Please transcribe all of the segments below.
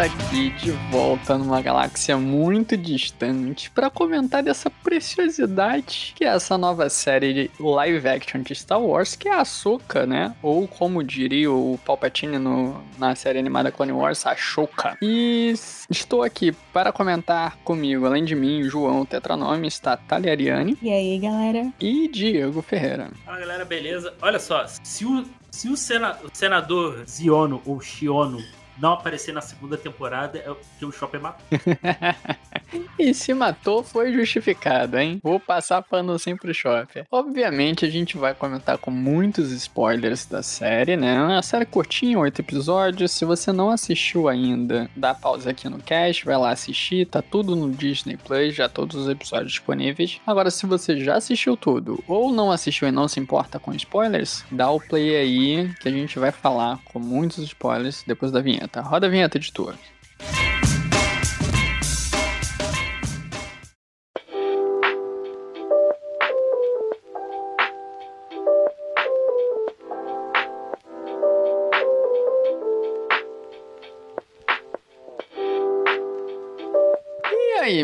Aqui de volta numa galáxia muito distante para comentar dessa preciosidade que é essa nova série de live action de Star Wars, que é a Ahsoka, né? Ou como diria o Palpatine no, na série animada Clone Wars, a Ahsoka. E estou aqui para comentar comigo, além de mim, João Tetranome, está Thalia Ariane E aí, galera? e Diego Ferreira. Fala galera, beleza? Olha só, se o, se o, sena- o senador Ziono ou Shiono não aparecer na segunda temporada, é porque o Chopper matou. E se matou, foi justificado, hein? Vou passar pano assim pro Chopper. Obviamente, a gente vai comentar com muitos spoilers da série, né? É uma série curtinha, oito episódios. Se você não assistiu ainda, dá pausa aqui no cast, vai lá assistir. Tá tudo no Disney Plus, já todos os episódios disponíveis. Agora, se você já assistiu tudo ou não assistiu e não se importa com spoilers, dá o play aí que a gente vai falar com muitos spoilers depois da vinheta. Roda a vinheta, editor.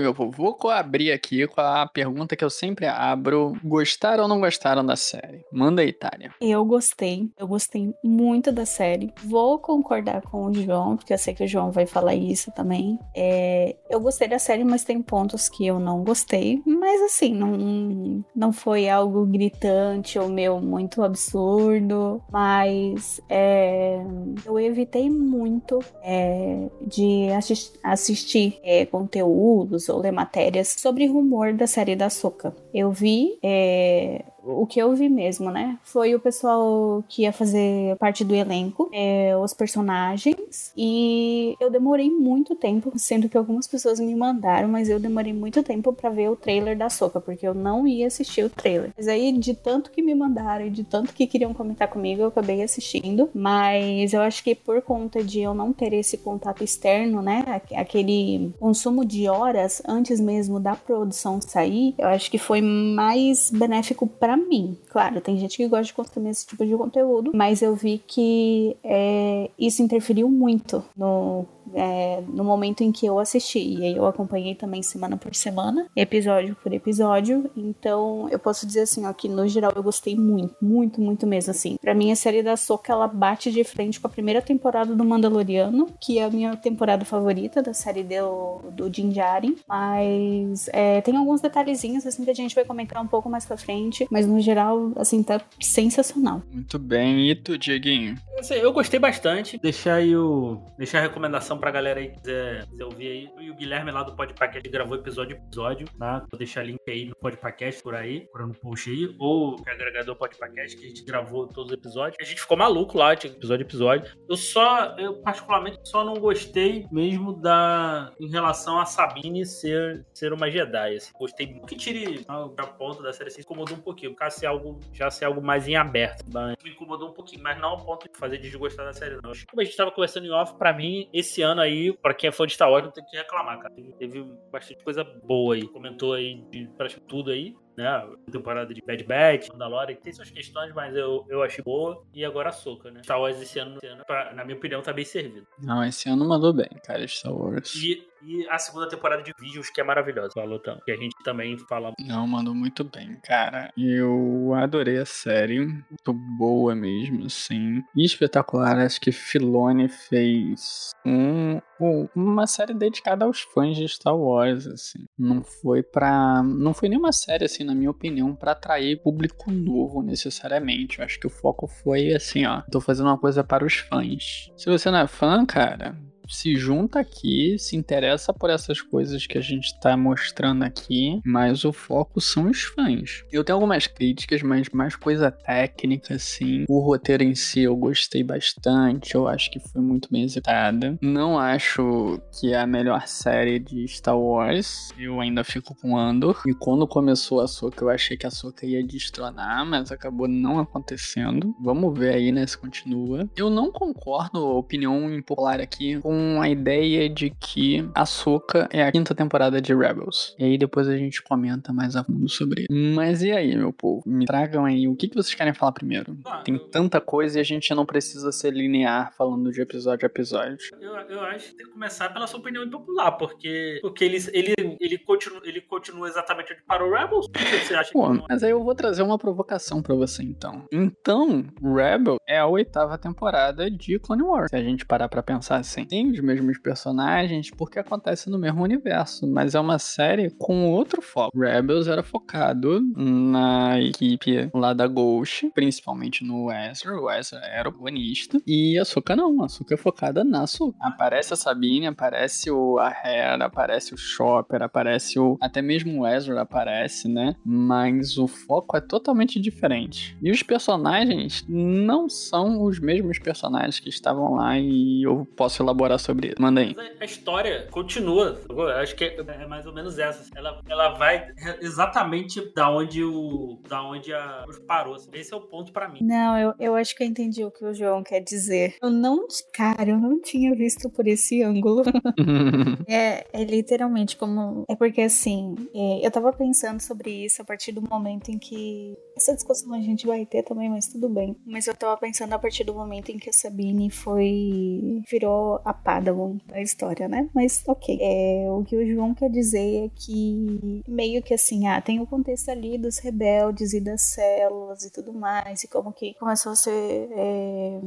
Meu povo, vou abrir aqui com a pergunta que eu sempre abro: gostaram ou não gostaram da série? Manda aí, Tária. Eu gostei, eu gostei muito da série. Vou concordar com o João, porque eu sei que o João vai falar isso também. É, eu gostei da série, mas tem pontos que eu não gostei. Mas assim, não, não foi algo gritante ou meu muito absurdo. Mas é, eu evitei muito é, de assis- assistir é, conteúdos ou ler matérias sobre rumor da série da Soca. Eu vi é, o que eu vi mesmo, né? Foi o pessoal que ia fazer parte do elenco, é, os personagens, e eu demorei muito tempo, sendo que algumas pessoas me mandaram, mas eu demorei muito tempo pra ver o trailer da Soca, porque eu não ia assistir o trailer. Mas aí, de tanto que me mandaram e de tanto que queriam comentar comigo, eu acabei assistindo. Mas eu acho que por conta de eu não ter esse contato externo, né? aque- Aquele consumo de horas antes mesmo da produção sair, eu acho que foi mais benéfico mim. Claro, tem gente que gosta de consumir esse tipo de conteúdo, mas eu vi que é, isso interferiu muito no, é, no momento em que eu assisti. E aí eu acompanhei também semana por semana, episódio por episódio. Então eu posso dizer assim, ó, que no geral eu gostei muito, muito, muito mesmo, assim. Pra mim a série da Soca, ela bate de frente com a primeira temporada do Mandaloriano, que é a minha temporada favorita da série do, do Din Djarin. Mas é, tem alguns detalhezinhos, assim, que a gente vai comentar um pouco mais pra frente. Mas no geral, assim, tá sensacional. Muito bem, e tu, Dieguinho? Assim, eu gostei bastante. Deixar aí o. Deixar a recomendação pra galera aí que quiser, quiser ouvir aí. E o Guilherme lá do Podpacast gravou episódio episódio, tá? Vou deixar link aí no Podpacast por aí, por no post aí. Ou o agregador Podpacast, que a gente gravou todos os episódios. A gente ficou maluco lá, tinha episódio episódio. Eu só, eu particularmente só não gostei mesmo da. em relação a Sabine ser, ser uma Jedi. Assim. Gostei muito que tire a ponta da série, se incomodou um pouquinho. De ser algo, já ser algo mais em aberto. Mas me incomodou um pouquinho, mas não ao ponto de fazer desgostar da série, não. Como a gente tava conversando em off, pra mim, esse ano aí, pra quem é fã de Star Wars, não tem que reclamar, cara. Teve- bastante coisa boa aí. Comentou aí de praticamente tudo aí. Né, temporada de Bad Batch, Mandalorian, tem suas questões, mas eu, eu achei boa. E agora a Soca, né? Star Wars esse ano, esse ano pra- na minha opinião, tá bem servido. Não, esse ano mandou bem, cara, Star Wars. E, e a segunda temporada de vídeos, que é maravilhosa, falou tanto. Que a gente também fala. Não, mandou muito bem, cara. Eu adorei a série. Muito boa mesmo, assim. E espetacular. Acho que Filone fez um, um- uma série dedicada aos fãs de Star Wars, assim. Não foi pra. Não foi nenhuma série, assim, na minha opinião, pra atrair público novo necessariamente. Eu acho que o foco foi assim, ó. Tô fazendo uma coisa para os fãs. Se você não é fã, cara. Se junta aqui, se interessa por essas coisas que a gente tá mostrando aqui, mas o foco são os fãs. Eu tenho algumas críticas, mas mais coisa técnica, assim. O roteiro em si eu gostei bastante, eu acho que foi muito bem executada. Não acho que é a melhor série de Star Wars, eu ainda fico com Andor. E quando começou a Soca, eu achei que a Soca ia destronar, mas acabou não acontecendo. Vamos ver aí, né, se continua. Eu não concordo, opinião impopular aqui, com a ideia de que a Soca é a quinta temporada de Rebels. E aí depois a gente comenta mais a fundo sobre isso. Mas e aí, meu povo? Me tragam aí, o que, que vocês querem falar primeiro? Ah, Tem eu- tanta coisa e a gente não precisa ser linear falando de episódio a episódio. Eu, eu acho que tem que começar pela sua opinião impopular, porque, porque ele, ele, ele, continua, ele continua exatamente onde parou o Rebels. Você acha Pô, que não? mas aí eu vou trazer uma provocação pra você então. Então, Rebel é a oitava temporada de Clone Wars. Se a gente parar pra pensar assim, tem os mesmos personagens porque acontece no mesmo universo, mas é uma série com outro foco. Rebels era focado na equipe lá da Ghost, principalmente no Ezra. O Ezra era o protagonista. E a Soka não, a Soka é focada na Soka. Aparece a Sabine, aparece o a Hera, aparece o Chopper, aparece o. Até mesmo o Ezra aparece, né? Mas o foco é totalmente diferente. E os personagens não são os mesmos personagens que estavam lá e eu posso elaborar sobre isso. Manda aí. Mas a- história continua. Eu acho que é, é mais ou menos essa. Ela, ela vai exatamente da onde o. da onde a parou. Esse é o ponto pra mim. Não, eu, eu acho que eu entendi o que o João quer dizer. Eu não, cara, eu não tinha visto por esse ângulo. É, é literalmente como. É porque assim, é, eu tava pensando sobre isso a partir do momento em que. Essa discussão a gente vai ter também, mas tudo bem. Mas eu tava pensando a partir do momento em que a Sabine foi. virou a Padawan da história, né? Mas ok. É, o que o João quer dizer é que meio que assim, ah, tem o contexto ali dos rebeldes e das células e tudo mais, e como que começou a ser é,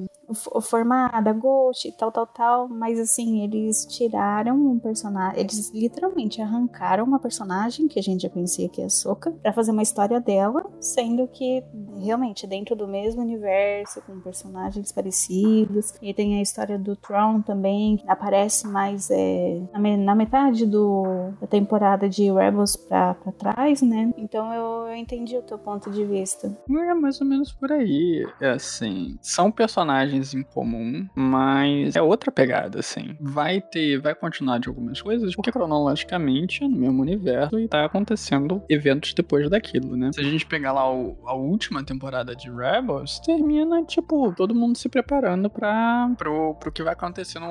formada, Ghost e tal, tal, tal, mas assim, eles tiraram um personagem, eles literalmente arrancaram uma personagem que a gente já conhecia que é a Soka, pra fazer uma história dela, sendo que realmente dentro do mesmo universo, com personagens parecidos, e tem a história do Tron também, aparece mais é, na, me- na metade do, da temporada de Rebels pra, pra trás, né? Então eu, eu entendi o teu ponto de vista. É mais ou menos por aí. É assim, são personagens em comum, mas é outra pegada, assim. Vai ter, vai continuar de algumas coisas, porque cronologicamente é no mesmo universo e tá acontecendo eventos depois daquilo, né? Se a gente pegar lá o- a última temporada de Rebels, termina, tipo, todo mundo se preparando pra, pro, pro que vai acontecer no,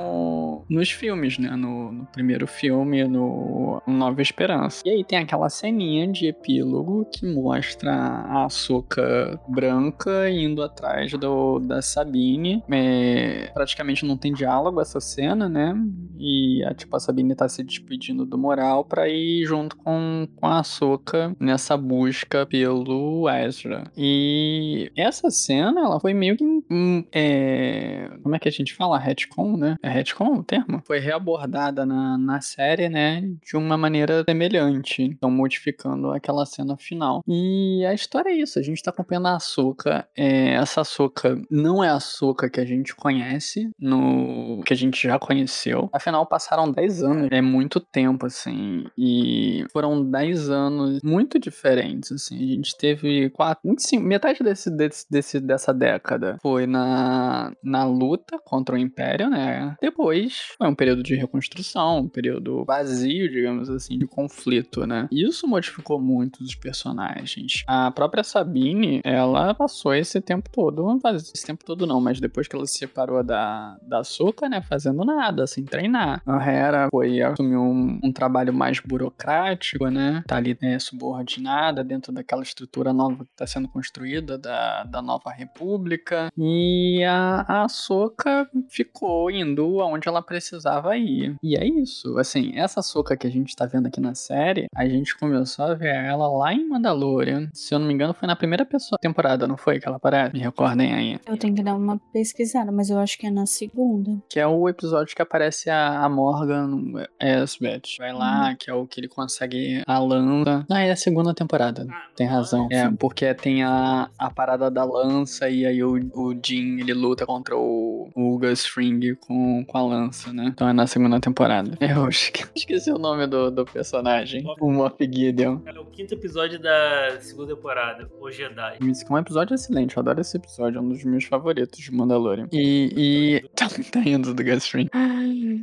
nos filmes, né? No, no primeiro filme, no Nova Esperança. E aí tem aquela ceninha de epílogo que mostra a Ahsoka branca indo atrás do, da Sabine. É, praticamente não tem diálogo essa cena, né? E a, tipo, a Sabine tá se despedindo do moral pra ir junto com, com a Ahsoka nessa busca pelo Ezra. E essa cena, ela foi meio que. hum, é, como é que a gente fala? Retcon, né? É retcon o termo? Foi reabordada na, na série, né? De uma maneira semelhante. Então, modificando aquela cena final. E a história é isso. A gente tá acompanhando a Ahsoka. É, essa Ahsoka não é a Ahsoka que a gente conhece, no que a gente já conheceu. Afinal, passaram 10 anos. É muito tempo, assim. E foram 10 anos muito diferentes, assim. A gente teve quatro, 25, metade desse, desse, desse, dessa década foi na, na luta contra o Império, né? Depois foi um período de reconstrução, um período vazio, digamos assim, de conflito, né? Isso modificou muito os personagens. A própria Sabine, ela passou esse tempo todo, esse tempo todo não, mas depois que ela se separou da, da Soka, né? Fazendo nada, sem treinar. A Hera foi assumir um, um trabalho mais burocrático, né? Tá ali né, subordinada dentro daquela estrutura nova que tá sendo construída da, da nova república. E a, a Ahsoka ficou indo aonde ela precisava ir. E é isso. Assim, essa Ahsoka que a gente tá vendo aqui na série, a gente começou a ver ela lá em Mandalorian. Se eu não me engano, foi na primeira pessoa, temporada, não foi? Que ela aparece? Me recordem aí. Eu tenho que dar uma pesquisada, mas eu acho que é na segunda. Que é o episódio que aparece a, a Morgan Elsbeth. Vai lá, que é o que ele consegue a lança. Ah, é a segunda temporada. Ah, Tem razão. É, porque tem a, a, parada da lança e aí o, o Jin ele luta contra o, o Gus Fring com, com a lança, né? Então é na segunda temporada. Eu esqueci o nome do, do personagem. O Moff Gideon. É o quinto episódio da segunda temporada, o Jedi. É um episódio excelente, eu adoro esse episódio, é um dos meus favoritos de Mandalorian. E. e... Tá, tá indo do Gus Fring.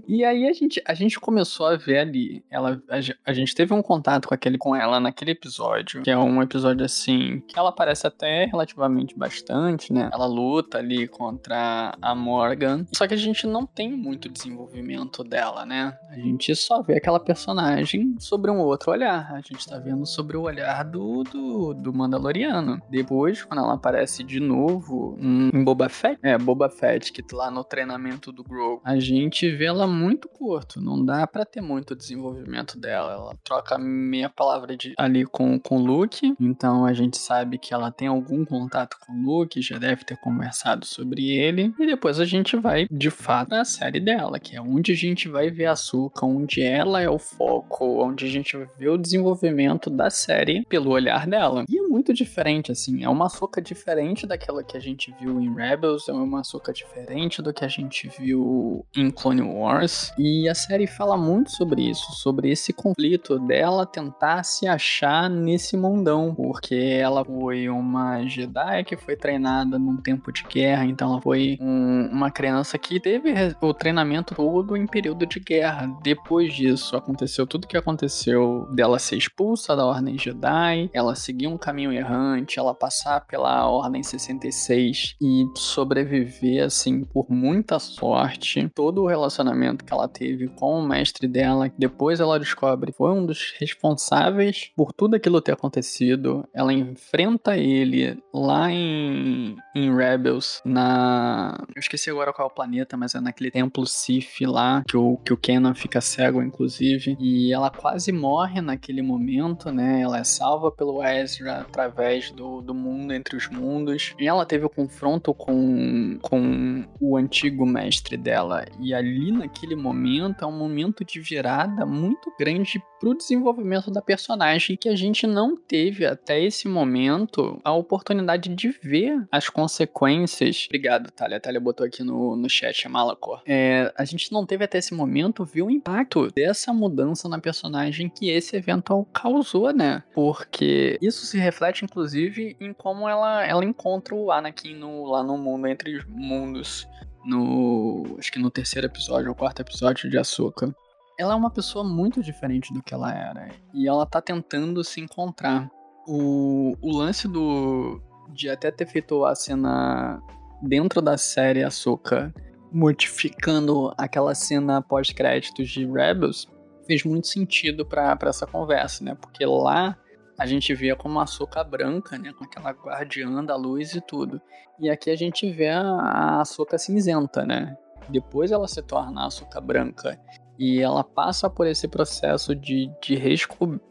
E aí a gente, a gente começou a ver ali. Ela, a, a gente teve um contato com, aquele, com ela naquele episódio, que é um episódio assim, que ela aparece até relativamente bastante, né? Ela luta ali contra a Morgan. Só que a gente não tem muito desenvolvimento dela, né? A gente só vê aquela personagem sobre um outro olhar. A gente tá vendo sobre o olhar do, do, do Mandaloriano. Depois, quando ela aparece de novo em Boba Fett, é, Boba Fett, que tá lá no treinamento do Grogu, a gente vê ela muito curto. Não dá para ter muito desenvolvimento dela. Ela troca meia palavra de, ali com, com o Luke, então a gente sabe que ela tem algum contato com o Luke, já deve ter conversado sobre ele. E depois a gente vai, de fato, na série dela, que é onde a gente vai ver a Suka, onde ela é o foco, onde a gente ver o desenvolvimento da série pelo olhar dela. E é muito diferente, assim. É uma Suka diferente daquela que a gente viu em Rebels, é uma Suka diferente do que a gente viu em Clone Wars. E a série fala muito sobre isso, sobre esse conflito dela tentar se achar nesse mundão, porque ela foi uma Jedi que foi treinada num tempo de guerra, então ela foi um, uma criança que teve o treinamento todo em período de guerra. Depois disso, aconteceu tudo o que aconteceu dela ser expulsa da Ordem Jedi, ela seguir um caminho errante, ela passar pela Ordem 66 e sobreviver, assim, por muita sorte. Todo o relacionamento que ela teve com o mestre dela, que depois ela descobre foi um dos responsáveis por tudo aquilo ter acontecido. Ela enfrenta ele lá em, em Rebels, na. Eu esqueci agora qual é o planeta, mas é naquele templo Sith lá, que o, que o Kenan fica cego, inclusive. E ela quase morre naquele momento, né? Ela é salva pelo Ezra através do, do mundo entre os mundos. E ela teve o confronto com, com o antigo mestre dela. E ali naquele momento é um momento de virada muito grande pro desenvolvimento da personagem que a gente não teve até esse momento a oportunidade de ver as consequências. Obrigado, Thalia. A Thalia botou aqui no, no chat a Malacor. É, a gente não teve até esse momento ver o impacto dessa mudança na personagem que esse evento causou, né? Porque isso se reflete, inclusive, em como ela, ela encontra o Anakin no, lá no mundo entre os mundos no. Acho que no terceiro episódio ou quarto episódio de Ahsoka. Ela é uma pessoa muito diferente do que ela era. E ela tá tentando se encontrar. O, o lance do. de até ter feito a cena dentro da série Ahsoka, modificando aquela cena pós-créditos de Rebels, fez muito sentido para essa conversa, né? Porque lá a gente via como a açúcar branca, né? Com aquela guardiã da luz e tudo. E aqui a gente vê a açúcar cinzenta, né? Depois ela se torna a açúcar branca. E ela passa por esse processo de, de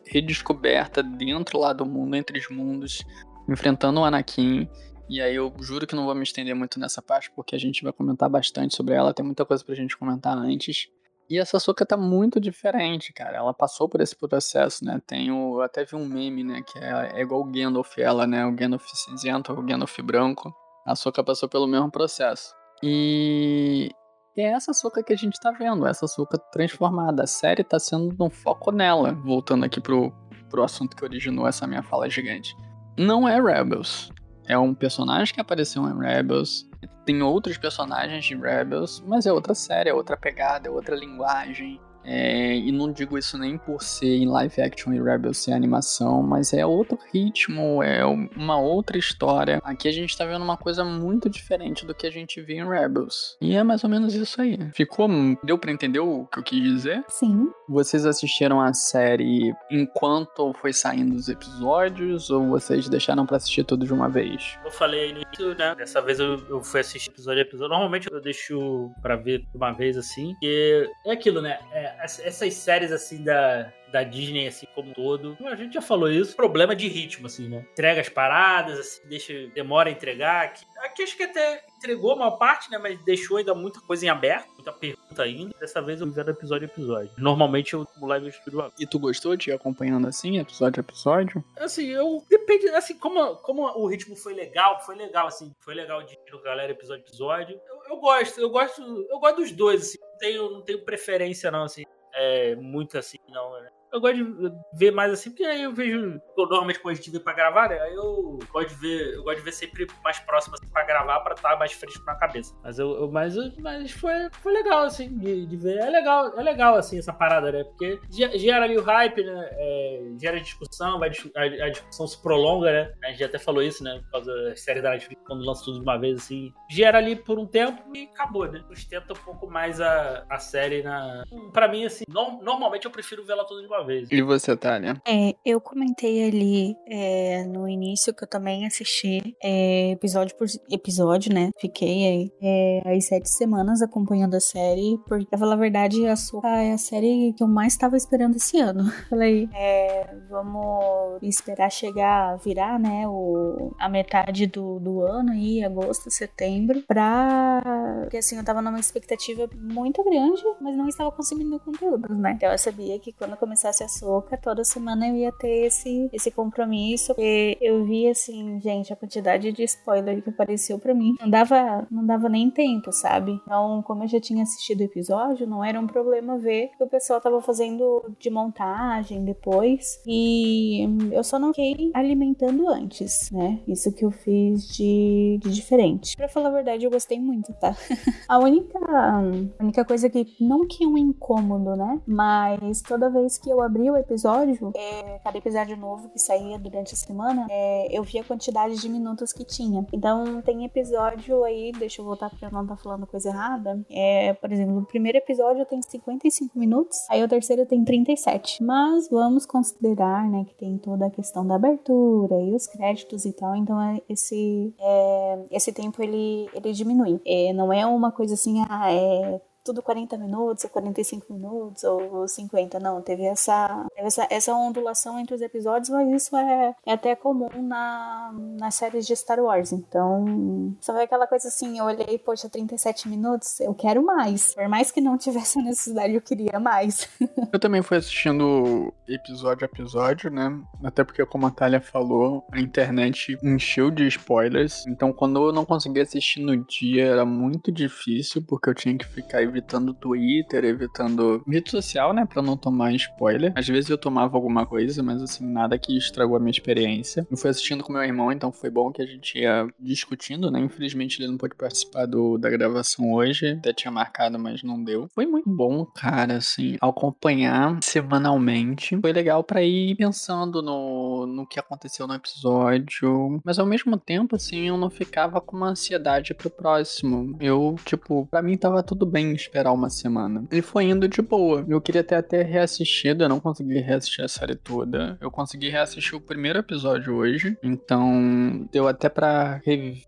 redescoberta dentro lá do mundo, entre os mundos, enfrentando o Anakin. E aí eu juro que não vou me estender muito nessa parte, porque a gente vai comentar bastante sobre ela, tem muita coisa pra gente comentar antes. E essa Soca tá muito diferente, cara. Ela passou por esse processo, né? Tem o. Até vi um meme, né? Que é, é igual o Gandalf, ela, né? O Gandalf cinzento, o Gandalf branco. A Soca passou pelo mesmo processo. E. E é essa Soca que a gente tá vendo, essa Soca transformada. A série tá sendo um foco nela. Voltando aqui pro, pro assunto que originou essa minha fala gigante. Não é Rebels. É um personagem que apareceu em Rebels tem outros personagens de Rebels, mas é outra série, é outra pegada, é outra linguagem. É, e não digo isso nem por ser em live action e Rebels ser animação, mas é outro ritmo, é uma outra história. Aqui a gente tá vendo uma coisa muito diferente do que a gente viu em Rebels. E é mais ou menos isso aí. Ficou. Deu pra entender o que eu quis dizer? Sim. Vocês assistiram a série enquanto foi saindo os episódios ou vocês deixaram para assistir tudo de uma vez? Eu falei no início, né? Dessa vez eu, eu fui assistir episódio a episódio. Normalmente eu deixo para ver de uma vez assim. E é aquilo, né? É, essas séries assim da, da Disney, assim, como um todo. A gente já falou isso. Problema de ritmo, assim, né? Entrega as paradas, assim, deixa, demora a entregar. Aqui, aqui acho que até entregou uma parte, né? Mas deixou ainda muita coisa em aberto, muita pergunta ainda. Dessa vez eu vendo episódio a episódio. Normalmente eu o live estúdio E tu gostou de ir acompanhando assim, episódio a episódio? Assim, eu. Depende. Assim, como, como o ritmo foi legal, foi legal, assim. Foi legal de ir a galera episódio a episódio. Eu, eu gosto, eu gosto. Eu gosto dos dois, assim. Não tenho, não tenho preferência, não, assim. É muito assim, não, né? Eu gosto de ver mais assim, porque aí eu vejo. Normalmente quando a gente vê pra gravar, né? Aí eu gosto de ver, eu gosto de ver sempre mais próximo assim, pra gravar pra estar tá mais fresco na cabeça. Mas eu, eu mas, mas foi, foi legal, assim, de, de, ver. É legal, é legal, assim, essa parada, né? Porque gera ali o hype, né? É, gera discussão, vai, a, a, discussão se prolonga, né? A gente até falou isso, né? Por causa da série da Netflix, quando lança tudo de uma vez, assim. Gera ali por um tempo e acabou, né? Sustenta um pouco mais a, a série na. Pra mim, assim, no, normalmente eu prefiro ver ela toda de uma vez. E você, Thalia? É, eu comentei ali é, no início que eu também assisti é, episódio por episódio, né? Fiquei aí é, as sete semanas acompanhando a série, porque, pra falar a verdade, a Soca é a série que eu mais estava esperando esse ano. Falei, é, vamos esperar chegar, virar, né, o, a metade do, do ano aí, agosto, setembro, pra... Porque, assim, eu tava numa expectativa muito grande, mas não estava conseguindo conteúdos, né? Então eu sabia que quando começasse a Soca, toda semana eu ia ter esse, esse compromisso. E eu vi, assim, gente, a quantidade de spoiler que apareceu para mim. Não dava, não dava nem tempo, sabe? Então, como eu já tinha assistido o episódio, não era um problema ver que o pessoal tava fazendo de montagem depois. E eu só não fiquei alimentando antes, né? Isso que eu fiz de, de diferente. Pra falar a verdade, eu gostei muito, tá? a única, a única coisa que, não que é um incômodo, né? Mas toda vez que eu abri o episódio, é, cada episódio novo que saía durante a semana, é, eu via a quantidade de minutos que tinha. Então tem episódio aí, deixa eu voltar pra eu não estar tá falando coisa errada. É, por exemplo, o primeiro episódio tem 55 minutos, aí o terceiro tem 37. Mas vamos considerar, né, que tem toda a questão da abertura e os créditos e tal. Então é, esse, é, esse tempo ele, ele diminui. É, não é uma coisa assim, ah, é tudo 40 minutos, ou 45 minutos, ou 50. Não, teve essa, teve essa, essa ondulação entre os episódios, mas isso é, é até comum na, nas séries de Star Wars. Então, só foi aquela coisa assim, eu olhei, poxa, 37 minutos, eu quero mais. Por mais que não tivesse a necessidade, eu queria mais. eu também fui assistindo episódio a episódio, né? Até porque, como a Thalia falou, a internet encheu de spoilers. Então, quando eu não conseguia assistir no dia, era muito difícil, porque eu tinha que ficar evitando Twitter, evitando rede social, né, para não tomar spoiler. Às vezes eu tomava alguma coisa, mas assim, nada que estragou a minha experiência. Eu fui assistindo com meu irmão, então foi bom que a gente ia discutindo, né? Infelizmente ele não pôde participar do, da gravação hoje, até tinha marcado, mas não deu. Foi muito bom, cara, assim, acompanhar semanalmente. Foi legal para ir pensando no, no que aconteceu no episódio, mas ao mesmo tempo, assim, eu não ficava com uma ansiedade pro próximo. Eu, tipo, para mim tava tudo bem esperar uma semana. Ele foi indo de boa. Eu queria ter até reassistido, eu não consegui reassistir a série toda. Eu consegui reassistir o primeiro episódio hoje, então deu até pra,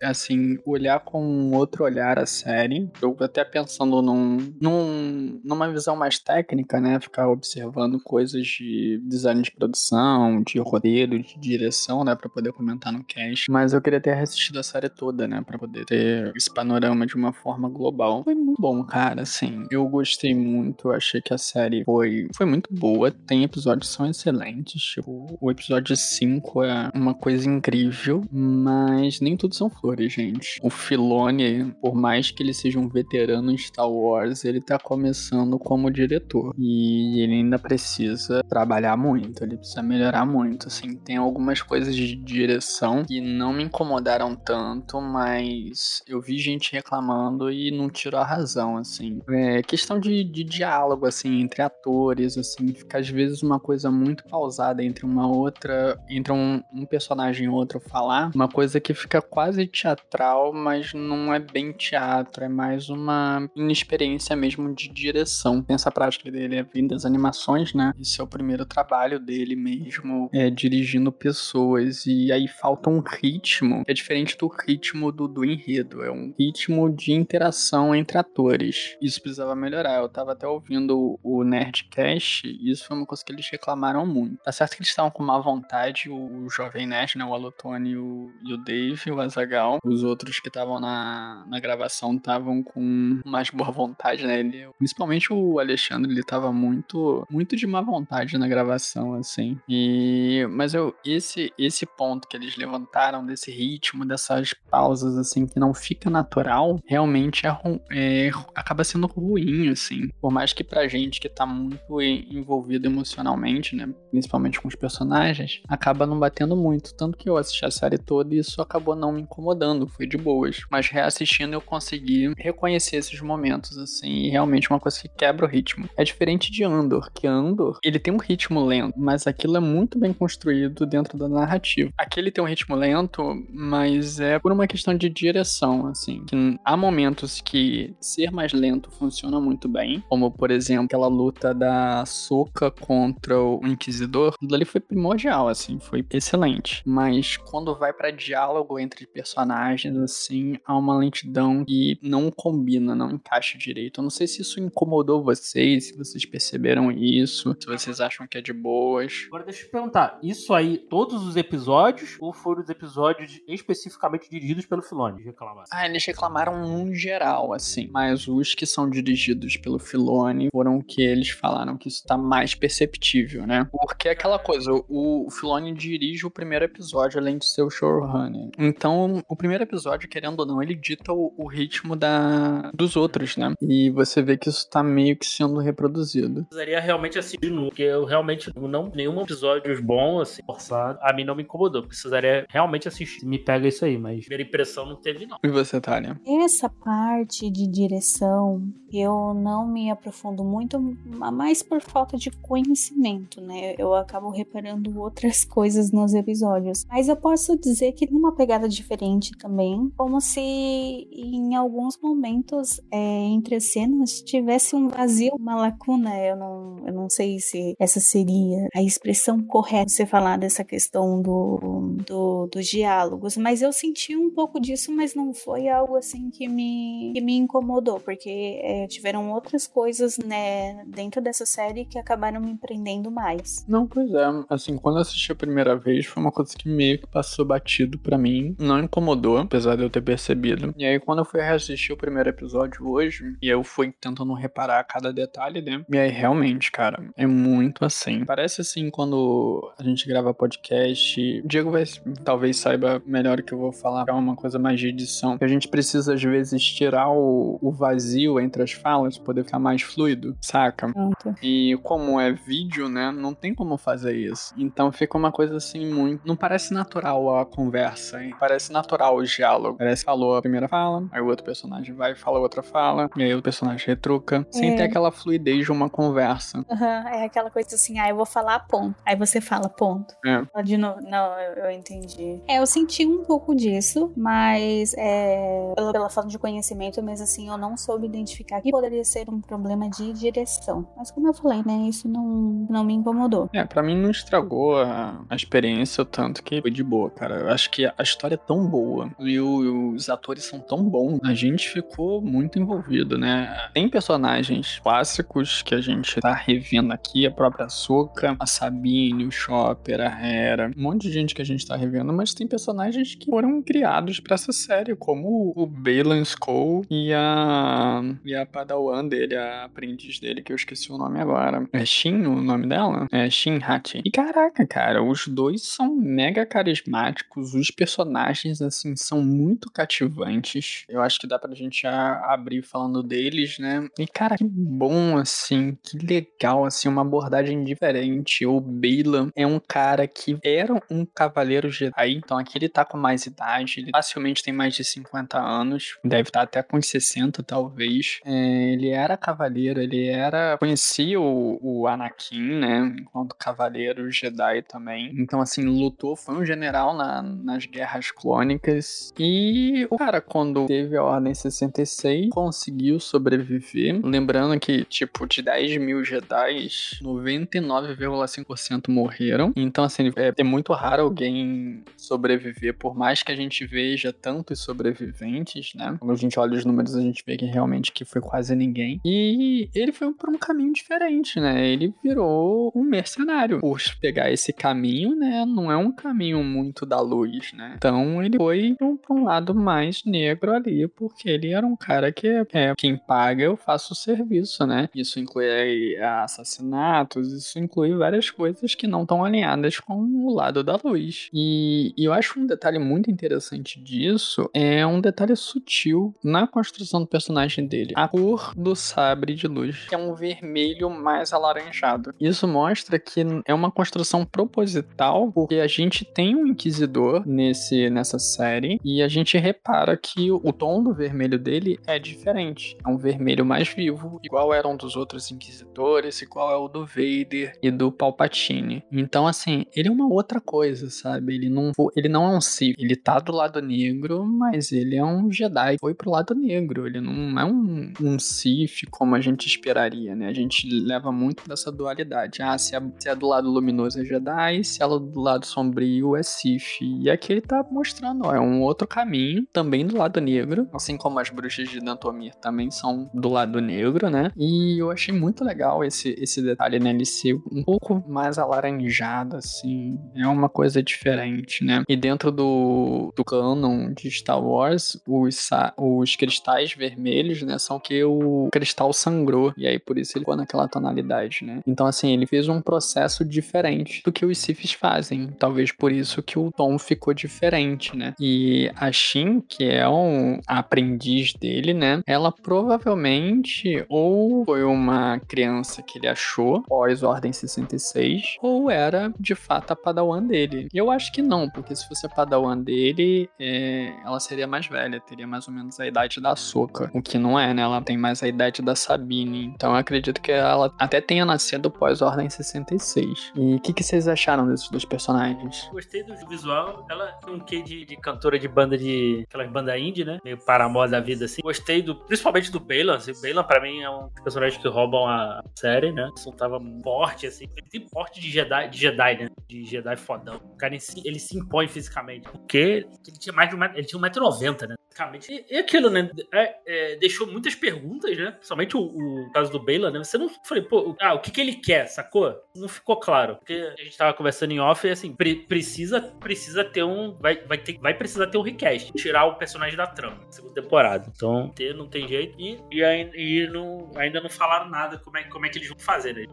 assim, olhar com outro olhar a série. Eu até pensando num, num, numa visão mais técnica, né? Ficar observando coisas de design de produção, de roteiro, de direção, né? Pra poder comentar no cast. Mas eu queria ter reassistido a série toda, né? Pra poder ter esse panorama de uma forma global. Foi muito bom, cara, assim, eu gostei muito, achei que a série foi, foi muito boa, tem episódios que são excelentes, tipo, o episódio 5 é uma coisa incrível, mas nem tudo são flores, gente. O Filoni, por mais que ele seja um veterano em Star Wars, ele tá começando como diretor, e ele ainda precisa trabalhar muito, ele precisa melhorar muito, assim, tem algumas coisas de direção que não me incomodaram tanto, mas eu vi gente reclamando e não tiro a razão, assim. É questão de, de diálogo, assim, entre atores, assim, fica às vezes uma coisa muito pausada entre uma outra, entre um, um personagem e outro falar, uma coisa que fica quase teatral, mas não é bem teatro, é mais uma inexperiência mesmo de direção. Tem essa prática dele, é vindo das animações, né? Esse é o primeiro trabalho dele mesmo, é, dirigindo pessoas, e aí falta um ritmo, é diferente do ritmo do, do enredo, é um ritmo de interação entre atores. Isso precisava melhorar. Eu tava até ouvindo o Nerdcast e isso foi uma coisa que eles reclamaram muito. Tá certo que eles estavam com má vontade, o, Jovem Nerd, né, o Alotone o, e o Dave, o Azagal. Os outros que estavam na, na gravação estavam com mais boa vontade, né? Ele, principalmente o Alexandre, ele tava muito, muito de má vontade na gravação, assim. E, mas eu, esse, esse ponto que eles levantaram desse ritmo, dessas pausas, assim, que não fica natural, realmente é, é acaba sendo ruim, assim. Por mais que pra gente que tá muito envolvido emocionalmente, né? Principalmente com os personagens, acaba não batendo muito. Tanto que eu assisti a série toda e isso acabou não me incomodando, foi de boas. Mas reassistindo eu consegui reconhecer esses momentos, assim, e realmente uma coisa que quebra o ritmo. É diferente de Andor, que Andor, ele tem um ritmo lento, mas aquilo é muito bem construído dentro da narrativa. Aqui ele tem um ritmo lento, mas é por uma questão de direção, assim. Que há momentos que ser mais lento funciona muito bem, como por exemplo aquela luta da Soca contra o Inquisidor, aquilo ali foi primordial, assim, foi excelente. Mas quando vai para diálogo entre personagens, assim, há uma lentidão que não combina, não encaixa direito. Eu não sei se isso incomodou vocês, se vocês perceberam isso, se vocês acham que é de boas. Agora deixa eu te perguntar, isso aí, todos os episódios ou foram os episódios especificamente dirigidos pelo Filoni? Reclamaram? Ah, eles reclamaram num geral, assim, mas os que são dirigidos pelo Filoni foram que eles falaram que isso tá mais perceptível, né? Porque é aquela coisa, o Filoni dirige o primeiro episódio, além de ser o showrunner. Então, o primeiro episódio, querendo ou não, ele dita o, o ritmo da, dos outros, né? E você vê que isso tá meio que sendo reproduzido. Precisaria realmente assistir novo, porque eu realmente não nenhum episódio bom, assim, forçado, a mim não me incomodou. Precisaria realmente assistir. Me pega isso aí, mas primeira impressão não teve, não. E você, Tânia? Essa parte de direção, eu não me aprofundo muito, mais por falta de conhecimento, né? Eu acabo reparando outras coisas nos episódios. Mas eu posso dizer que tem uma pegada diferente também, como se em alguns momentos é, entre as cenas tivesse um vazio, uma lacuna. Eu não, eu não sei se essa seria a expressão correta você falar dessa questão do, do, dos diálogos, mas eu senti um pouco disso, mas não foi algo assim que me, que me incomodou, porque é, tiveram outras coisas né, dentro dessa série que acabaram me prendendo mais. Não, pois é. Assim, quando eu assisti a primeira vez, foi uma coisa que meio que passou batido para mim. Não incomodou, apesar de eu ter percebido. E aí, quando eu fui reassistir o primeiro episódio hoje, e eu fui tentando reparar cada detalhe, né? E aí, realmente, cara, é muito assim. Parece assim quando a gente grava podcast. Diego vai talvez saiba melhor o que eu vou falar. É uma coisa mais de edição. Que a gente precisa, às vezes, tirar o, o vazio entre as falas, poder ficar mais fluido, saca? Pronto. E como é vídeo, né? Não tem como fazer isso. Então fica uma coisa assim muito. Não parece natural a conversa, hein? Parece natural o diálogo. Parece que falou a primeira fala, aí o outro personagem vai e fala outra fala, e aí o personagem retruca. Sem É. ter aquela fluidez de uma conversa. Aham, é aquela coisa assim, ah, eu vou falar ponto. Aí você fala ponto. É. Fala De novo. Não, eu, eu entendi. É, eu senti um pouco disso, mas é, pela, pela falta de conhecimento, mesmo assim, eu não soube identificar que poderia ser um problema de direção. Mas como eu falei, né, isso não, não me incomodou. É, pra mim não estragou a, a experiência, tanto que foi de boa, cara. Eu acho que a história é tão boa e, o- e os atores são tão bons, a gente ficou muito envolvido, né? Tem personagens clássicos que a gente tá revendo aqui, a própria Soka, a Sabine, o Chopper, a Hera, um monte de gente que a gente tá revendo, mas tem personagens que foram criados pra essa série, como o Balan Skoll e a, e a Padawan dele, a aprendiz dele, que eu esqueci o nome agora. É Shin o nome dela? É Shin Hachi. E caraca, cara, os dois são mega carismáticos, os personagens, assim, são muito cativantes. Eu acho que dá pra gente a- abrir falando deles, né? E cara, que bom, assim, que legal, assim, uma abordagem diferente. O Bela é um cara que era um cavaleiro Jedi, então aqui ele tá com mais idade, ele facilmente tem mais de 50 anos, deve estar até com uns 60, talvez. É, ele era cavaleiro, ele era. conhecia o, o Anakin, né? Enquanto cavaleiro Jedi também. Então, assim, lutou, foi um general na- nas guerras clônicas. E o cara, quando teve a Ordem 66, conseguiu sobreviver. Lembrando que, tipo, de 10 mil Jedi, 99,5% morreram. Então, assim, é, é muito raro alguém sobreviver, por mais que a gente veja tantos sobreviventes, né? Quando a gente olha os números, a gente vê que realmente que foi quase ninguém. E ele foi por um caminho diferente, né? Ele virou um mercenário. Por pegar esse caminho, né? Não é um caminho muito da luz, né? Então ele foi pra um lado mais negro ali, porque ele era um cara que é quem paga, eu faço o serviço, né? Isso inclui assassinatos, isso inclui várias coisas que não estão alinhadas com o lado da luz. E, e eu acho um detalhe muito interessante disso é um detalhe sutil na construção do personagem dele. A cor do sabre de luz, é um vermelho mais alaranjado. Isso mostra que é uma construção proposital, porque a gente tem um inquisidor nesse, nessa série e a gente repara que o tom do vermelho dele é diferente. É um vermelho mais vivo, igual era um dos outros inquisidores, igual é o do Vader e do Palpatine. Então, assim, ele é uma outra coisa, sabe? Ele não, ele não é um Sith. Ele tá do lado negro, mas ele é um Jedi. Foi pro lado negro. Ele não é um, um Sith como a gente esperaria, né? A gente leva muito dessa dualidade. Ah, se é, se é do lado luminoso é Jedi, se é do lado sombrio é Sith. E aqui ele tá mostrando, ó, é um outro caminho, também do lado negro, assim como as bruxas de Dantomir também são do lado negro, né? E eu achei muito legal esse, esse detalhe, né? Ele ser um pouco mais alaranjado, assim. É uma coisa diferente, né? E dentro do, do canon de Star Wars, os, os cristais vermelhos, né? São que o cristal sangrou. E aí por isso ele ficou naquela tonalidade, né? Então, assim, ele fez um processo diferente do que os Siths fazem. Talvez por isso que o tom ficou diferente, né? E a Shin, que é um aprendiz dele, né? Ela provavelmente ou foi uma criança que ele achou pós Ordem 66, ou era de fato a padawan dele. Eu acho que não, porque se fosse a padawan dele, é... ela seria mais velha, teria mais ou menos a idade da Soka. O que não é, né? Ela tem mais a idade da Sabine. Então eu acredito que ela até tenha nascido pós Ordem 66. E o que, que vocês acharam desses dois personagens? Gostei do visual. Ela tem um quê de, de cantora de banda de. aquelas banda indie, né? Meio paramó da vida, assim. Gostei do. principalmente do Balan. Assim, o Balan, pra mim, é um personagem que roubam a série, né? O tava forte, assim. Ele tem porte de Jedi, de Jedi, né? De Jedi fodão. O cara, ele se impõe fisicamente. Porque ele tinha mais de um metro, ele tinha 1,90m, né? Fisicamente. E, e aquilo, né? É, é, deixou muitas perguntas, né? Principalmente o, o caso do Balan, né? Você não. Falei, pô, ah, o que que ele quer, sacou? Não ficou claro. Porque a gente tava conversando em off e assim, pre precisa, precisa ter um. Vai, vai, ter, vai precisar ter um request. Tirar o personagem da trama. Segunda temporada. Então, ter, não tem jeito. E, e, e não, ainda não falaram nada como é, como é que eles vão fazer, né?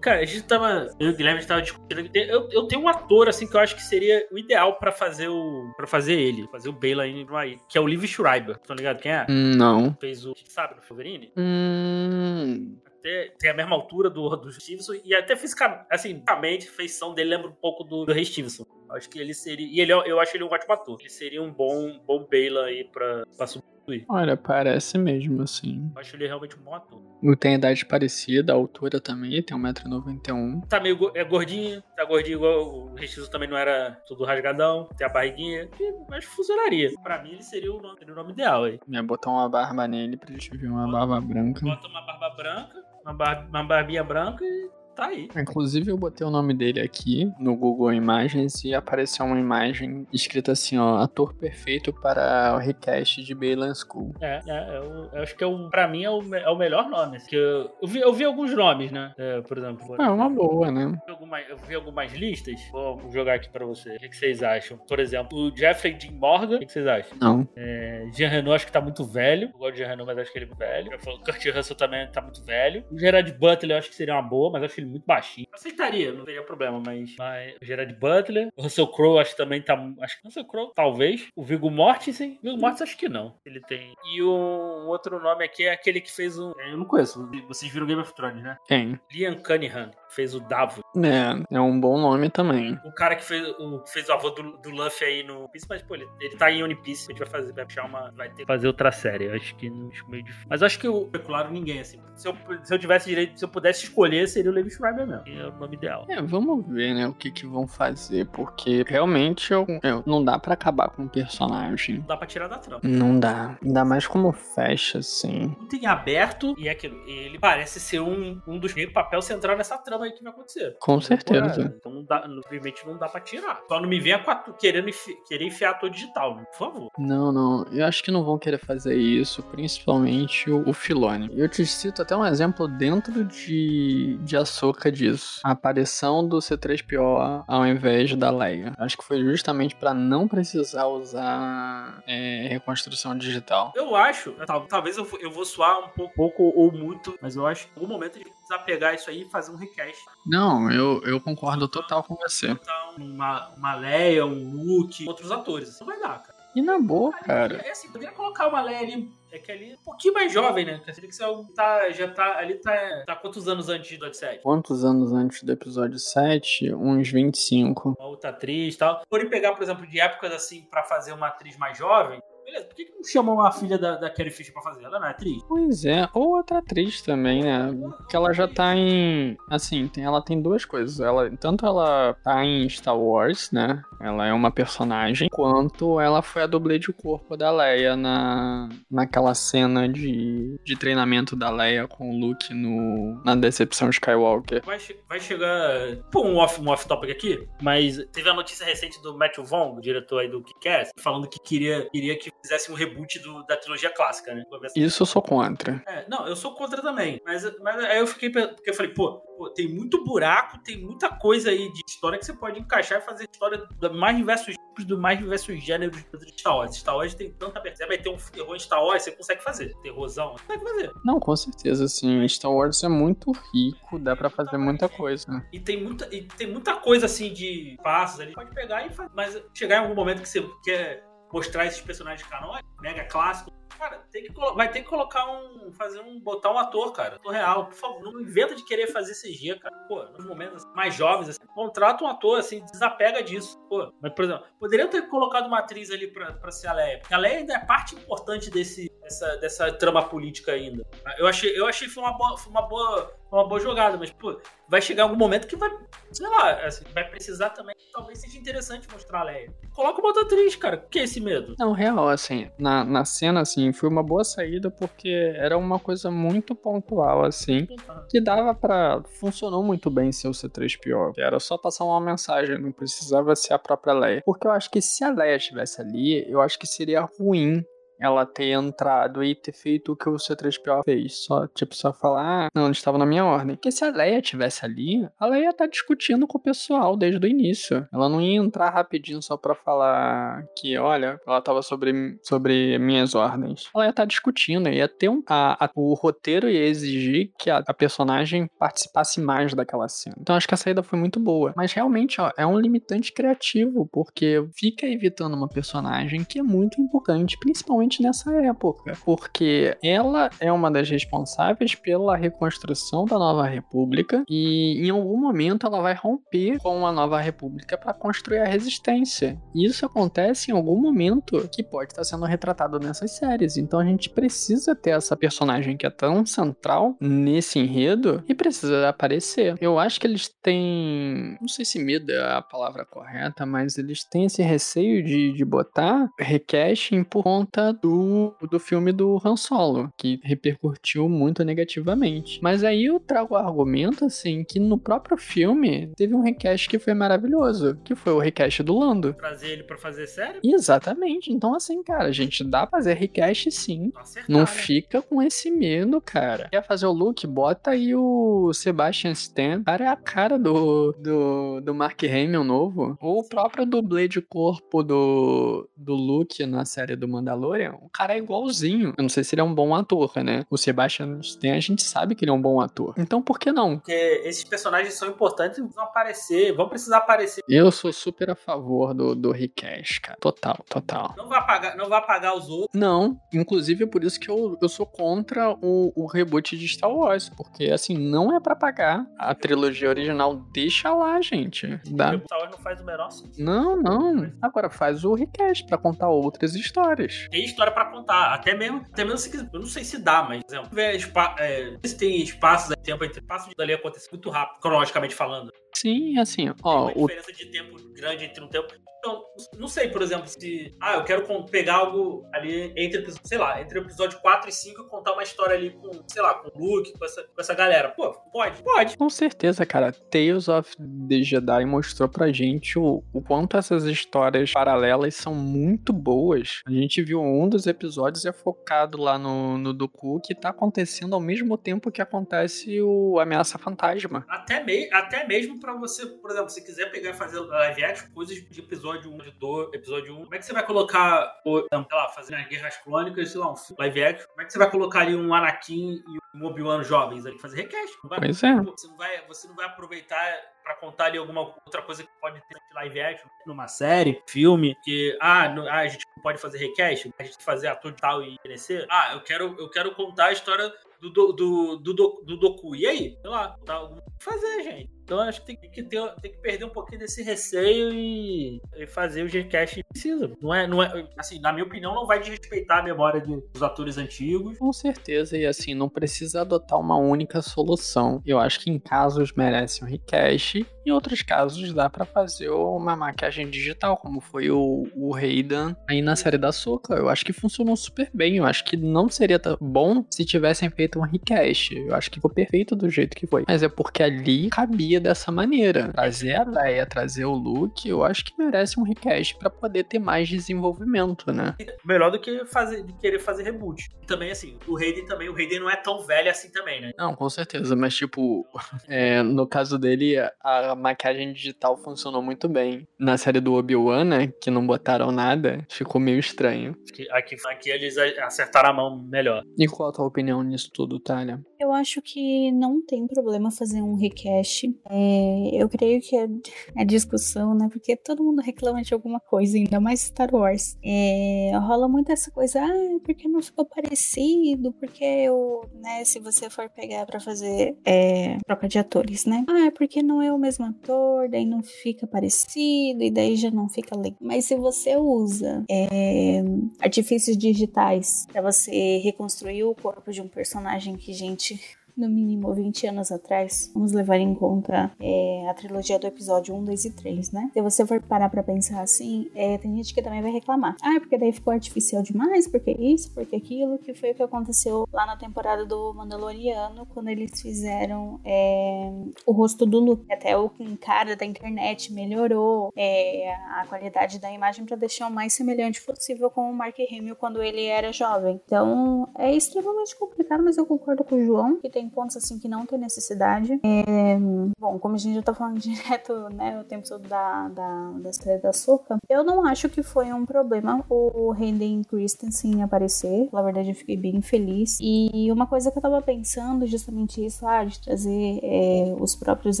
Cara, a gente tava. Eu e o Guilherme tava discutindo. Eu, eu tenho um ator, assim, que eu acho que seria o ideal pra fazer o. para fazer ele. Fazer o Bela aí, que é o Liv Schreiber. Tá ligado quem é? Não. Fez o. Sabe, no Wolverine? Hum até tem a mesma altura do, do Stevenson e até fisicamente, assim, fisicamente, feição dele lembra um pouco do, do Ray Stevenson. Acho que ele seria. E ele, eu acho ele um ótimo ator. Ele seria um bom, bom Bela aí pra, pra substituir. Olha, parece mesmo, assim. Eu acho ele realmente um bom ator. Tem idade parecida, a altura também, tem 1,91m. Tá meio é gordinho, tá gordinho igual o Restizo também não era tudo rasgadão, tem a barriguinha, mas funcionaria. Pra mim ele seria o nome, seria o nome ideal aí. Ia botar uma barba nele pra gente ver uma barba branca. Bota uma barba branca, uma, bar uma barbinha branca e tá aí. Inclusive, eu botei o nome dele aqui no Google Imagens e apareceu uma imagem escrita assim, ó, ator perfeito para o recast de Bailan School. É, é, eu, eu, acho que é o, pra mim é o, é o melhor nome. Que eu, eu, vi, eu vi alguns nomes, né? É, por exemplo. É uma boa, né? Eu vi, algumas, eu vi algumas listas. Vou jogar aqui pra vocês. O que, que vocês acham? Por exemplo, o Jeffrey Dean Morgan. O que, que vocês acham? Não. É, Jean Renault acho que tá muito velho. Eu gosto de Jean Renault, mas acho que ele é muito velho. O Kurt Russell também tá muito velho. O Gerard Butler eu acho que seria uma boa, mas acho ele muito baixinho. Aceitaria, não teria problema, mas, mas Gerard Butler, o Russell Crowe acho que também tá. Acho que Russell Crowe, talvez. O Viggo Mortensen. Viggo Mortensen acho que não. Ele tem. E o outro nome aqui é aquele que fez o. Eu não conheço. Vocês viram Game of Thrones, né? Quem? Liam Cunningham fez o Davos. É, é um bom nome também. O cara que fez o, fez o avô do, do Luffy aí no Piece, mas, pô, ele, ele tá em One Piece. A gente vai fazer, vai puxar uma. Vai ter que fazer outra série. Eu acho que não acho meio difícil. Mas acho que eu especularam ninguém, assim. Se eu, se eu tivesse direito, se eu pudesse escolher, seria o Levi Schreiber mesmo. Que é o nome ideal. É, vamos ver, né, o que que vão fazer, porque realmente eu, eu não dá para acabar com o personagem. Não dá pra tirar da trama. Não dá. Ainda mais como fecha, assim. Muito em aberto, e é aquilo. Ele parece ser um, um dos papel central nessa trama que vai acontecer. Com certeza. Então, não dá, obviamente, não dá pra tirar. Só não me venha com a, querendo enfi- querer enfiar ator digital, né? por favor. Não, não. Eu acho que não vão querer fazer isso, principalmente o, o Filone. Eu te cito até um exemplo dentro de, de Ahsoka disso. A aparição do C3PO ao invés da Leia. Acho que foi justamente pra não precisar usar é, reconstrução digital. Eu acho, tal- talvez eu, vou- eu vou suar um pouco, pouco ou muito, mas eu acho que em algum momento a gente precisa pegar isso aí e fazer um recast. Não, eu, eu concordo total com você. Botar uma, uma Leia, um Luke, outros atores. Isso não vai dar, cara. E na boa, cara. É assim, poderia colocar uma Leia ali, é que ali um pouquinho mais jovem, né? Porque ser algo tá, já tá, ali tá, tá quantos anos antes do episódio 7? Quantos anos antes do episódio 7? Uns 25. Uma outra atriz e tal. Forem pegar, por exemplo, de épocas assim, pra fazer uma atriz mais jovem, beleza, por que, que não chamam a filha da, da Carrie Fisher pra fazer? Ela não é atriz? Pois é, ou outra atriz também, né? Porque ela já tá em. Assim, tem, ela tem duas coisas. Ela, tanto ela tá em Star Wars, né? Ela é uma personagem, quanto ela foi a dublê de corpo da Leia na, naquela cena de, de treinamento da Leia com o Luke no, na Decepção Skywalker. Vai, vai chegar. Pô, um off- um off-topic aqui, mas teve a notícia recente do Matthew Vaughn, o diretor aí do Kick-Ass, falando que queria, queria que fizesse um reboot do- da trilogia clássica, né? Isso eu sou contra. É, não, eu sou contra também. Mas, mas aí eu fiquei. Porque eu falei, pô, pô, tem muito buraco, tem muita coisa aí de história que você pode encaixar e fazer história do mais diversos tipos, do mais diversos gêneros de Star Wars. Star Wars tem tanta abertura. Vai ter um terror em Star Wars, você consegue fazer. Terrorzão, você consegue fazer. Não, com certeza, sim. Star Wars é muito rico, dá pra fazer muita coisa. E tem muita, e tem muita coisa assim de passos ali. Pode pegar e fazer. Mas chegar em algum momento que você quer mostrar esses personagens canônicos, mega clássicos. Cara, tem que, vai ter que colocar um. Fazer um. botar um ator, cara. Ator real. Por favor, não inventa de querer fazer CG, cara. Pô, nos momentos assim, mais jovens, assim, contrata um ator, assim, desapega disso. Pô, mas, por exemplo, poderiam ter colocado uma atriz ali pra, pra ser a Leia. Porque a Leia ainda é parte importante desse, dessa, dessa trama política ainda. Eu achei, eu achei que foi uma boa, foi uma boa, uma boa jogada, mas, pô, vai chegar algum momento que vai, sei lá, assim, vai precisar também. Talvez seja interessante mostrar a Leia. Coloca uma outra atriz, cara. O que é esse medo? Não, real, assim, na, na cena, assim, foi uma boa saída porque era uma coisa muito pontual, assim, que dava pra. funcionou muito bem ser o C3PO. Era só passar uma mensagem, não precisava ser a própria Leia. Porque eu acho que se a Leia estivesse ali, eu acho que seria ruim ela ter entrado e ter feito o que o C3PO fez. Só, tipo, só falar, ah, não, ele estava na minha ordem. Porque se a Leia estivesse ali, a Leia tá discutindo com o pessoal desde o início. Ela não ia entrar rapidinho só pra falar que, olha, ela tava sobre, sobre minhas ordens. Ela ia estar discutindo, ia ter um. A, a- o roteiro ia exigir que a, a personagem participasse mais daquela cena. Então acho que a saída foi muito boa. Mas realmente, ó, é um limitante criativo, porque fica evitando uma personagem que é muito importante, principalmente nessa época. Porque ela é uma das responsáveis pela reconstrução da Nova República e em algum momento ela vai romper com a Nova República para construir a resistência. E isso acontece em algum momento que pode estar sendo retratado nessas séries. Então a gente precisa ter essa personagem que é tão central nesse enredo e precisa aparecer. Eu acho que eles têm. Não sei se medo é a palavra correta, mas eles têm esse receio de, de botar recasting por conta do, do filme do Han Solo, que repercutiu muito negativamente. Mas aí eu trago o argumento, assim, que no próprio filme teve um recast que foi maravilhoso, que foi o recast do Lando. Trazer ele pra fazer sério? Exatamente. Então, assim, cara, a gente dá pra fazer recast sim. Não acertar, Não né? fica com esse medo, cara. Quer fazer o look? Bota aí o Sebastian Stan. Cara é a cara do, do, do Mark Hamill novo. Ou o próprio dublê de corpo do, do Luke na série do Mandalorian. O cara é igualzinho. Eu não sei se ele é um bom ator, né? O Sebastian Stan, a gente sabe que ele é um bom ator. Então, por que não? Porque esses personagens são importantes e vão aparecer, vão precisar aparecer. Eu sou super a favor do, do recast, cara. Total, total. Não vai apagar, não vai apagar os outros. Não, inclusive é por isso que eu, eu sou contra o, o reboot de Star Wars, porque assim, não é pra pagar a trilogia original, deixa lá, gente. Dá. O Star Wars não faz o menor sentido. Não, não. Agora faz o recast pra contar outras histórias. Tem história pra contar, até mesmo, até mesmo se. Eu não sei se dá, mas, por exemplo, tiver espa- é, se tem espaços, tempo entre passos dali acontecer muito rápido, cronologicamente falando. Sim, assim, Tem ó, uma o diferença de tempo grande entre um tempo. Então, não sei, por exemplo, se. Ah, eu quero pegar algo ali entre, sei lá, entre o episódio 4 e 5 e contar uma história ali com, sei lá, com o Luke, com essa, com essa galera. Pô, pode? Pode. Com certeza, cara. Tales of the Jedi mostrou pra gente o, o quanto essas histórias paralelas são muito boas. A gente viu um dos episódios é focado lá no, no Dooku, que tá acontecendo ao mesmo tempo que acontece o Ameaça Fantasma. Até, me, até mesmo pra você, por exemplo, se quiser pegar e fazer live action, coisas de episódio 1, de 2, episódio 1, como é que você vai colocar, o, sei lá, fazer as Guerras Crônicas, sei lá, um filme live action, como é que você vai colocar ali um Anakin e um Obi-Wan jovens ali, fazer recast? Não vai, Pois é. Você não vai, você não vai aproveitar pra contar ali alguma outra coisa que pode ter de live action numa série, filme, que ah, não- ah, a gente não pode fazer recast, a gente tem que fazer ator de tal e crescer. Ah, eu quero, eu quero contar a história do, do, do, do, do, do Doku. E aí? Sei lá, tá fazer, gente. Então acho que tem que, ter, tem que perder um pouquinho desse receio e, e fazer o Gcast precisa. Não é, não é, assim, na minha opinião, não vai desrespeitar a memória de- dos atores antigos. Com certeza, e assim, não precisa adotar uma única solução. Eu acho que em casos merece um recast, em outros casos dá pra fazer uma maquiagem digital, como foi o, o Raiden aí na série da Soca. Eu acho que funcionou super bem. Eu acho que não seria tão bom se tivessem feito um recast. Eu acho que ficou perfeito do jeito que foi. Mas é porque ali cabia dessa maneira. Trazer a Leia, trazer o Luke, eu acho que merece um recast pra poder ter mais desenvolvimento, né? Melhor do que fazer, de querer fazer reboot. Também, assim, o Raiden também, o Raiden não é tão velho assim também, né? Não, com certeza, mas tipo, é, no caso dele, a maquiagem digital funcionou muito bem. Na série do Obi-Wan, né, que não botaram nada, ficou meio estranho. Acho que Aqui, aqui eles acertaram a mão melhor. E qual a tua opinião nisso tudo, Thalia? Eu acho que não tem problema fazer um recast. É, eu creio que é, é discussão, né? Porque todo mundo reclama de alguma coisa, ainda mais Star Wars. É, rola muito essa coisa, ah, porque não ficou parecido? Porque eu, né, se você for pegar pra fazer é, troca de atores, né? Ah, é porque não é o mesmo ator, daí não fica parecido, e daí já não fica legal. Mas se você usa é, artifícios digitais pra você reconstruir o corpo de um personagem que, gente, удачи! No mínimo 20 anos atrás, vamos levar em conta é, a trilogia do episódio 1, 2 e 3, né? Se você for parar pra pensar assim, é, tem gente que também vai reclamar. Ah, porque daí ficou artificial demais, porque isso, porque aquilo, que foi o que aconteceu lá na temporada do Mandaloriano, quando eles fizeram é, o rosto do Luke. Até o cara da internet melhorou é, a qualidade da imagem pra deixar o mais semelhante possível com o Mark Hamill quando ele era jovem. Então, é extremamente complicado, mas eu concordo com o João, que tem pontos assim que não tem necessidade. É, bom, como a gente já tá falando direto, né, o tempo todo da, da, da série da Soca, eu não acho que foi um problema o Hayden Christensen aparecer. Na verdade, eu fiquei bem feliz. E uma coisa que eu tava pensando, justamente isso, ah, de trazer é, os próprios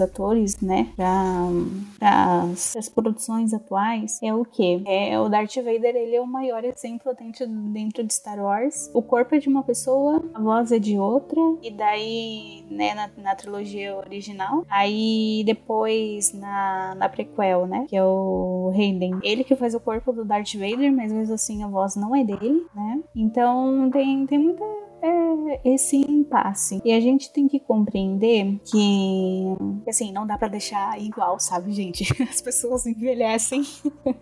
atores, né, pra, pra as produções atuais, é o que? É, o Darth Vader, ele é o maior exemplo dentro, dentro de Star Wars. O corpo é de uma pessoa, a voz é de outra, e daí né, na, na, trilogia original. Aí depois na, na prequel, né, que é o Hayden. Ele que faz o corpo do Darth Vader, mas mesmo assim a voz não é dele, né? Então tem, tem muita é esse impasse. E a gente tem que compreender que, assim, não dá para deixar igual, sabe, gente? As pessoas envelhecem,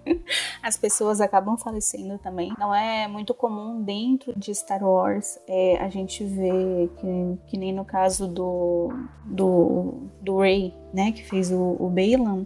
as pessoas acabam falecendo também. Não é muito comum dentro de Star Wars é, a gente ver que, que nem no caso do, do, do Rey, né, que fez o, o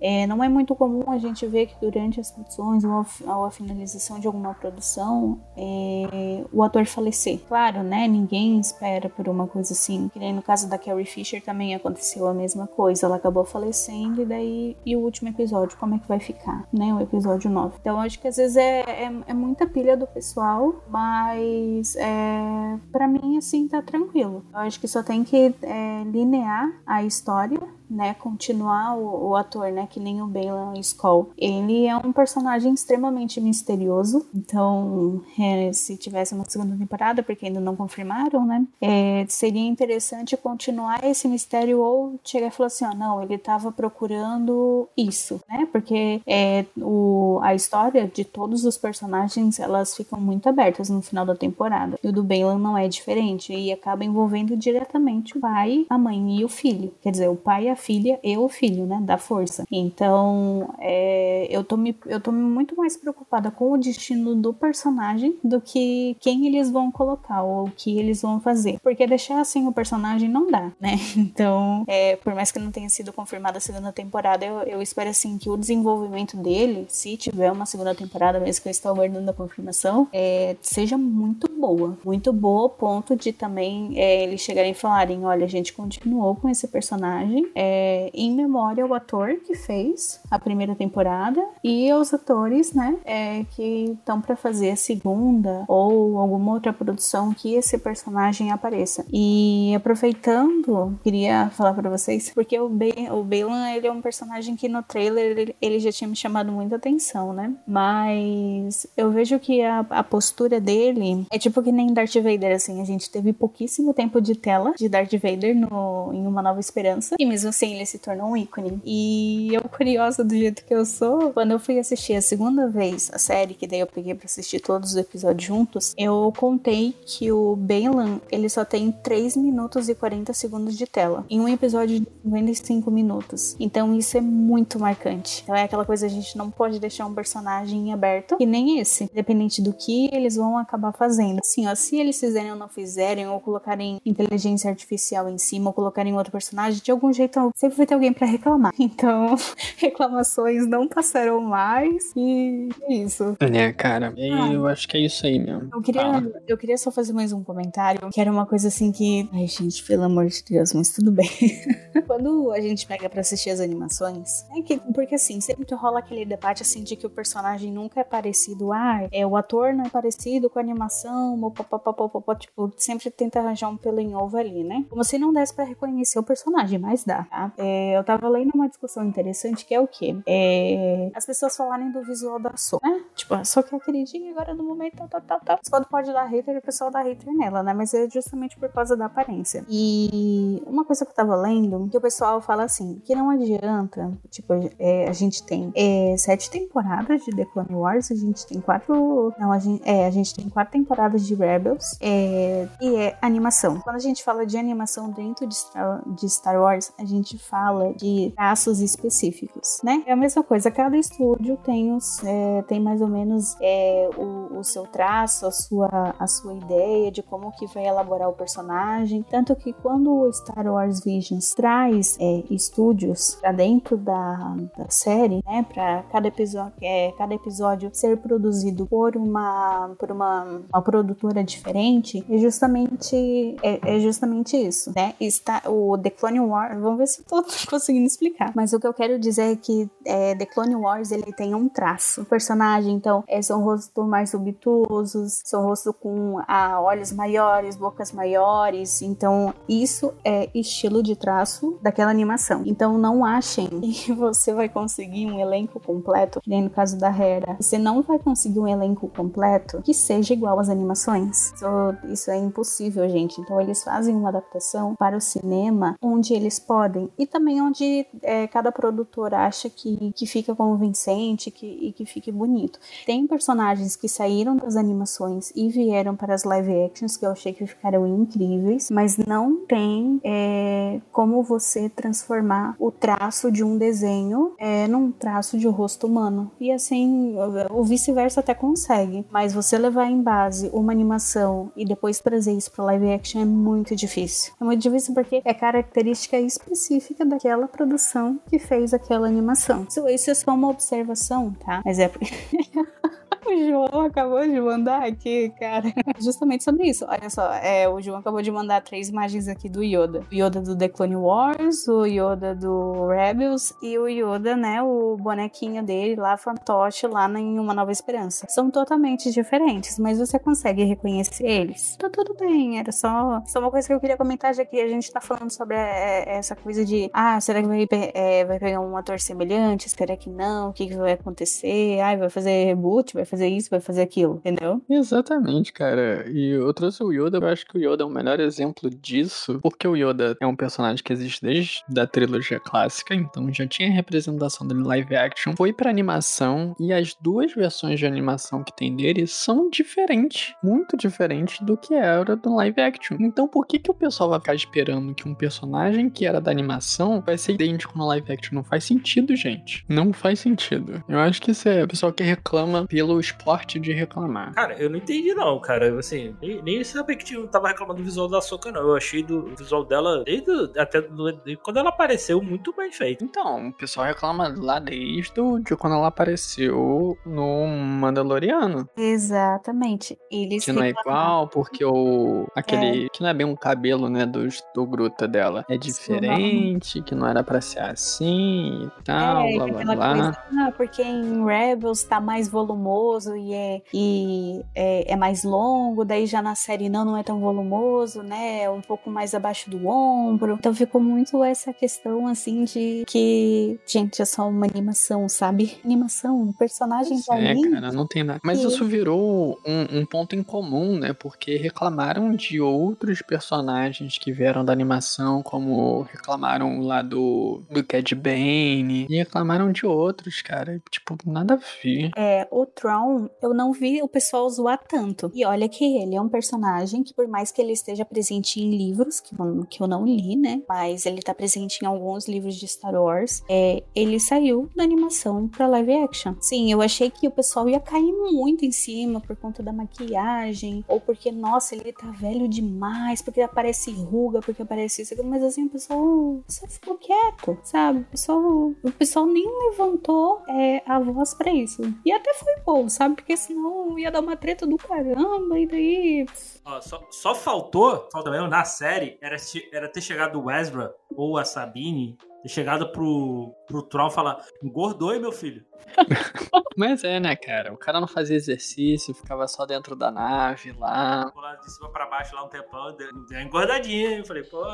é, não é muito comum a gente ver que durante as produções ou a, ou a finalização de alguma produção é, o ator falecer. Claro, né, ninguém espera por uma coisa assim. Que nem no caso da Carrie Fisher também aconteceu a mesma coisa. Ela acabou falecendo e daí e o último episódio, como é que vai ficar, né, o episódio 9. Então acho que às vezes é, é, é muita pilha do pessoal, mas é, para mim assim tá tranquilo. Eu acho que só tem que é, linear a história né, continuar o, o, ator, né, que nem o Bailan Skull. Ele é um personagem extremamente misterioso, então é, se tivesse uma segunda temporada, porque ainda não confirmaram, né, é, seria interessante continuar esse mistério ou chegar e falar assim, ó, não, ele estava procurando isso, né, porque é, o, a história de todos os personagens, elas ficam muito abertas no final da temporada, e o do Bailan não é diferente, e acaba envolvendo diretamente o pai, a mãe e o filho, quer dizer, o pai e a filha e o filho, né? Da força. Então, é, eu, tô me, eu tô muito mais preocupada com o destino do personagem do que quem eles vão colocar ou o que eles vão fazer. Porque deixar assim o personagem não dá, né? Então, é, por mais que não tenha sido confirmada a segunda temporada, eu, eu espero assim que o desenvolvimento dele, se tiver uma segunda temporada, mesmo que eu estou aguardando a confirmação, é, seja muito boa. Muito boa ao ponto de também é, eles chegarem e falarem: olha, a gente continuou com esse personagem é, em memória ao ator que fez a primeira temporada e aos atores, né, é, que estão para fazer a segunda ou alguma outra produção que esse personagem apareça. E aproveitando, queria falar para vocês, porque o, Be o Balan, ele é um personagem que no trailer ele, ele já tinha me chamado muita atenção, né? Mas eu vejo que a, a postura dele é tipo que nem Darth Vader, assim, a gente teve pouquíssimo tempo de tela de Darth Vader no, em Uma Nova Esperança, e mesmo assim ele se tornou um ícone. E eu, curiosa do jeito que eu sou, quando eu fui assistir a segunda vez a série, que daí eu peguei pra assistir todos os episódios juntos, eu contei que o Balan, ele só tem 3 minutos e 40 segundos de tela, em um episódio de 55 minutos. Então isso é muito marcante. Então é aquela coisa, a gente não pode deixar um personagem aberto, que nem esse, independente do que eles vão acabar fazendo. Assim, ó, se eles fizerem ou não fizerem, ou colocarem inteligência artificial em cima, ou colocarem outro personagem, de algum jeito sempre vai ter alguém para reclamar. Então, reclamações não passarão mais e é isso. É, cara, ah, eu acho que é isso aí mesmo. Eu queria, eu queria só fazer mais um comentário, que era uma coisa assim que. Ai, gente, pelo amor de Deus, mas tudo bem. Quando a gente pega para assistir as animações, é que, porque assim, sempre rola aquele debate assim de que o personagem nunca é parecido. Ah, é, o ator não é parecido com a animação, ou papapá, tipo, sempre tenta arranjar um pelo em ovo ali, né? Como se não desse para reconhecer o personagem, mas dá, tá? É, eu tava lendo uma discussão interessante que é o quê? É, as pessoas falarem do visual da So, né? Tipo, a So que é queridinha agora no momento, tal, tal, tal, tal. Quando pode dar hater, o pessoal dá hater nela, né? Mas é justamente por causa da aparência. E uma coisa que eu tava lendo, que o pessoal fala assim, que não adianta, tipo, é, a gente tem é, sete temporadas de The Clone Wars, a gente tem quatro. Não, a gente, é, a gente tem quatro temporadas de Rebels é, e é animação. Quando a gente fala de animação dentro de Star, de Star Wars, a gente fala de traços específicos, né? É a mesma coisa, cada estúdio tem, os, é, tem mais ou menos é, o, o, seu traço, a sua, a sua ideia de como que vai elaborar o personagem. Tanto que quando o Star Wars Visions traz é, estúdios para dentro da, da série, né? Para cada episódio, é, cada episódio ser produzido por uma, por uma, uma produtora diferente, é justamente, é, é justamente isso, né? Está, o The Clone Wars, vamos ver se eu tô conseguindo explicar. Mas o que eu quero dizer é que é, The Clone Wars ele tem um traço. O personagem, então, é, são rostos mais obtusos, são rostos com ah, olhos maiores, bocas maiores. Então, isso é estilo de traço daquela animação. Então, não achem que você vai conseguir um elenco completo, que nem no caso da Hera. Você não vai conseguir um elenco completo que seja igual às animações. So, isso é impossível, gente. Então, eles fazem uma adaptação para o cinema onde eles podem e também onde é, cada produtor acha que, que fica convincente que, e que fique bonito. Tem personagens que saíram das animações e vieram para as live actions que eu achei que ficaram incríveis, mas não tem é, como você transformar o traço de um desenho é, num traço de rosto humano. E assim, o vice-versa até consegue, mas você levar em base uma animação e depois trazer isso para live action é muito difícil. É muito difícil porque é característica específica daquela produção que fez aquela animação. Isso, isso é só uma observação, tá? Mas é porque. O João acabou de mandar aqui, cara. Justamente sobre isso. Olha só, é, o João acabou de mandar três imagens aqui do Yoda. O Yoda do The Clone Wars, o Yoda do Rebels e o Yoda, né, o bonequinho dele lá, fantoche, lá em Uma Nova Esperança. São totalmente diferentes, mas você consegue reconhecer eles? Tá tudo bem, era só, só uma coisa que eu queria comentar, já que a gente tá falando sobre é, é, essa coisa de, ah, será que vai, é, vai pegar um ator semelhante? Será que não? O que, que vai acontecer? Ah, vai fazer reboot? Vai fazer isso, vai fazer aquilo, entendeu? Exatamente, cara. E eu trouxe o Yoda, eu acho que o Yoda é o melhor exemplo disso, porque o Yoda é um personagem que existe desde a trilogia clássica, então já tinha representação dele live action, foi pra animação, e as duas versões de animação que tem dele são diferentes, muito diferentes do que era do live action. Então por que que o pessoal vai ficar esperando que um personagem que era da animação vai ser idêntico no live action? Não faz sentido, gente. Não faz sentido. Eu acho que isso é o pessoal que reclama pelo esporte de reclamar. Cara, eu não entendi não, cara. Assim, nem, nem sabia que tinha, tava reclamando do visual da Soca, não. Eu achei do visual dela, desde até do, de, quando ela apareceu, muito bem feito. Então, o pessoal reclama lá desde o, de quando ela apareceu no Mandaloriano. Exatamente. Eles Que não é igual, porque o. aquele. que não é bem um cabelo, né, do, do Gruta dela. É diferente, que não era pra ser assim e tal, É, blá blá blá. coisa, ah, porque em Rebels tá mais volumoso e, é, e é, é mais longo, daí já na série não, não é tão volumoso, né? É um pouco mais abaixo do ombro. Então ficou muito essa questão assim de que, gente, é só uma animação, sabe? Animação, um personagem tá É, ali. cara, não tem nada. Mas isso virou um, um ponto em comum, né? Porque reclamaram de outros personagens que vieram da animação, como reclamaram lá do, do Cad Bane, e reclamaram de outros, cara. Tipo, nada a ver. É, o Tron, eu não vi o pessoal zoar tanto. E olha que ele é um personagem que, por mais que ele esteja presente em livros, que eu, que eu não li, né? Mas ele tá presente em alguns livros de Star Wars. É, ele saiu da animação pra live action. Sim, eu achei que o pessoal ia cair muito em cima por conta da maquiagem, ou porque, nossa, ele tá velho demais, porque aparece ruga, porque aparece isso, mas assim, o pessoal só ficou quieto, sabe? O pessoal, o pessoal nem levantou é, a voz pra isso. E até foi bom, sabe? Porque senão ia dar uma treta do caramba, e daí. Ó, só, só faltou, falta mesmo, na série, era, era ter chegado o Ezra ou a Sabine, ter chegado pro, pro Troll e falar: engordou, hein, meu filho? Mas é, né, cara? O cara não fazia exercício, ficava só dentro da nave lá. Ficou lá de cima pra baixo lá um tempão, deu, deu uma engordadinha. hein? Eu falei, pô,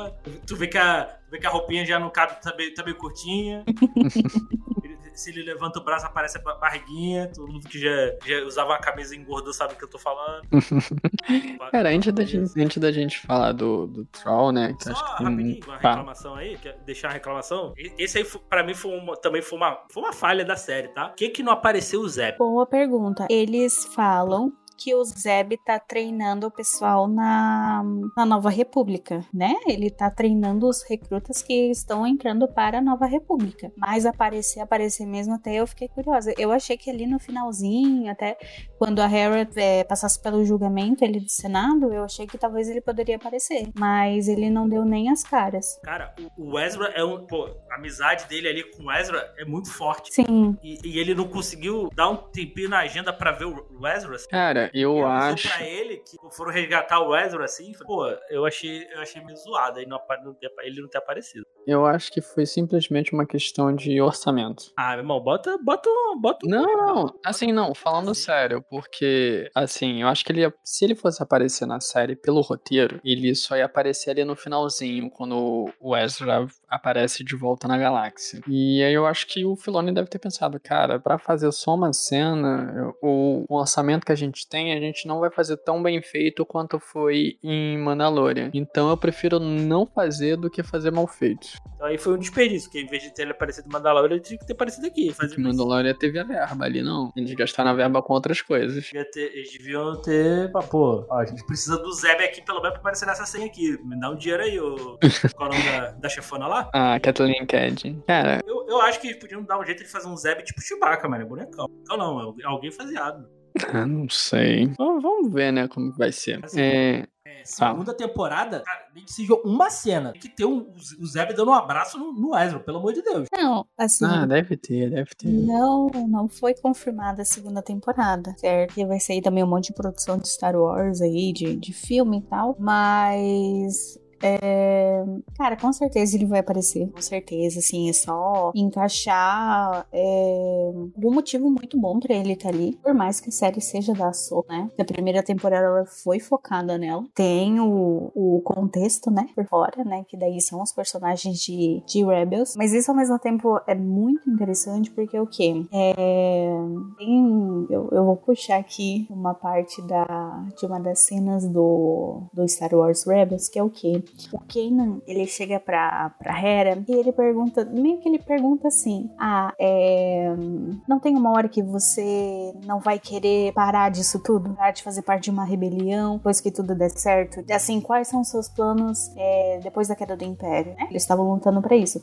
tu vê que a, tu vê que a roupinha já não cabe, tá bem, tá bem curtinha. Se ele levanta o braço, aparece a ba- barriguinha. Todo mundo que já, já usava a camisa e engordou sabe o que eu tô falando. Cara, antes da gente, antes da gente falar do, do Troll, né? Que Só acho que tem- rapidinho, uma Tá. reclamação aí, quer deixar a reclamação. Esse aí, pra mim, foi uma- também foi uma, foi uma falha da série, tá? Por que, que não apareceu o Zé? Boa pergunta. Eles falam que o Zeb tá treinando o pessoal na, na Nova República, né? Ele tá treinando os recrutas que estão entrando para a Nova República. Mas aparecer, aparecer mesmo, até eu fiquei curiosa. Eu achei que ali no finalzinho, até quando a Hera é, passasse pelo julgamento, ele do Senado, eu achei que talvez ele poderia aparecer. Mas ele não deu nem as caras. Cara, o, Ezra é um. Pô, a amizade dele ali com o Ezra é muito forte. Sim, E, e ele não conseguiu dar um tempinho na agenda pra ver o, o Ezra. Cara, eu E avisou acho. pra ele que foram resgatar o Ezra assim. Pô, eu achei, eu achei meio zoado aí não, apa- não ter- ele não ter aparecido. Eu acho que foi simplesmente uma questão de orçamento. Ah, meu irmão, bota, bota, bota Não, não, assim, não, falando sério, porque, assim, eu acho que ele ia, se ele fosse aparecer na série pelo roteiro, ele só ia aparecer ali no finalzinho, quando o Ezra aparece de volta na galáxia. E aí eu acho que o Filoni deve ter pensado, cara, pra fazer só uma cena, eu- o, o orçamento que a gente tem, a gente não vai fazer tão bem feito quanto foi em Mandalorian. Então eu prefiro não fazer do que fazer mal feito. Então aí foi um desperdício, porque em vez de ter ele aparecido no Mandalorian, ele tinha que ter aparecido aqui. Fazer Porque Mandalorian teve a verba ali, não. Eles gastaram a verba com outras coisas. Ter- eles deviam ter. pá, Pô, ó, a gente precisa do Zeb aqui, pelo menos, pra aparecer nessa senha aqui. Me dá um dinheiro aí, ô. Qual é o nome da, da chefona lá? Ah, Kathleen Kennedy. Cara, Eu, eu acho que podiam dar um jeito de fazer um Zeb tipo Chewbacca, mano. É bonecão. Não, não, é alguém faseado. Eu não sei. Vamos vamos ver, né, como que vai ser. É, É, segunda temporada, cara, nem que seja uma cena. Tem que ter um, o Zeb dando um abraço no, no Ezra, pelo amor de Deus. não, assim. ah, deve ter, deve ter. Não, não foi confirmada a segunda temporada, certo? E vai sair também um monte de produção de Star Wars aí, de, de filme e tal. Mas É... Cara, com certeza ele vai aparecer. Com certeza, assim, é só encaixar é... algum motivo muito bom pra ele estar ali. Por mais que a série seja da Soul, né? A primeira temporada ela foi focada nela. Tem o, o contexto, né? Por fora, né? Que daí são os personagens de, de Rebels. Mas isso ao mesmo tempo é muito interessante porque o quê? É... Tem... Eu, eu vou puxar aqui uma parte da, de uma das cenas do, do Star Wars Rebels, que é o quê? O Kanan, ele chega pra, pra Hera e ele pergunta, meio que ele pergunta assim: Ah, é. Não tem uma hora que você não vai querer parar disso tudo? Parar de fazer parte de uma rebelião, depois que tudo der certo? Assim, quais são os seus planos é, depois da queda do Império? Né? Eles estavam lutando para isso.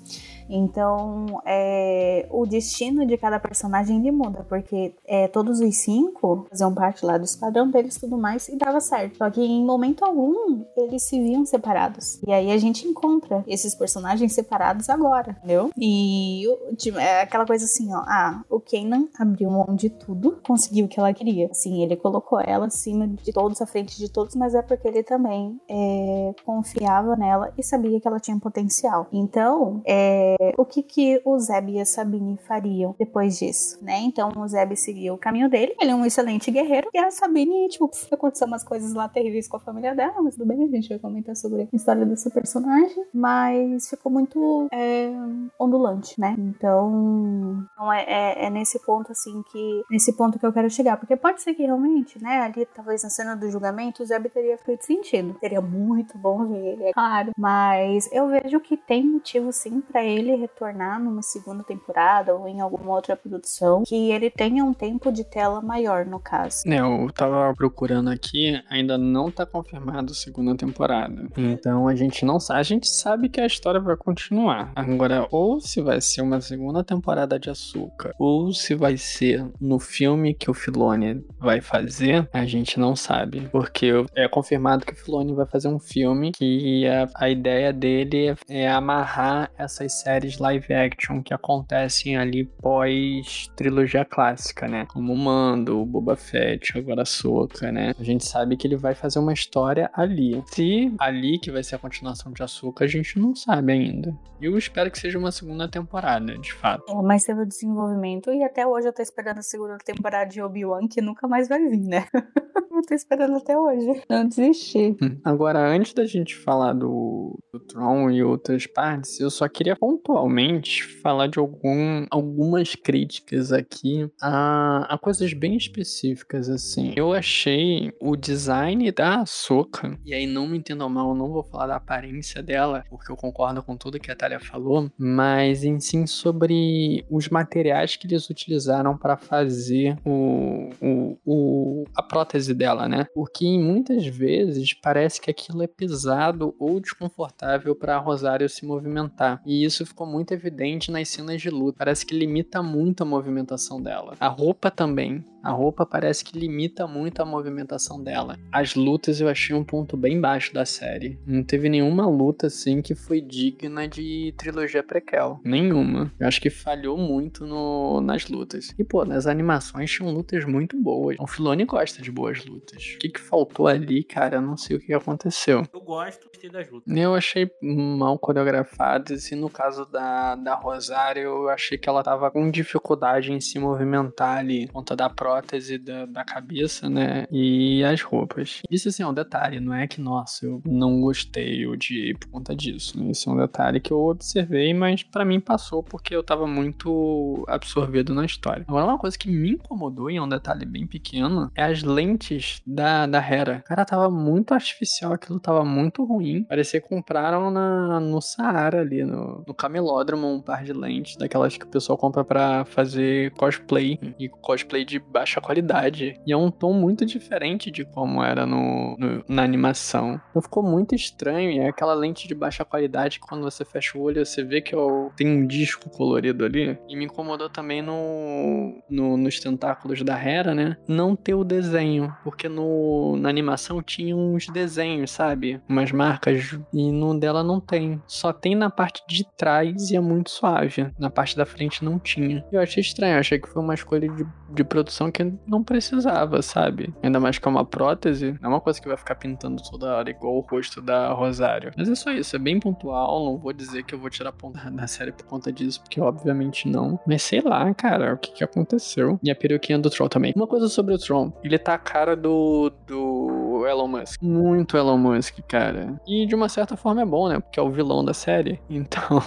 Então, é, o destino de cada personagem ele muda, porque é, todos os cinco faziam parte lá do esquadrão deles tudo mais e dava certo. Só que em momento algum eles se viam separados. E aí a gente encontra esses personagens separados agora, entendeu? E tipo, é aquela coisa assim, ó. Ah, o Kanan abriu mão de tudo, conseguiu o que ela queria. Assim, ele colocou ela acima de todos, à frente de todos, mas é porque ele também é, confiava nela e sabia que ela tinha potencial. Então, é, o que que o Zeb e a Sabine fariam depois disso, né? Então, o Zeb seguiu o caminho dele, ele é um excelente guerreiro, e a Sabine, tipo, aconteceu umas coisas lá terríveis com a família dela, mas tudo bem, a gente vai comentar sobre a história dessa personagem, mas ficou muito é, ondulante, né? Então, então é, é, é, nesse ponto, assim, que nesse ponto que eu quero chegar, porque pode ser que realmente, né, ali, talvez na cena do julgamento, o Zeb teria feito sentido, seria muito bom ver ele, é claro, mas eu vejo que tem motivo, sim, para ele retornar numa segunda temporada ou em alguma outra produção, que ele tenha um tempo de tela maior, no caso. É, eu tava procurando aqui, ainda não tá confirmado a segunda temporada. Então a gente não sabe. A gente sabe que a história vai continuar. Agora, ou se vai ser uma segunda temporada de Açúcar, ou se vai ser no filme que o Filone vai fazer, a gente não sabe. Porque é confirmado que o Filone vai fazer um filme que a, a ideia dele é amarrar essas séries live action que acontecem ali pós trilogia clássica, né? Como o Mando, o Boba Fett, agora a Soca, né? A gente sabe que ele vai fazer uma história ali. Se ali que vai ser a continuação de Açúcar, a gente não sabe ainda. Eu espero que seja uma segunda temporada, de fato. É, mas teve o desenvolvimento e até hoje eu tô esperando a segunda temporada de Obi-Wan, que nunca mais vai vir, né? eu tô esperando até hoje. Não desisti. Hum. Agora, antes da gente falar do, do Tron e outras partes, eu só queria pontualmente falar de algum, algumas críticas aqui a, a coisas bem específicas, assim. Eu achei o design da Soca, e aí não me entendam mal, não vou falar da aparência dela, porque eu concordo com tudo que a Thalia falou, mas em sim sobre os materiais que eles utilizaram para fazer o, o, o, a prótese dela, né? Porque muitas vezes parece que aquilo é pesado ou desconfortável para Rosário se movimentar. E isso ficou muito evidente nas cenas de luta. Parece que limita muito a movimentação dela. A roupa também. A roupa parece que limita muito a movimentação dela. As lutas eu achei um ponto bem baixo da série. Não teve nenhuma luta assim que foi digna de trilogia prequel. Nenhuma. Eu acho que falhou muito no, nas lutas. E pô, nas animações tinham lutas muito boas. O Filoni gosta de boas lutas. O que, que faltou ali, cara? Eu não sei o que aconteceu. Eu gosto das lutas. Eu achei mal coreografadas e no caso da, da Rosário, eu achei que ela tava com dificuldade em se movimentar ali, conta da prótese da, da cabeça, né? E as roupas. Isso, assim, é um detalhe, não é que, nossa, eu não gostei ou de por conta disso. Né? Isso é um detalhe que eu observei, mas para mim passou porque eu tava muito absorvido na história. Agora, uma coisa que me incomodou, e é um detalhe bem pequeno, é as lentes da, da Hera. Cara, tava muito artificial, aquilo tava muito ruim. Parecia que compraram na, no Saara ali, no, no camelódromo, um par de lentes, daquelas que o pessoal compra para fazer cosplay, e cosplay de baixa qualidade. E é um tom muito diferente de como era no, no na animação. Então ficou muito estranho, e é aquela lente de baixa qualidade que quando você fecha o olho, você vê que é tem um disco colorido ali. E me incomodou também no, no, nos tentáculos da Hera, né? Não ter o desenho, porque no, na animação tinha uns desenhos, sabe? Umas marcas, e no dela não tem. Só tem na parte de trás e é muito suave. Na parte da frente não tinha. Eu achei estranho, achei que foi uma escolha de, de produção que não precisava, sabe? Ainda mais que é uma prótese, não é uma coisa que vai ficar pintando toda hora igual o rosto da Rosário. Mas é só isso, é bem pontual, não vou dizer que eu vou tirar ponto da série por conta disso, porque obviamente não. Mas sei lá, cara, o que que aconteceu. E a peruquinha do Troll também. Uma coisa sobre o Tron, ele tá a cara do, do Elon Musk. Muito Elon Musk, cara. E de uma certa forma é bom, né? Porque é o vilão da série. Então,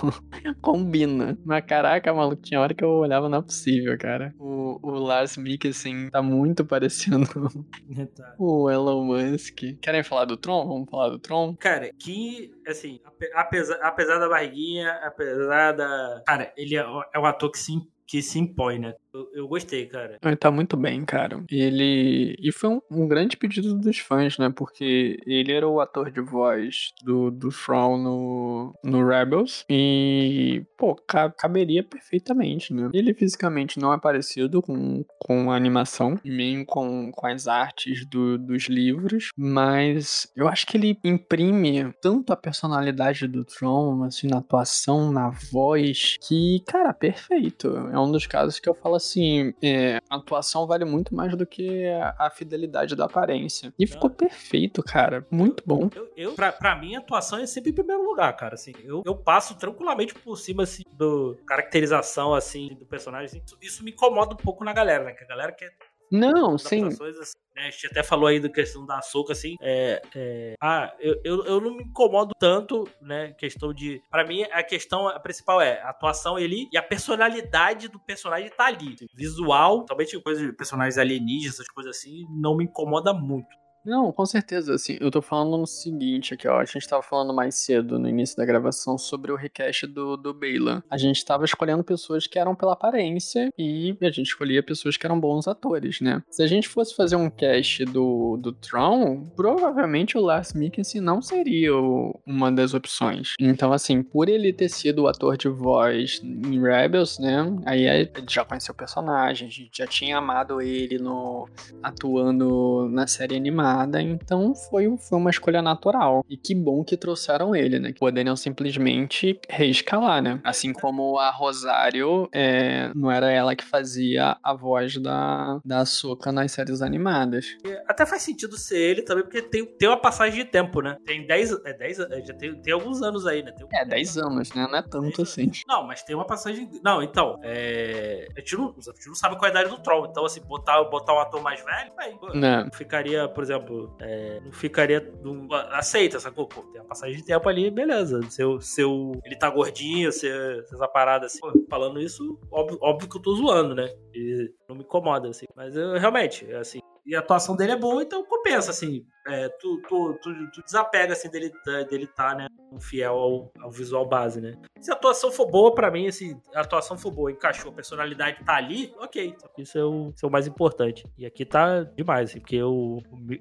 combina. Mas caraca, maluco, tinha hora que eu olhava, não é possível, cara. O, o Lars Mikkelsen tá muito parecendo Tá. o Elon Musk. Querem falar do Tron? Vamos falar do Tron? Cara, que, assim, ape- apesar, apesar da barriguinha, apesar da. Cara, ele é, é um ator que se, que se impõe, né? Eu, eu gostei, cara. Ele tá muito bem, cara. Ele. E foi um, um grande pedido dos fãs, né? Porque ele era o ator de voz do, do Thrawn no, no Rebels. E, pô, ca- caberia perfeitamente, né? Ele fisicamente não é parecido com, com a animação, nem com, com as artes do, dos livros. Mas eu acho que ele imprime tanto a personalidade do Thrawn, assim, na atuação, na voz, que, cara, perfeito. É um dos casos que eu falo assim, é, a atuação vale muito mais do que a, a fidelidade da aparência. E ficou perfeito, cara. Muito bom. Eu, eu pra, pra mim, a atuação é sempre em primeiro lugar, cara. Assim, eu, eu passo tranquilamente por cima, assim, do caracterização, assim, do personagem. assim. Isso, isso me incomoda um pouco na galera, né? Que a galera quer Não, sim. assim, né? A gente até falou aí da questão da açúcar, assim. É, é, ah, eu, eu, eu não me incomodo tanto, né? Questão de. Pra mim, a questão a principal é a atuação ali e a personalidade do personagem tá ali. Assim, visual, somente coisa de personagens alienígenas, essas coisas assim, não me incomoda muito. Não, com certeza, assim, eu tô falando no seguinte aqui, ó, a gente tava falando mais cedo, no início da gravação, sobre o request do, do Bela. A gente tava escolhendo pessoas que eram pela aparência e a gente escolhia pessoas que eram bons atores, né? Se a gente fosse fazer um cast do, do Tron, provavelmente o Lars Mikkelsen não seria o- uma das opções. Então, assim, por ele ter sido o ator de voz em Rebels, né, aí a gente já conheceu o personagem, a gente já tinha amado ele no atuando na série animada, então foi, foi uma escolha natural. E que bom que trouxeram ele, né? Poderiam simplesmente reescalar, né? Assim como a Rosário é, não era ela que fazia a voz da, da Ahsoka nas séries animadas. Até faz sentido ser ele também, porque tem, tem uma passagem de tempo, né? Tem 10. É 10 é, já tem, tem alguns anos aí, né? Tem- É, 10 anos, né? Não é tanto assim. Não, mas tem uma passagem. Não, então, é. A gente não, a gente não sabe qual é a idade do Troll. Então, assim, botar, botar um ator mais velho, aí, não ficaria, por exemplo, é, não ficaria. Não, aceita, sacou? Pô, tem uma passagem de tempo ali, beleza. Seu, seu, ele tá gordinho, se, essa parada assim. Pô, falando isso, óbvio, óbvio que eu tô zoando, né? E não me incomoda, assim. Mas eu realmente, assim. E a atuação dele é boa, então compensa, assim. É, tu, tu, tu, tu desapega, assim, dele, dele tá, né? Fiel ao, ao visual base, né? Se a atuação for boa, pra mim, assim, a atuação for boa, encaixou, a personalidade tá ali, ok. Isso é o, isso é o mais importante. E aqui tá demais, assim, porque o,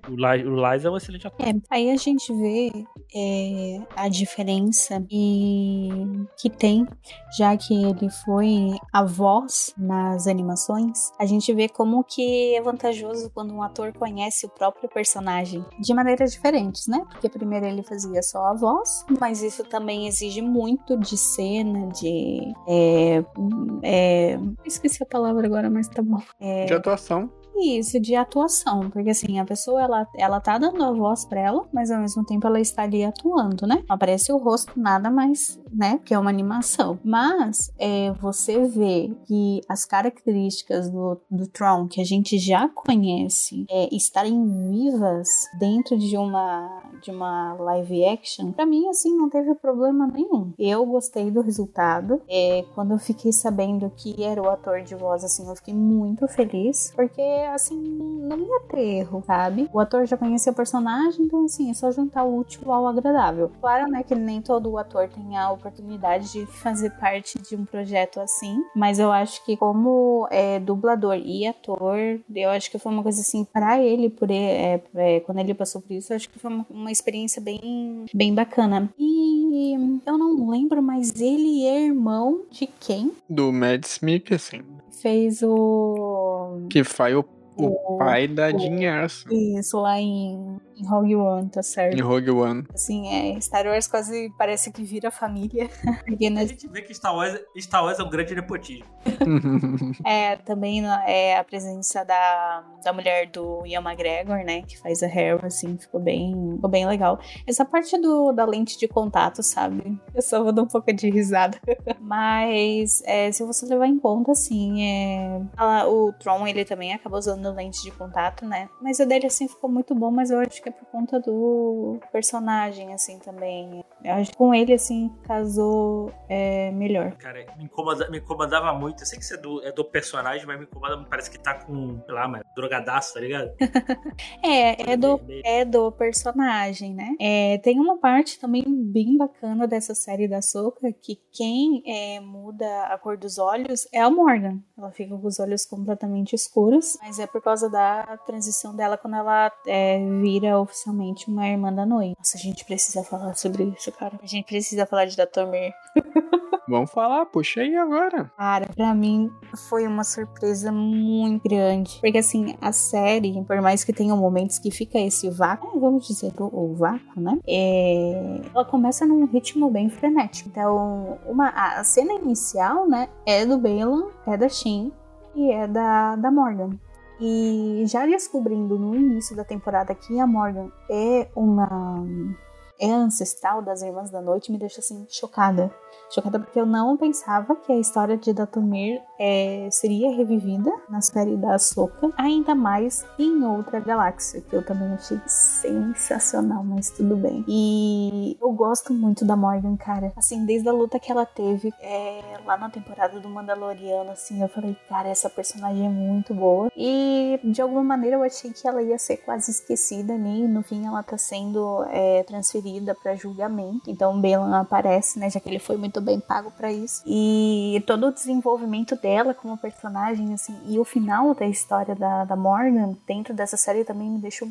o, o Lais é um excelente ator. É, aí a gente vê é, a diferença e que tem, já que ele foi a voz nas animações, a gente vê como que é vantajoso quando um ator conhece o próprio personagem de maneiras diferentes, né? Porque primeiro ele fazia só a voz, mas isso também exige muito de cena, de. É, é, esqueci a palavra agora, mas tá bom. É, De atuação. Isso, de atuação, porque assim, a pessoa ela, ela tá dando a voz pra ela, mas ao mesmo tempo ela está ali atuando, né? Aparece o rosto, nada mais, né? Porque é uma animação. Mas é, você vê que as características do, do Tron, que a gente já conhece, é, estarem vivas dentro de uma, de uma live action, pra mim, assim, não teve problema nenhum. Eu gostei do resultado. É, quando eu fiquei sabendo que era o ator de voz, assim, eu fiquei muito feliz, porque assim, não ia ter erro, sabe? O ator já conhecia o personagem, então assim, é só juntar o útil ao agradável. Claro, né, que nem todo ator tem a oportunidade de fazer parte de um projeto assim, mas eu acho que como é, dublador e ator, eu acho que foi uma coisa assim, para ele, por ele, é, é, quando ele passou por isso, eu acho que foi uma, uma experiência bem, bem bacana. E eu não lembro, mas ele é irmão de quem Do Mads Mikkelsen. fez o Que foi o, o O- pai da Jean Erso. Isso, lá em Em Rogue One, tá certo. Em Rogue One. Assim, é, Star Wars quase parece que vira família. Porque A gente vê que Star Wars, Star Wars é um grande nepotismo. É, também na- é a presença da, da mulher do Ian McGregor, né? Que faz a Hera, assim, ficou bem, ficou bem legal. Essa parte do, da lente de contato, sabe? Eu só vou dar um pouco de risada. Mas, é, se você levar em conta, assim, é... a- o Tron, ele também acaba usando lente de contato, né? Mas o dele, assim, ficou muito bom, mas eu acho que é por conta do personagem, assim, também. Eu acho que com ele, assim, casou é, melhor. Cara, me, incomoda- me incomodava muito. Eu sei que isso é do, é do personagem, mas me incomoda, parece que tá com, sei lá, mas drogadaço, tá ligado? É, é do é do personagem, né? É, tem uma parte também bem bacana dessa série da Soca que quem é, muda a cor dos olhos é a Morgan. Ela fica com os olhos completamente escuros, mas é por causa da transição dela quando ela é, vira oficialmente uma irmã da noite. Nossa, a gente precisa falar sobre isso, cara. A gente precisa falar de Datomir. Vamos falar, puxa aí agora. Cara, pra mim foi uma surpresa muito grande. Porque assim, a série, por mais que tenha momentos que fica esse vácuo, vamos dizer, o, o vácuo, né? É, ela começa num ritmo bem frenético. Então, uma, a a cena inicial, né, é do Balan, é da Shin e é da, da Morgan. E já descobrindo no início da temporada que a Morgan é uma. É ancestral das Irmãs da Noite, me deixa assim chocada. Chocada porque eu não pensava que a história de Datomir é, seria revivida na série da Ahsoka, ainda mais em outra galáxia, que eu também achei sensacional, mas tudo bem. E eu gosto muito da Morgan, cara. Assim, desde a luta que ela teve é, lá na temporada do Mandaloriano, assim, eu falei, cara, essa personagem é muito boa. E de alguma maneira eu achei que ela ia ser quase esquecida ali. E no fim ela tá sendo é, transferida pra julgamento. Então o Balan aparece, né? Já que ele foi muito bem pago pra isso. E todo o desenvolvimento dela como personagem, assim, e o final da história da, da Morgan dentro dessa série também me deixou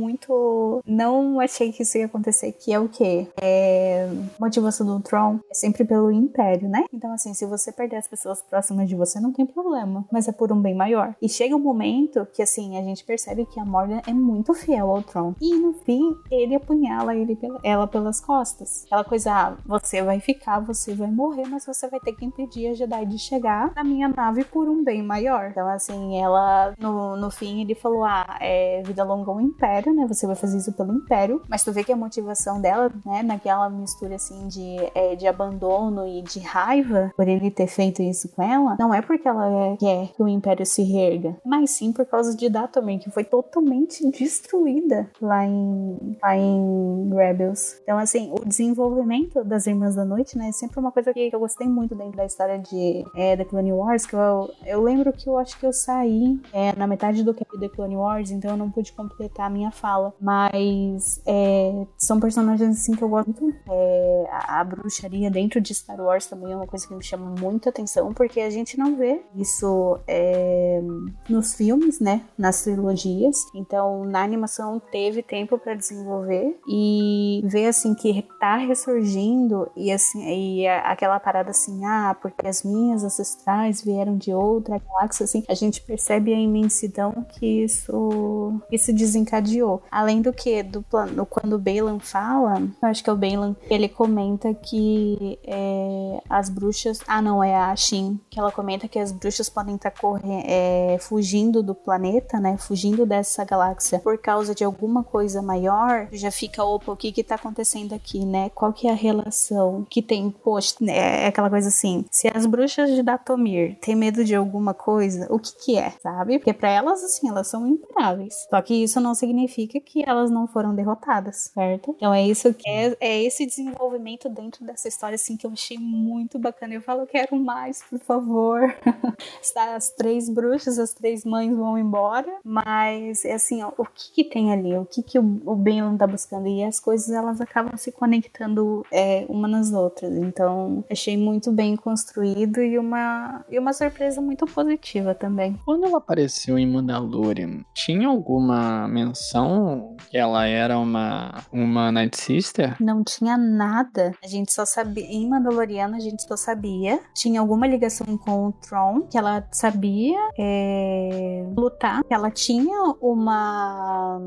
muito. Não achei que isso ia acontecer, que é o quê? É. Motivação do Tron é sempre pelo Império, né? Então, assim, se você perder as pessoas próximas de você, não tem problema. Mas é por um bem maior. E chega um momento que, assim, a gente percebe que a Morgan é muito fiel ao Tron. E no fim, ele apunhala ele pela- ela pelas costas. Aquela coisa, ah, você vai ficar, você vai morrer, mas você vai ter que impedir a Jedi de chegar na minha nave por um bem maior. Então, assim, ela, no, no fim, ele falou: ah, é vida longa ao Império, né? Você vai fazer isso pelo Império. Mas tu vê que a motivação dela, né, naquela mistura, assim, de, é, de abandono e de raiva por ele ter feito isso com ela, não é porque ela quer que o Império se reerga, mas sim por causa de Datomir, que foi totalmente destruída lá em, lá em Rebels. Então, assim, o desenvolvimento das Irmãs da Noite, né, é sempre uma coisa que eu gostei muito dentro da história de é, The Clone Wars, que eu, eu lembro que eu acho que eu saí é, na metade do cap The Clone Wars, então eu não pude completar a minha fala, mas é, são personagens, assim, que eu gosto muito. É, a, a bruxaria dentro de Star Wars também é uma coisa que me chama muita atenção, porque a gente não vê isso é, nos filmes, né, nas trilogias, então na animação teve tempo pra desenvolver e ver, assim, que tá ressurgindo e, assim, e a- aquela parada assim, ah, porque as minhas ancestrais vieram de outra galáxia, assim, a gente percebe a imensidão que isso, isso desencadeou. Além do que, do plano, quando o Balan fala, eu acho que é o Balan, ele comenta que é, as bruxas, ah não, é a Shin, que ela comenta que as bruxas podem estar correndo, é, fugindo do planeta, né, fugindo dessa galáxia por causa de alguma coisa maior, já fica, opa, o que que tá acontecendo aqui, né, qual que é a relação que tem, poxa, né, é aquela coisa assim, se as bruxas de Datomir têm medo de alguma coisa, o que que é, sabe? Porque pra elas, assim, elas são imparáveis. Só que isso não significa que elas não foram derrotadas, certo? Então é isso que é, é esse desenvolvimento dentro dessa história, assim, que eu achei muito bacana. Eu falo, quero mais, por favor. As três bruxas, as três mães vão embora, mas é assim, ó, o que que tem ali? O que que o, o Balan tá buscando? E as coisas, elas acabam se conectando é, uma nas outras. Então, achei muito bem construído e uma, e uma surpresa muito positiva também. Quando ela apareceu em Mandalorian, tinha alguma menção que ela era uma, uma Night Sister? Não tinha nada. A gente só sabia. Em Mandaloriano, a gente só sabia. Tinha alguma ligação com o Tron, que ela sabia é, lutar. Que ela tinha uma.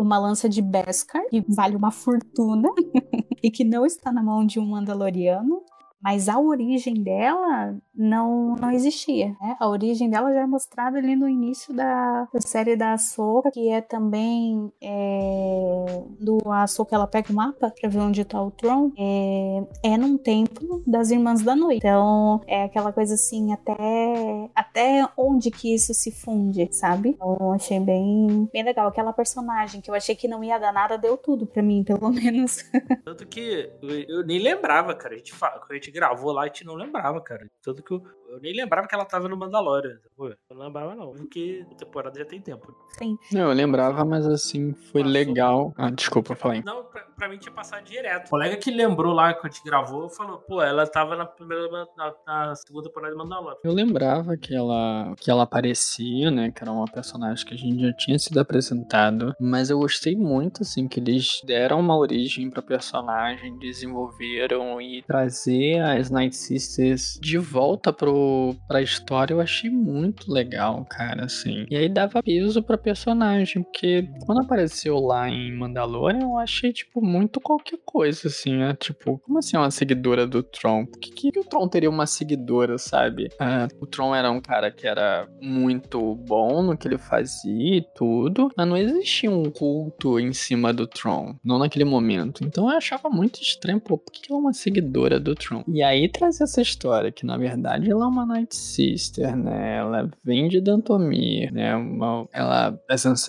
Uma lança de Beskar, que vale uma fortuna e que não está na mão de um Mandaloriano. Mas a origem dela não, não existia, né? A origem dela já é mostrada ali no início da, série da Ahsoka, que é também é, do Ahsoka, ela pega o mapa pra ver onde tá o Tron, é, é num templo das Irmãs da Noite. Então, é aquela coisa assim, até, até onde que isso se funde, sabe? Então, eu achei bem, bem legal. Aquela personagem que eu achei que não ia dar nada, deu tudo pra mim, pelo menos. Tanto que eu, eu nem lembrava, cara. A gente, fala, a gente gravou lá, a gente não lembrava, cara. Tanto que eu, eu nem lembrava que ela tava no Mandalorian. Pô, eu não lembrava, não. Porque a temporada já tem tempo. Sim. Não, eu lembrava, mas assim, foi Passou. legal. Ah, desculpa, eu falei. Não, pra, pra mim tinha passado direto. O colega que lembrou lá que a gente gravou falou, pô, ela tava na primeira na, na segunda temporada de Mandalorian. Eu lembrava que ela, que ela aparecia, né? Que era uma personagem que a gente já tinha sido apresentado. Mas eu gostei muito, assim, que eles deram uma origem pra personagem, desenvolveram e trazer as Night Sisters de volta pro, pra história. Eu achei muito legal, cara, assim. E aí dava peso pra personagem, porque quando apareceu lá em Mandalorian, eu achei, tipo, muito qualquer coisa, assim, né? Tipo, como assim uma seguidora do Tron? Por que, que o Tron teria uma seguidora, sabe? Ah, o Tron era um cara que era muito bom no que ele fazia e tudo, mas não existia um culto em cima do Tron, não naquele momento. Então eu achava muito estranho, pô, por que ela é uma seguidora do Tron? E aí trazer essa história, que na verdade ela é uma Night Sister, né? Ela vem de Dantomir, né? Uma, ela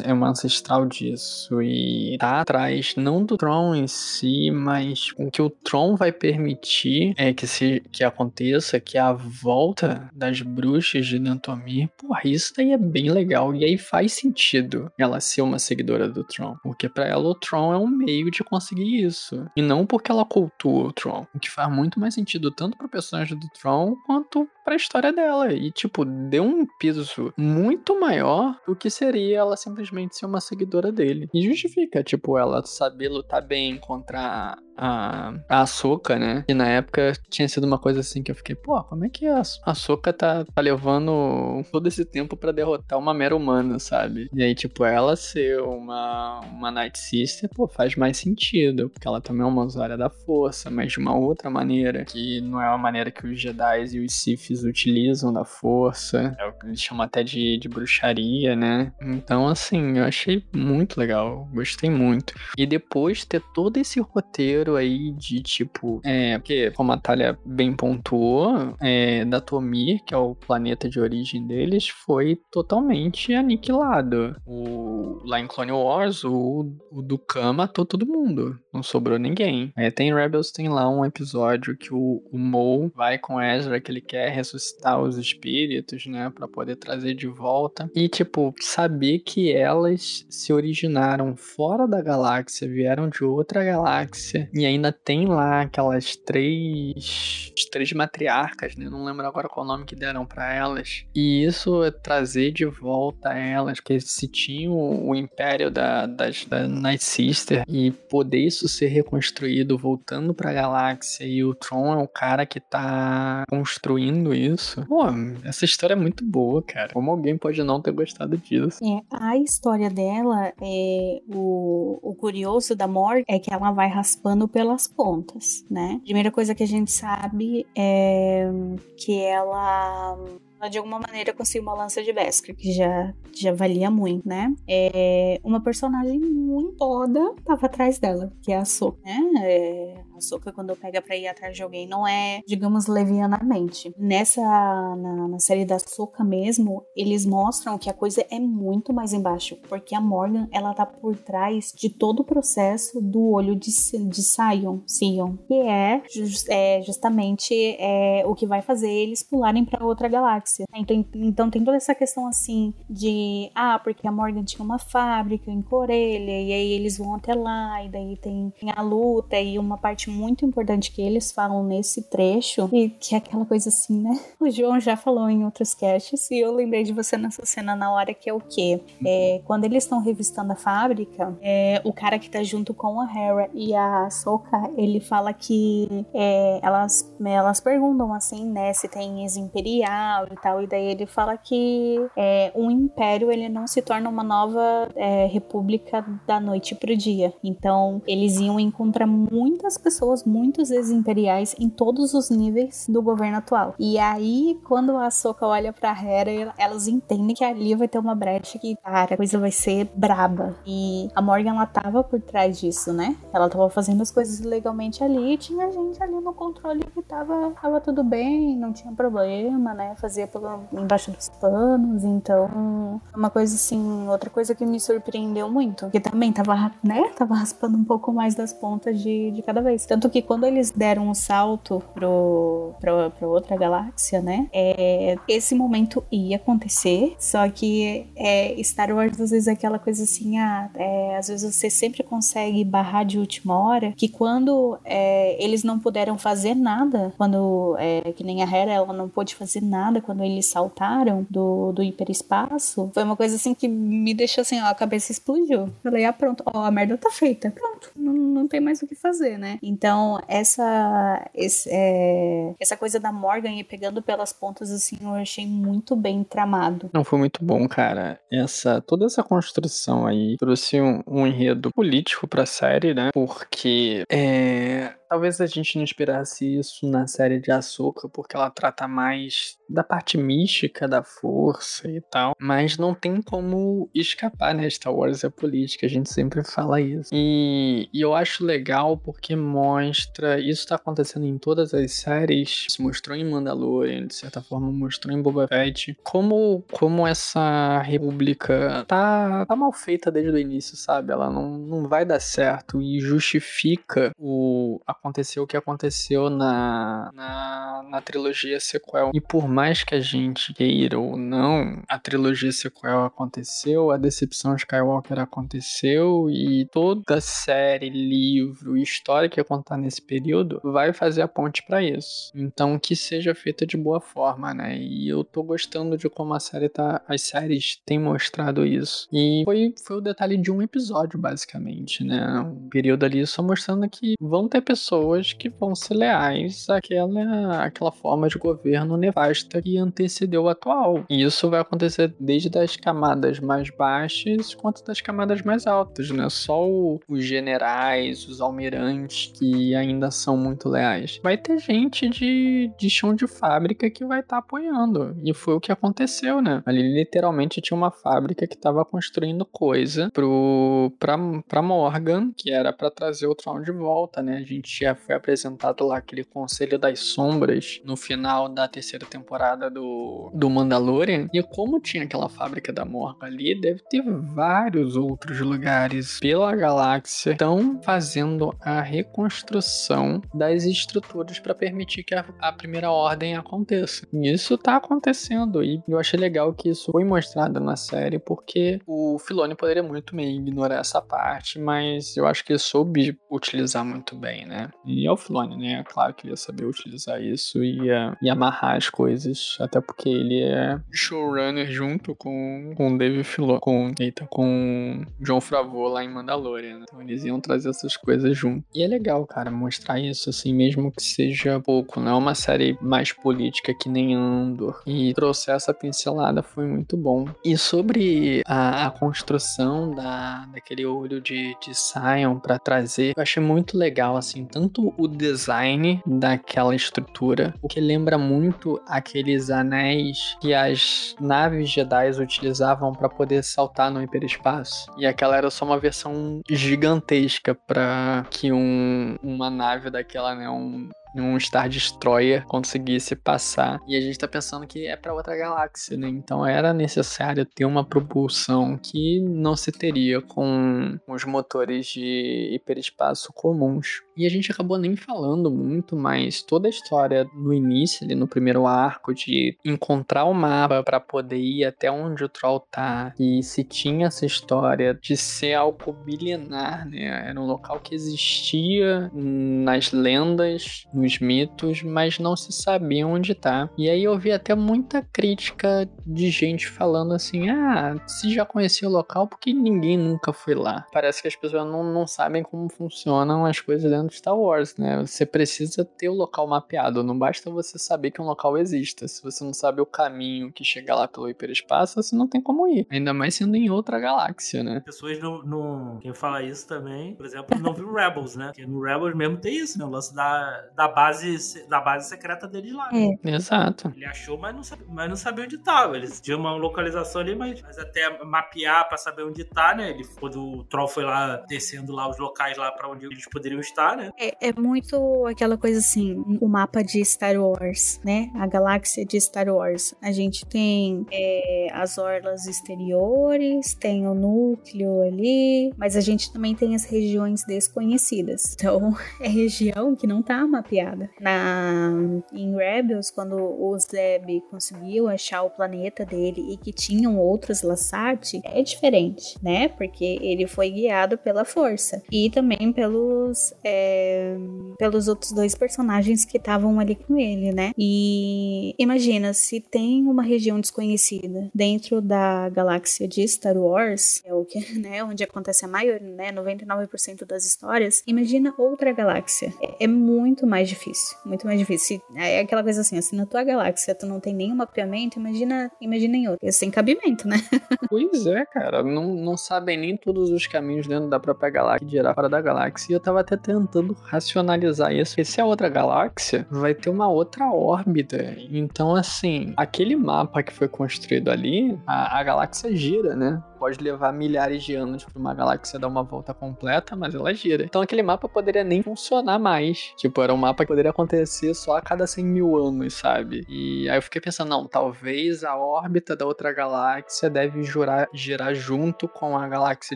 é uma ancestral disso e tá atrás não do Tron em si, mas o que o Tron vai permitir é que, se, que aconteça, que é a volta das bruxas de Dantomir. Porra, isso daí é bem legal. E aí faz sentido ela ser uma seguidora do Tron. Porque para ela o Tron é um meio de conseguir isso. E não porque ela cultua o Tron. O que faz muito mais sentido tanto pro personagem do Tron quanto pra história dela. E, tipo, deu um peso muito maior do que seria ela simplesmente ser uma seguidora dele. E justifica, tipo, ela saber lutar bem contra a, a Ahsoka, né? E na época tinha sido uma coisa assim que eu fiquei, pô, como é que a Ahsoka tá, tá levando todo esse tempo para derrotar uma mera humana, sabe? E aí, tipo, ela ser uma, uma Night Sister, pô, faz mais sentido, porque ela também é uma usuária da força, mas de uma outra maneira, que não é uma maneira que os Jedi e os Siths utilizam da força, é o que eles chamam até de, de bruxaria, né? Então, assim, eu achei muito legal, gostei muito. E depois ter todo esse roteiro aí de tipo, é, porque como a Thalia bem pontuou, é, da Tomir, que é o planeta de origem deles, foi totalmente aniquilado. O, lá em Clone Wars, o, o Dukan matou todo mundo, não sobrou ninguém. Aí tem Rebels, tem lá um episódio que o, o Mo vai com Ezra, que ele quer ressuscitar os espíritos, né, para poder trazer de volta. E, tipo, saber que elas se originaram fora da galáxia, vieram de outra galáxia, e ainda tem lá aquelas três. três matriarcas, né? Não lembro agora qual nome que deram para elas. E isso é trazer de volta elas, porque se tinha o, o império da, das, da Night Sister e poder isso ser reconstruído voltando pra galáxia e o Tron é o cara que tá construindo isso. Pô, essa história é muito boa, cara. Como alguém pode não ter gostado disso? É, a história dela, é, o, o curioso da morte é que ela vai raspando pelas pontas, né? Primeira coisa que a gente sabe é que ela ela de alguma maneira conseguiu uma lança de Beskar, que já, já valia muito, né? É, uma personagem muito foda tava atrás dela, que é a Soka, né? É, a Soka, quando pega pra ir atrás de alguém, não é, digamos, levianamente. Nessa, na, na série da Soka mesmo, eles mostram que a coisa é muito mais embaixo, porque a Morgan, ela tá por trás de todo o processo do olho de, de Sion, Sion que é, é justamente é, o que vai fazer eles pularem para outra galáxia. Então, então tem toda essa questão assim de ah, porque a Morgan tinha uma fábrica em Corelha, e aí eles vão até lá, e daí tem, tem a luta e uma parte muito importante que eles falam nesse trecho, e que é aquela coisa assim, né? O João já falou em outros casts, e eu lembrei de você nessa cena na hora que é o quê? É, quando eles estão revistando a fábrica, é, o cara que tá junto com a Hera e a Soka, ele fala que é, elas, elas perguntam assim, né, se tem ex-imperial e tal, e daí ele fala que é, um império ele não se torna uma nova é, república da noite pro dia. Então, eles iam encontrar muitas pessoas, muitos ex-imperiais em todos os níveis do governo atual. E aí, quando a Soka olha pra Hera, elas entendem que ali vai ter uma brecha que, cara, a coisa vai ser braba. E a Morgan, ela tava por trás disso, né? Ela tava fazendo as coisas legalmente ali e tinha gente ali no controle que tava, tava tudo bem, não tinha problema, né? Fazia pelo, embaixo dos panos. Então, uma coisa assim, outra coisa que me surpreendeu muito, que também tava, né? Tava raspando um pouco mais das pontas de, de cada vez. Tanto que quando eles deram um salto pro, pro, pra outra galáxia, né? É, esse momento ia acontecer, só que é, Star Wars às vezes é aquela coisa assim, ah, é, às vezes você sempre consegue barrar de última hora, que quando é, eles não puderam fazer nada, quando, é, que nem a Hera, ela não pôde fazer nada quando eles saltaram do, do hiperespaço, foi uma coisa assim que me deixou assim, ó, a cabeça explodiu. Falei, ah, pronto, ó, a merda tá feita. Pronto, não, não tem mais o que fazer, né? Então, essa, esse, é, essa coisa da Morgan ir pegando pelas pontas, assim, eu achei muito bem tramado. Não, foi muito bom, cara. Essa, toda essa construção aí trouxe um, um enredo político pra série, né? Porque é, Talvez a gente não esperasse isso na série de Ahsoka, porque ela trata mais da parte mística da força e tal. Mas não tem como escapar, né? Star Wars é política, a gente sempre fala isso. E, e eu acho legal porque mostra. Isso tá acontecendo em todas as séries. Se mostrou em Mandalorian, de certa forma mostrou em Boba Fett. Como, como essa república tá, tá mal feita desde o início, sabe? Ela não, não vai dar certo e justifica o, a aconteceu o que aconteceu na, na, na trilogia sequel. E por mais que a gente queira ou não, a trilogia sequel aconteceu, a decepção Skywalker aconteceu e toda série, livro, história que ia contar nesse período vai fazer a ponte para isso. Então que seja feita de boa forma, né? E eu tô gostando de como a série tá, as séries têm mostrado isso. E foi, foi o detalhe de um episódio, basicamente, né? Um período ali só mostrando que vão ter pessoas pessoas que vão ser leais àquela, àquela forma de governo nefasta que antecedeu o atual. E isso vai acontecer desde as camadas mais baixas quanto das camadas mais altas, né? Só o, os generais, os almirantes que ainda são muito leais. Vai ter gente de, de chão de fábrica que vai estar tá apoiando. E foi o que aconteceu, né? Ali literalmente tinha uma fábrica que estava construindo coisa pro, pra, pra Morgan, que era para trazer o Tron de volta, né? A gente já foi apresentado lá aquele Conselho das Sombras no final da terceira temporada do, do Mandalorian. E como tinha aquela fábrica da Morga ali, deve ter vários outros lugares pela galáxia estão fazendo a reconstrução das estruturas para permitir que a, a, primeira ordem aconteça. E isso tá acontecendo e eu achei legal que isso foi mostrado na série porque o Filoni poderia muito bem ignorar essa parte, mas eu acho que ele soube utilizar muito bem, né? E o Filoni, né? Claro que ele ia saber utilizar isso e ia, ia amarrar as coisas, até porque ele é showrunner junto com, com Dave Filoni, com, eita, com John Favreau lá em Mandalorian. Né? Então eles iam trazer essas coisas junto. E é legal, cara, mostrar isso, assim, mesmo que seja pouco, não é uma série mais política que nem Andor. E trouxe essa pincelada, foi muito bom. E sobre a, a construção da, daquele olho de, de Sion para trazer, eu achei muito legal, assim, tanto o design daquela estrutura, o que lembra muito aqueles anéis que as naves Jedi utilizavam para poder saltar no hiperespaço. E aquela era só uma versão gigantesca para que um, uma nave daquela, né, um, um Star Destroyer conseguisse passar. E a gente tá pensando que é para outra galáxia, né? Então era necessário ter uma propulsão que não se teria com os motores de hiperespaço comuns. E a gente acabou nem falando muito, mas toda a história no início, ali no primeiro arco, de encontrar o mapa para poder ir até onde o Troll tá, e se tinha essa história de ser algo milenar, né? Era um local que existia nas lendas, nos mitos, mas não se sabia onde tá. E aí eu vi até muita crítica de gente falando assim: ah, se já conhecia o local, porque ninguém nunca foi lá? Parece que as pessoas não, não sabem como funcionam as coisas dentro de Star Wars, né? Você precisa ter o local mapeado, não basta você saber que um local exista. Se você não sabe o caminho que chega lá pelo hiperespaço, você não tem como ir. Ainda mais sendo em outra galáxia, né? Pessoas não, não. Quem fala isso também, por exemplo, não viu Rebels, né? Porque no Rebels mesmo tem isso, né? O lance da, da, base, da base secreta deles lá. É. Exato. Ele achou, mas não, sabia, mas não sabia onde tava. Eles tinham uma localização ali, mas, mas até mapear pra saber onde tá, né? Ele, quando o Troll foi lá descendo lá os locais lá pra onde eles poderiam estar, né? É, é muito aquela coisa assim, o mapa de Star Wars, né? A galáxia de Star Wars. A gente tem é, as orlas exteriores, tem o núcleo ali, mas a gente também tem as regiões desconhecidas. Então, é região que não tá mapeada. Na, em Rebels, quando o Zeb conseguiu achar o planeta dele e que tinham outros Lassati, é diferente, né? Porque ele foi guiado pela força e também pelos. É, pelos outros dois personagens que estavam ali com ele, né? E imagina se tem uma região desconhecida dentro da galáxia de Star Wars, é o que, né, onde acontece a maior, né, 99% das histórias. Imagina outra galáxia. É, é, muito mais difícil, muito mais difícil. É aquela coisa assim, assim, na tua galáxia tu não tem nenhum mapeamento, imagina, imagina em outra. É sem cabimento, né? pois é, cara, não, não sabem nem todos os caminhos dentro da própria galáxia de gerar fora da galáxia. E eu tava até tentando racionalizar isso. Porque se é outra galáxia, vai ter uma outra órbita. Então, assim, aquele mapa que foi construído ali, a, a galáxia gira, né? Pode levar milhares de anos para uma galáxia dar uma volta completa, mas ela gira. Então aquele mapa poderia nem funcionar mais. Tipo, era um mapa que poderia acontecer só a cada 100 mil anos, sabe? E aí eu fiquei pensando, não, talvez a órbita da outra galáxia deve jurar, girar junto com a galáxia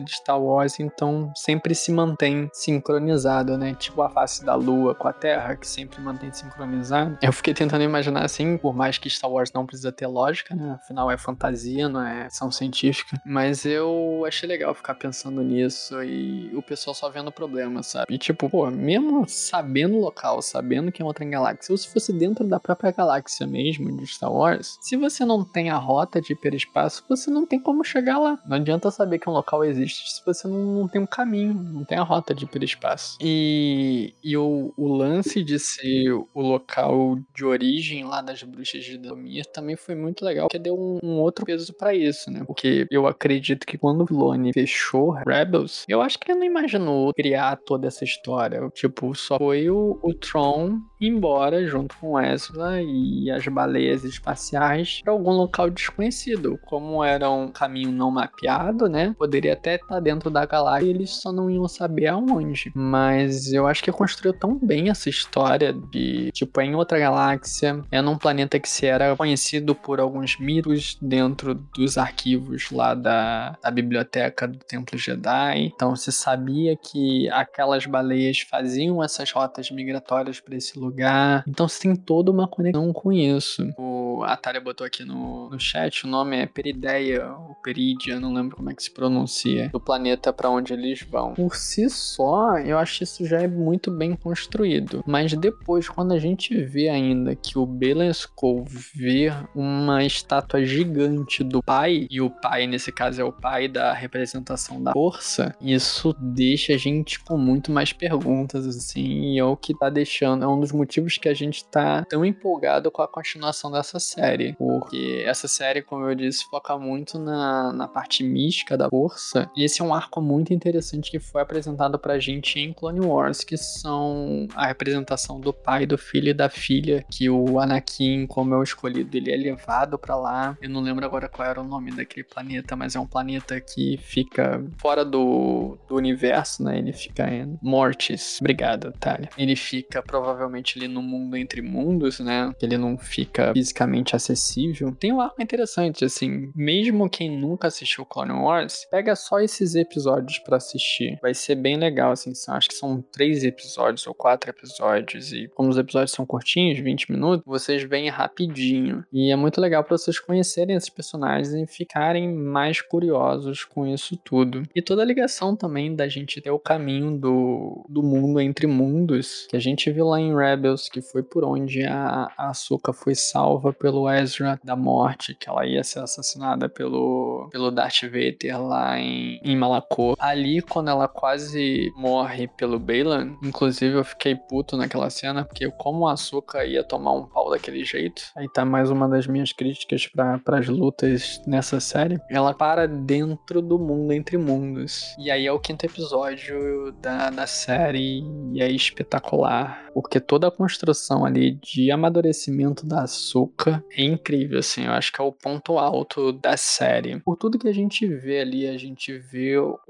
de Star Wars, então sempre se mantém sincronizado, né? Tipo a face da Lua com a Terra, que sempre mantém sincronizado. Eu fiquei tentando imaginar assim, por mais que Star Wars não precisa ter lógica, né? Afinal é fantasia, não é ação científica. Mas eu achei legal ficar pensando nisso e o pessoal só vendo problema, sabe? E tipo, pô, mesmo sabendo o local, sabendo que é outra galáxia, ou se fosse dentro da própria galáxia mesmo de Star Wars, se você não tem a rota de hiperespaço, você não tem como chegar lá. Não adianta saber que um local existe se você não, não tem um caminho, não tem a rota de hiperespaço. E, e o, o lance de ser o local de origem lá das bruxas de Domir também foi muito legal, porque deu um, um outro peso para isso, né? Porque eu acredito que quando o Filoni fechou Rebels, eu acho que ele não imaginou criar toda essa história. Tipo, só foi o, o Tron embora junto com Ezra e as baleias espaciais para algum local desconhecido. Como era um caminho não mapeado, né? Poderia até estar dentro da galáxia e eles só não iam saber aonde. Mas eu acho que construiu tão bem essa história de, tipo, é em outra galáxia, é num planeta que se era conhecido por alguns mitos dentro dos arquivos lá da, da biblioteca do Templo Jedi. Então se sabia que aquelas baleias faziam essas rotas migratórias para esse lugar. Então você tem toda uma conexão com isso. O Atalha botou aqui no, no chat, o nome é Perideia, ou Peridia, não lembro como é que se pronuncia, do planeta para onde eles vão. Por si só, eu acho que isso já é muito bem construído. Mas depois, quando a gente vê ainda que o Belen Skull vê uma estátua gigante do pai, e o pai, nesse caso, é o pai da representação da força, isso deixa a gente com muito mais perguntas, assim, e é o que tá deixando, é um dos motivos que a gente tá tão empolgado com a continuação dessa série, porque essa série, como eu disse, foca muito na, na parte mística da força, e esse é um arco muito interessante que foi apresentado pra gente em Clone Wars, que são a representação do pai, do filho e da filha, que o Anakin, como é o escolhido, ele é levado para lá. Eu não lembro agora qual era o nome daquele planeta, mas é um planeta que fica fora do, do universo, né? Ele fica em Mortis. Obrigado, Talia. Ele fica provavelmente ali no mundo entre mundos, né? Ele não fica fisicamente acessível. Tem um arco interessante, assim, mesmo quem nunca assistiu Clone Wars, pega só esses episódios para assistir. Vai ser bem legal, assim, são, acho que são três episódios ou quatro episódios, e como os episódios são curtinhos, 20 minutos, vocês veem rapidinho. E é muito legal para vocês conhecerem esses personagens e ficarem mais curiosos com isso tudo. E toda a ligação também da gente ter o caminho do, do mundo entre mundos, que a gente viu lá em Rebels, que foi por onde a, a Ahsoka foi salva pelo Ezra da morte, que ela ia ser assassinada pelo, pelo Darth Vader lá em, em Malacor. Ali, quando ela quase morre pelo Baylan, inclusive eu fiquei puto naquela cena, porque como a Ahsoka ia tomar um pau daquele jeito, aí tá mais uma das minhas críticas para as lutas nessa série, ela para dentro do mundo entre mundos. E aí é o quinto episódio da, da série e é espetacular, porque toda a construção ali de amadurecimento da Ahsoka é incrível, assim, eu acho que é o ponto alto da série. Por tudo que a gente vê ali, a gente vê o,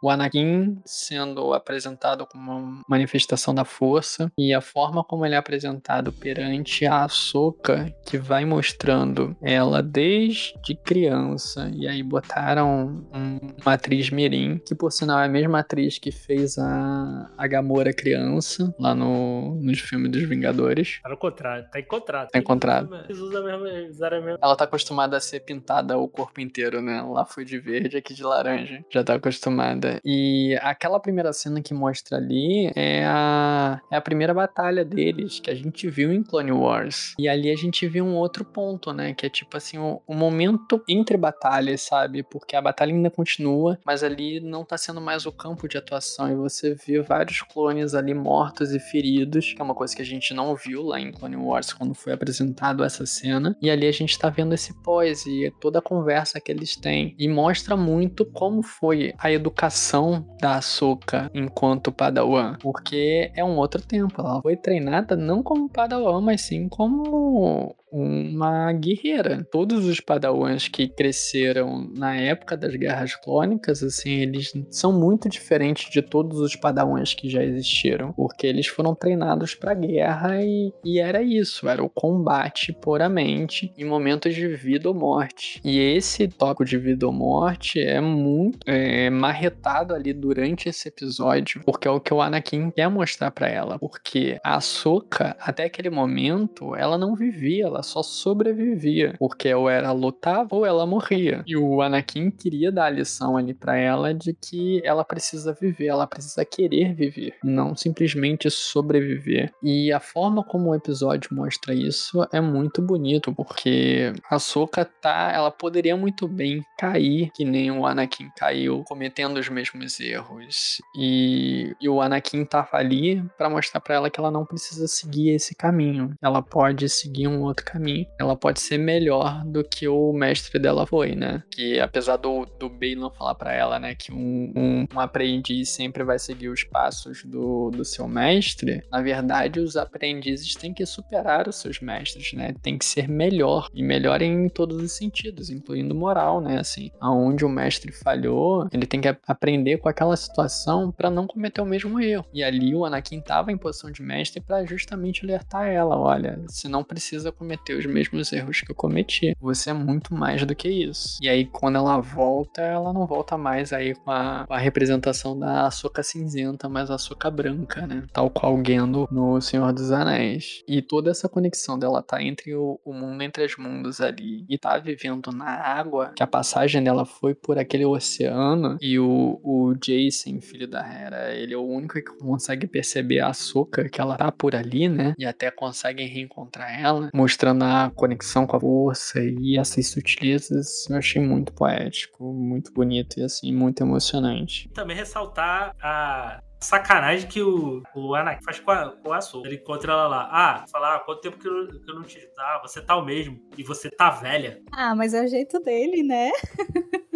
o Anakin sendo apresentado como uma manifestação da força e a forma como ele é apresentado perante a Ahsoka, que vai mostrando ela desde criança, e aí botaram um, uma atriz mirim, que por sinal é a mesma atriz que fez a, a Gamora criança, lá no, nos filmes dos Vingadores. Tá no contrato, tá encontrado. Tá encontrado. Eles usam mesmo, eles usaram mesmo. Ela tá acostumada a ser pintada o corpo inteiro, né? Lá foi de verde, aqui de laranja. Já tá acostumada. E aquela primeira cena que mostra ali é a, é a primeira batalha deles, que a gente viu em Clone Wars. E ali a gente viu um outro ponto, né? Que é tipo assim, o, momento entre batalhas, sabe? Porque a batalha ainda continua, mas ali não tá sendo mais o campo de atuação. E você vê vários clones ali mortos e feridos, que é uma coisa que a gente não viu lá em Clone Wars quando foi apresentado essa cena. E ali a gente tá vendo esse pós e toda a conversa que eles têm. E mostra muito como foi a educação da Ahsoka enquanto Padawan. Porque é um outro tempo. Ela foi treinada não como Padawan, mas sim como uma guerreira. Todos os padawans que cresceram na época das guerras clônicas, assim, eles são muito diferentes de todos os padawans que já existiram, porque eles foram treinados para guerra e, e era isso, era o combate puramente em momentos de vida ou morte. E esse tópico de vida ou morte é muito é, marretado ali durante esse episódio, porque é o que o Anakin quer mostrar para ela, porque a Ahsoka, até aquele momento, ela não vivia, ela só sobrevivia, porque ou ela lutava ou ela morria. E o Anakin queria dar a lição ali para ela de que ela precisa viver, ela precisa querer viver, não simplesmente sobreviver. E a forma como o episódio mostra isso é muito bonito, porque a Soka tá, ela poderia muito bem cair que nem o Anakin caiu, cometendo os mesmos erros. E, e o Anakin tava ali para mostrar para ela que ela não precisa seguir esse caminho. Ela pode seguir um outro caminho. Ela pode ser melhor do que o mestre dela foi, né? Que apesar do, do Balan falar para ela, né, que um, um, um, aprendiz sempre vai seguir os passos do, do seu mestre, na verdade os aprendizes têm que superar os seus mestres, né? Tem que ser melhor. E melhor em todos os sentidos, incluindo moral, né? Assim, aonde o mestre falhou, ele tem que aprender com aquela situação para não cometer o mesmo erro. E ali o Anakin tava em posição de mestre para justamente alertar ela, olha, você não precisa cometer os mesmos erros que eu cometi. Você é muito mais do que isso. E aí quando ela volta, ela não volta mais aí com a, com a representação da açúcar cinzenta, mas açúcar branca, né? Tal qual Gendo no Senhor dos Anéis. E toda essa conexão dela tá entre o, o mundo entre os mundos ali e tá vivendo na água, que a passagem dela foi por aquele oceano e o, o Jason, filho da Hera, ele é o único que consegue perceber a açúcar que ela tá por ali, né? E até consegue reencontrar ela, mostrando a conexão com a força e essas sutilezas, eu achei muito poético, muito bonito e assim, muito emocionante. Também ressaltar a sacanagem que o, o Anakin faz com a, com a Soul. Ele encontra ela lá. Ah, falar, ah, quanto tempo que eu, que eu não te. Ah, você tá o mesmo. E você tá velha. Ah, mas é o jeito dele, né?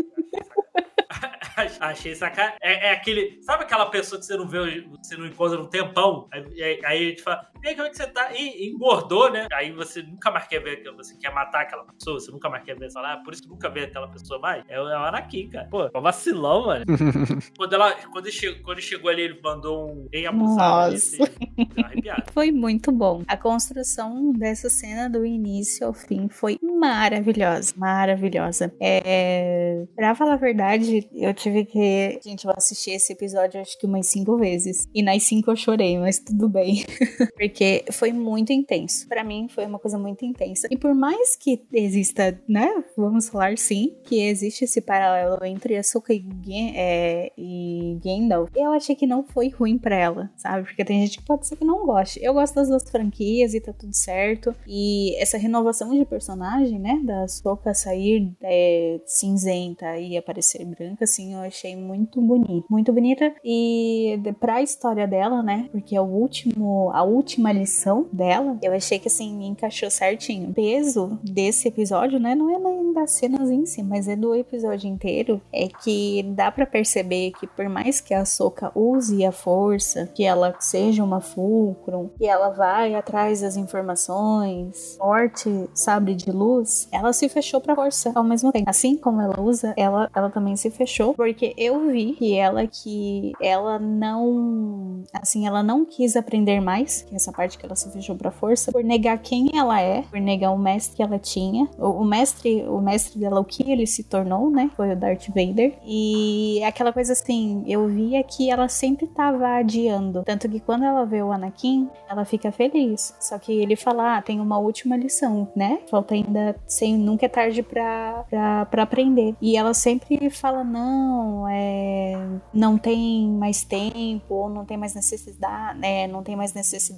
Achei sacanagem. É, é, aquele. Sabe aquela pessoa que você não vê, você não encontra um tempão? Aí, aí, aí a gente fala, e aí, como é que você tá? E engordou, né? Aí você nunca mais quer ver, você quer matar aquela pessoa, você nunca mais quer ver, falar, ah, por isso que nunca vê aquela pessoa mais. É, é o Anakin, cara. Pô, é um vacilão, mano. quando, ela, quando, ele chegou, quando ele chegou ali, ele mandou um bem abusado. Nossa. Ali, foi muito bom. A construção dessa cena do início ao fim foi maravilhosa. Maravilhosa. É, pra falar a verdade, eu tive que. Gente, eu assisti esse episódio acho que umas cinco vezes. E nas cinco eu chorei, mas tudo bem. porque foi muito intenso. Para mim foi uma coisa muito intensa. E por mais que exista, né, vamos falar sim, que existe esse paralelo entre Ahsoka e, é, e Gandalf, eu achei que não foi ruim para ela, sabe? Porque tem gente que pode ser que não goste. Eu gosto das duas franquias e tá tudo certo. E essa renovação de personagem, né, da Ahsoka sair é, cinzenta e aparecer branca, assim, eu achei muito bonito, muito bonita. E pra história dela, né, porque é o último, a última lição dela, eu achei que assim, encaixou certinho. O peso desse episódio, né, não é nem das cenas em si, mas é do episódio inteiro, é que dá para perceber que por mais que a Soka use a força, que ela seja uma fulcrum, que ela vai atrás das informações, forte sabre de luz, ela se fechou pra força ao mesmo tempo. Assim como ela usa, ela, ela também se fechou, eu vi que ela que ela não, assim, ela não quis aprender mais, que essa parte que ela se fechou pra força, por negar quem ela é, por negar o mestre que ela tinha. O, o mestre, o mestre dela, o que ele se tornou, né? Foi o Darth Vader. E aquela coisa assim, eu via que ela sempre tava adiando. Tanto que quando ela vê o Anakin, ela fica feliz. Só que ele fala, ah, tem uma última lição, né? Falta ainda, sem, nunca é tarde pra, pra aprender. E ela sempre fala, não, é, não tem mais tempo, ou não tem mais necessidade, né? Não tem mais necessidade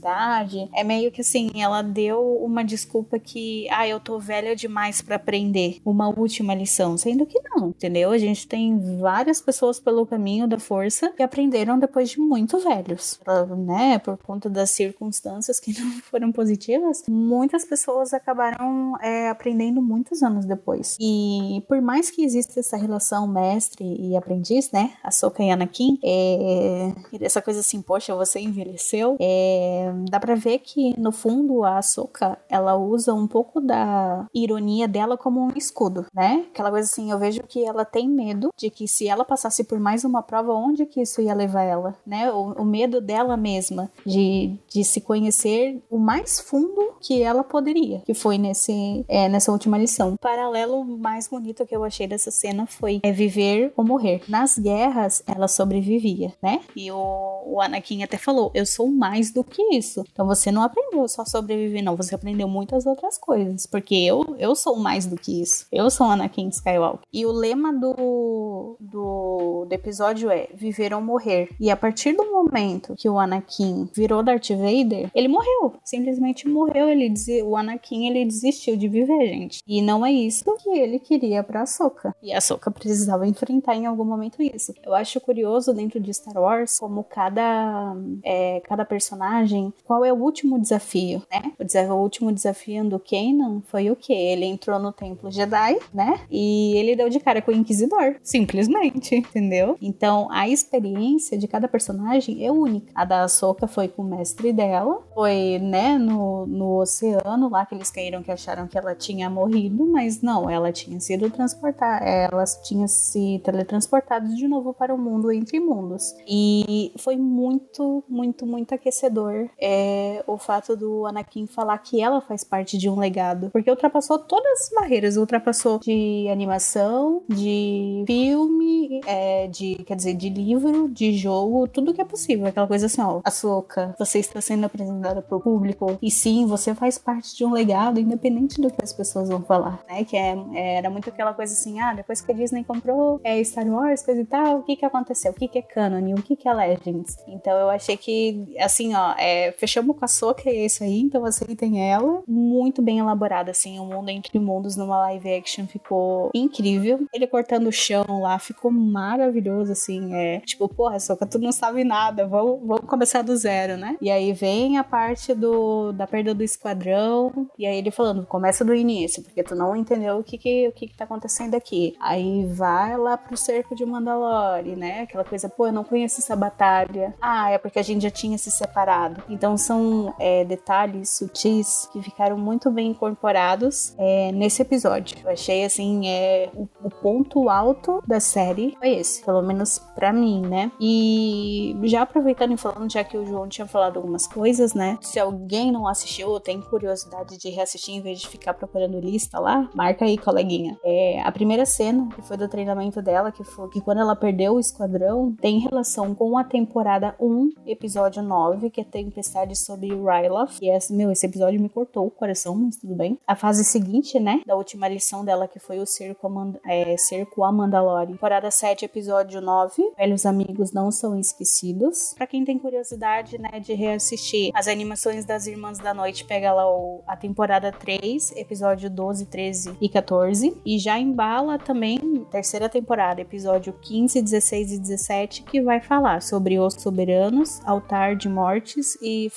é meio que assim, ela deu uma desculpa que, ah, eu tô velha demais para aprender uma última lição, sendo que não, entendeu? A gente tem várias pessoas pelo caminho da força que aprenderam depois de muito velhos, né? Por conta das circunstâncias que não foram positivas, muitas pessoas acabaram é, aprendendo muitos anos depois. E por mais que exista essa relação mestre e aprendiz, né? A Soka e Anakin, é, essa coisa assim, poxa, você envelheceu, é, dá para ver que no fundo a Ahsoka, ela usa um pouco da ironia dela como um escudo, né? Aquela coisa assim, eu vejo que ela tem medo de que se ela passasse por mais uma prova, onde que isso ia levar ela, né? O, o medo dela mesma de, de se conhecer o mais fundo que ela poderia, que foi nesse, é, nessa última lição. O paralelo mais bonito que eu achei dessa cena foi é viver ou morrer. Nas guerras, ela sobrevivia, né? E o, o Anakin até falou, eu sou mais do que isso. Então você não aprendeu só sobreviver, não. Você aprendeu muitas outras coisas. Porque eu, eu sou mais do que isso. Eu sou Anakin Skywalker. E o lema do, do, do episódio é viver ou morrer. E a partir do momento que o Anakin virou Darth Vader, ele morreu. Simplesmente morreu. Ele dizia, o Anakin ele desistiu de viver, gente. E não é isso que ele queria pra Ahsoka. E a Ahsoka precisava enfrentar em algum momento isso. Eu acho curioso dentro de Star Wars como cada, é, cada personagem qual é o último desafio, né? O, último desafio do Kanan foi o quê? Ele entrou no templo Jedi, né? E ele deu de cara com o Inquisidor, simplesmente, entendeu? Então, a experiência de cada personagem é única. A da Ahsoka foi com o mestre dela, foi, né, no, no oceano lá que eles caíram que acharam que ela tinha morrido, mas não, ela tinha sido transportada, ela tinha se teletransportado de novo para o mundo entre mundos. E foi muito, muito, muito aquecedor. É, é o fato do Anakin falar que ela faz parte de um legado. Porque ultrapassou todas as barreiras. Ultrapassou de animação, de filme, é, de, quer dizer, de livro, de jogo, tudo que é possível. Aquela coisa assim, ó, Açúcar, você está sendo apresentada pro público. E sim, você faz parte de um legado, independente do que as pessoas vão falar, né? Que é, era muito aquela coisa assim, ah, depois que a Disney comprou é, Star Wars, coisa e tal, o que que aconteceu? O que que é canon? O que que é Legends? Então eu achei que, assim, ó, é, fechamos com a Soca, é esse aí, então aceitem ela. Muito bem elaborada, assim, o Mundo Entre Mundos numa live action ficou incrível. Ele cortando o chão lá ficou maravilhoso, assim. É tipo, porra, Soca, tu não sabe nada, vamos, vamos começar do zero, né? E aí vem a parte do, da perda do esquadrão, e aí ele falando, começa do início, porque tu não entendeu o que que, o que, que tá acontecendo aqui. Aí vai lá pro cerco de Mandalore, né? Aquela coisa, pô, eu não conheço essa batalha. Ah, é porque a gente já tinha se separado. Então são é, detalhes sutis que ficaram muito bem incorporados é, nesse episódio. Eu achei assim, é, o, o ponto alto da série foi esse, pelo menos para mim, né? E já aproveitando e falando, já que o João tinha falado algumas coisas, né? Se alguém não assistiu ou tem curiosidade de reassistir em vez de ficar procurando lista lá, marca aí, coleguinha. É, a primeira cena, que foi do treinamento dela, que foi que quando ela perdeu o esquadrão, tem relação com a temporada 1, episódio 9, que é Tempestade sobre Ryloth. E esse, meu, esse episódio me cortou o coração, mas tudo bem. A fase seguinte, né, da última lição dela, que foi o Cerco a, é, Cerco a Mandalore. Temporada 7, episódio 9, Velhos Amigos Não São Esquecidos. Pra quem tem curiosidade, né, de reassistir as animações das Irmãs da Noite, pega lá o, a temporada 3, episódio 12, 13 e 14. E já embala também terceira temporada, episódio 15, 16 e 17, que vai falar sobre os soberanos, altar de mortes e,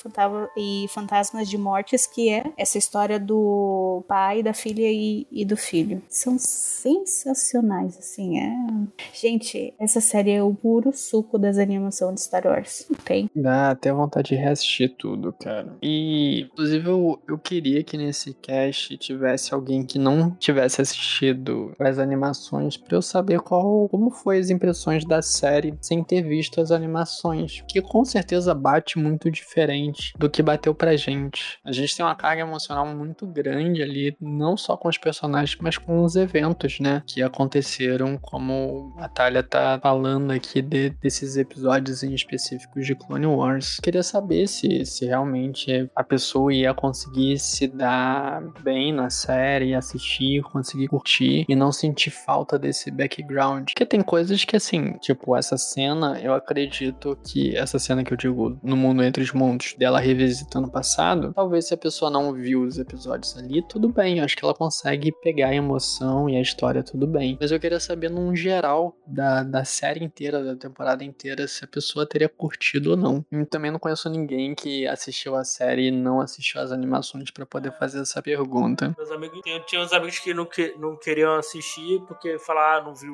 e fantasmas de mortes, que é essa história do pai, da filha e, e do filho. São sensacionais, assim, é... Gente, essa série é o puro suco das animações de Star Wars, tem? Dá até vontade de reassistir tudo, cara. E, inclusive, eu, eu queria que nesse cast tivesse alguém que não tivesse assistido as animações para eu saber qual, como foi as impressões da série sem ter visto as animações, que com certeza bate muito diferente do que bateu pra gente. A gente tem uma carga emocional muito grande ali, não só com os personagens, mas com os eventos, né, que aconteceram, como a Thalia tá falando aqui de, desses episódios em específicos de Clone Wars. Queria saber se, se realmente a pessoa ia conseguir se dar bem na série, assistir, conseguir curtir e não sentir falta desse background. Porque tem coisas que, assim, tipo, essa cena, eu acredito que essa cena que eu digo no mundo entre os mundos, dela revisitando o passado, talvez se a pessoa não viu os episódios ali, tudo bem. Acho que ela consegue pegar a emoção e a história, tudo bem. Mas eu queria saber, num geral, da, da série inteira, da temporada inteira, se a pessoa teria curtido ou não. E também não conheço ninguém que assistiu a série e não assistiu as animações para poder fazer essa pergunta. Meus amigos, tinha, tinha uns amigos que não, que não queriam assistir porque falaram, ah, não vi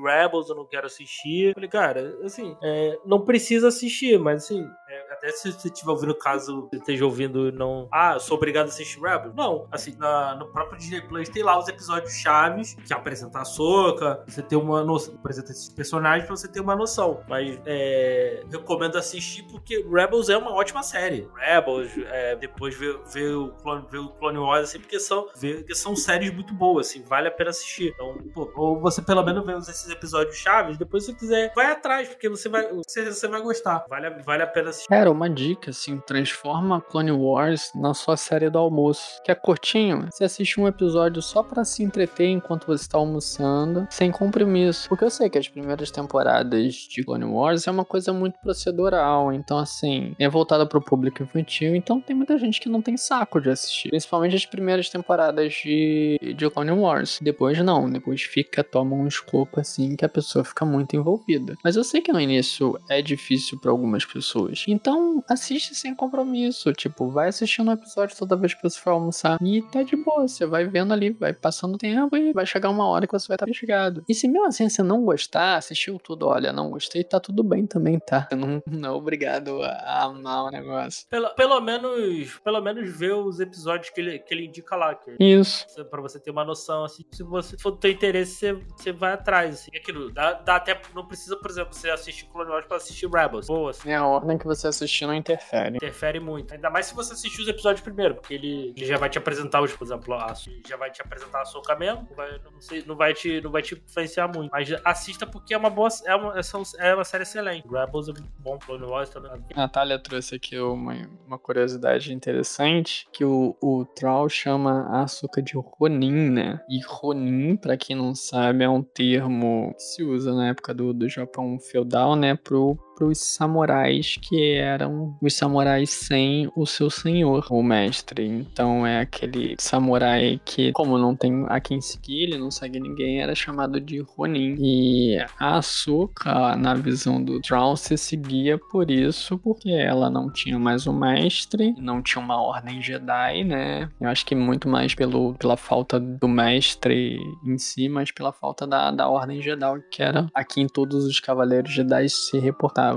Eu não quero assistir. Eu falei, cara, assim, é, não precisa assistir, mas assim, é, até se você estiver ouvindo caso você esteja ouvindo não. Ah, eu sou obrigado a assistir Rebels. Não, assim, na, no próprio Disney Plus tem lá os episódios chaves que apresentam a Soca, você tem uma noção, apresenta esses personagens pra você ter uma noção. Mas é, recomendo assistir porque Rebels é uma ótima série. Rebels, é, depois ver, ver, o Clone, ver o Clone Wars, assim, porque são, ver, porque são séries muito boas, assim, vale a pena assistir. Então, pô, ou você pelo menos vê esses episódios chaves, depois se você quiser, vai atrás, porque você vai, você, você vai gostar. Vale, vale a pena assistir. Cara, uma dica, assim, transforma Clone Wars na sua série do almoço, que é curtinho, você assiste um episódio só para se entreter enquanto você está almoçando, sem compromisso. Porque eu sei que as primeiras temporadas de Clone Wars é uma coisa muito procedural, então assim, é voltada para o público infantil, então tem muita gente que não tem saco de assistir, principalmente as primeiras temporadas de, de Clone Wars. Depois não, depois fica, toma um escopo assim que a pessoa fica muito envolvida. Mas eu sei que no início é difícil para algumas pessoas, então assiste sem compromisso, tipo, vai assistindo um episódio toda vez que você for almoçar e tá de boa, você vai vendo ali, vai passando tempo e vai chegar uma hora que você vai estar chegado. E se mesmo assim você não gostar, assistiu tudo, olha, não gostei, tá tudo bem também, tá? Você não, não é obrigado a amar o negócio. Pelo, pelo menos, pelo menos ver os episódios que ele, que ele indica lá. Que, Isso. Pra você ter uma noção, assim, se você for teu interesse, você, você vai atrás, assim. Aquilo, dá, dá até, não precisa, por exemplo, você assistir Clone Wars pra assistir Rebels. Boa, assim. É a ordem que você assistir não interfere. Interfere muito. Ainda mais se você assistir os episódios primeiro, porque ele, ele já vai te apresentar os, por exemplo, a, já vai te apresentar a Soca mesmo, vai, não, sei, não, vai te, não vai te influenciar muito. Mas assista porque é uma boa, é uma, é uma série excelente. Rebels é muito bom, Clone Wars também. A Natália trouxe aqui uma, uma curiosidade interessante, que o, o Troll chama a açúcar de Ronin, né? E Ronin, pra quem não sabe, é um termo que se usa na época do, do Japão feudal, né? Pro pros samurais que eram os samurais sem o seu senhor, o mestre. Então é aquele samurai que, como não tem a quem seguir, ele não segue ninguém, era chamado de Ronin. E a Asuka, na visão do Drown, se seguia por isso, porque ela não tinha mais o mestre, não tinha uma ordem Jedi, né? Eu acho que muito mais pelo, pela falta do mestre em si, mas pela falta da, da ordem Jedi, que era aqui em todos os Cavaleiros Jedi se reportavam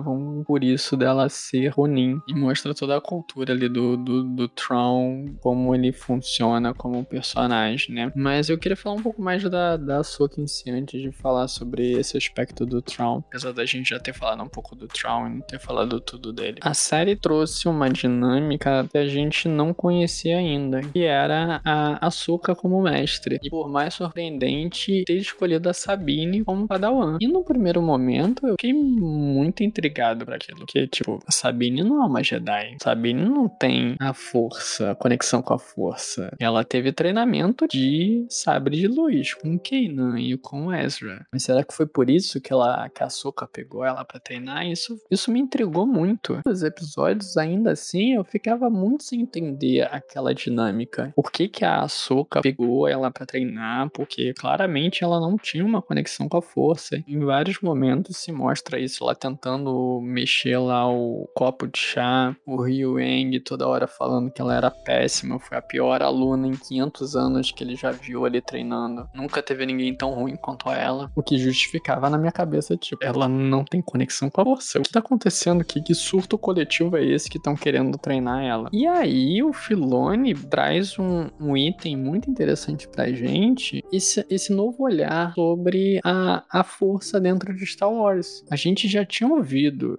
por isso dela ser Ronin. E mostra toda a cultura ali do, do, do Tron, como ele funciona como personagem, né? Mas eu queria falar um pouco mais da, da Soka em si, antes de falar sobre esse aspecto do Tron. Apesar da gente já ter falado um pouco do Tron e não ter falado tudo dele. A série trouxe uma dinâmica que a gente não conhecia ainda, que era a Asuka como mestre. E por mais surpreendente ter escolhido a Sabine como Padawan. E no primeiro momento eu fiquei muito intrigado para aquilo. Que, tipo, a Sabine não é uma Jedi. A Sabine não tem a força, a conexão com a força. Ela teve treinamento de sabre de luz com Kanan e com Ezra. Mas será que foi por isso que ela que a Ahsoka pegou ela para treinar? Isso, isso me intrigou muito. Os episódios, ainda assim, eu ficava muito sem entender aquela dinâmica. Por que, que a Ahsoka pegou ela para treinar? Porque claramente ela não tinha uma conexão com a força. Em vários momentos se mostra isso, ela tentando mexer lá o copo de chá, o Ryu Eng toda hora falando que ela era péssima, foi a pior aluna em 500 anos que ele já viu ali treinando. Nunca teve ninguém tão ruim quanto ela, o que justificava na minha cabeça, tipo, ela não tem conexão com a força. O que tá acontecendo aqui? Que surto coletivo é esse que estão querendo treinar ela? E aí o Filone traz um, um item muito interessante pra gente, esse, esse novo olhar sobre a, a força dentro de Star Wars. A gente já tinha ouvido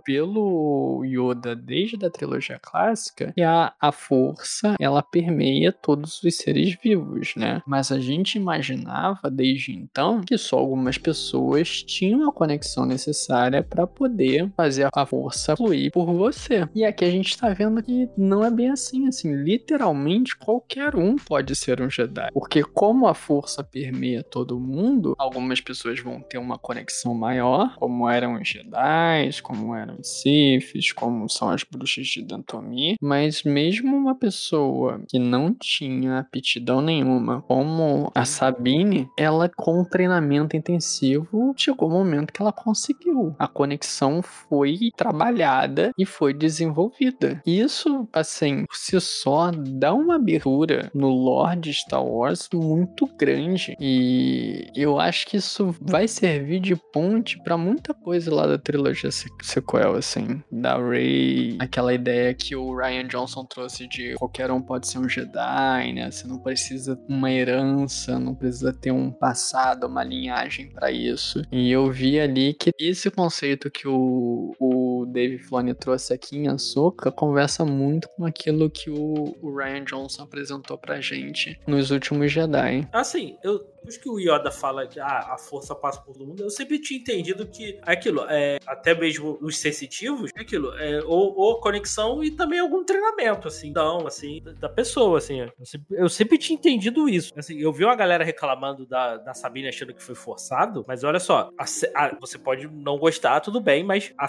pelo Yoda desde a trilogia clássica que a, a força ela permeia todos os seres vivos, né? Mas a gente imaginava desde então que só algumas pessoas tinham a conexão necessária para poder fazer a força fluir por você. E aqui a gente tá vendo que não é bem assim, assim, literalmente qualquer um pode ser um Jedi. Porque como a força permeia todo mundo, algumas pessoas vão ter uma conexão maior, como eram os Jedi, como eram os Siths, como são as bruxas de Dantomi, mas mesmo uma pessoa que não tinha aptidão nenhuma, como a Sabine, ela com treinamento intensivo, chegou o momento que ela conseguiu. A conexão foi trabalhada e foi desenvolvida. Isso, assim, por si só, dá uma abertura no lore de Star Wars muito grande. E eu acho que isso vai servir de ponte para muita coisa lá da trilogia sequel, assim. Da Rey, aquela ideia que o Ryan Johnson trouxe de qualquer um pode ser um Jedi, né? Você não precisa uma herança, não precisa ter um passado, uma linhagem para isso. E eu vi ali que esse conceito que o, o Dave Filoni trouxe aqui em Ahsoka conversa muito com aquilo que o, o Ryan Johnson apresentou pra gente nos últimos Jedi. Assim, eu, depois que o Yoda fala que ah, a força passa por todo mundo, eu sempre tinha entendido que aquilo, é, até mesmo os sensitivos, é aquilo, é, ou, ou, conexão e também algum treinamento, assim, então, assim, da pessoa, assim. Eu sempre, eu sempre tinha entendido isso. Assim, eu vi uma galera reclamando da, da Sabine achando que foi forçado, mas olha só, a, a, você pode não gostar, tudo bem, mas a,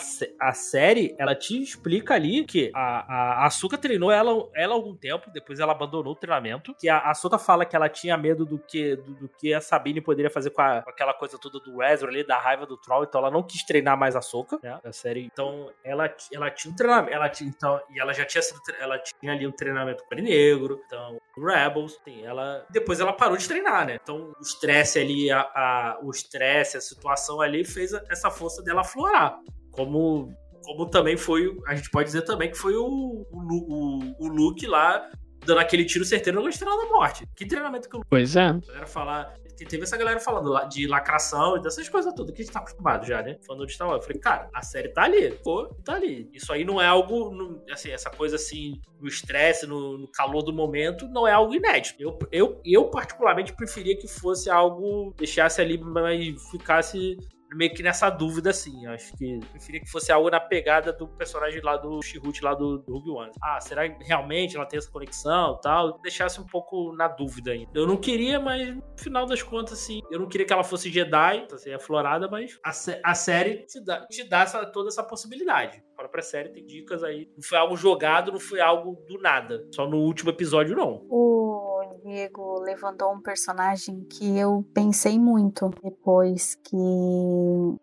a série, ela te explica ali que a, a Asuka treinou ela, ela algum tempo, depois ela abandonou o treinamento, que a Asuka fala que ela tinha medo do que, do, do que que a Sabine poderia fazer com, a, com aquela coisa toda do Ezra ali, da raiva do Troll, então ela não quis treinar mais a Soca, né, a série. Então, ela, ela tinha um treinamento, ela tinha, então, e ela já tinha sido, ela tinha ali um treinamento com o Negro, então, Rebels, sim, ela, depois ela parou de treinar, né, então o estresse ali, a, a o estresse, a situação ali fez essa força dela aflorar, como como também foi, a gente pode dizer também que foi o, o, o, o Luke lá dando aquele tiro certeiro no Estrela da Morte. Que treinamento que eu. Pois é. A falar. Que teve essa galera falando de lacração e dessas coisas tudo que a gente tá acostumado já, né? Falando de Star Wars. Eu falei, cara, a série tá ali. Pô, tá ali. Isso aí não é algo. Assim, essa coisa assim, no estresse, no, no, calor do momento, não é algo inédito. Eu, eu, eu, particularmente, preferia que fosse algo. Deixasse ali, mas ficasse meio que nessa dúvida, assim. Acho que preferia que fosse algo na pegada do personagem lá do Chihut, lá do, do Rogue One. Ah, será que realmente ela tem essa conexão e tal? Deixasse um pouco na dúvida ainda. Eu não queria, mas no final das contas, assim, eu não queria que ela fosse Jedi, assim, aflorada, mas a, a série te dá, te dá essa, toda essa possibilidade. A própria série tem dicas aí. Não foi algo jogado, não foi algo do nada. Só no último episódio, não. O Diego levantou um personagem que eu pensei muito depois que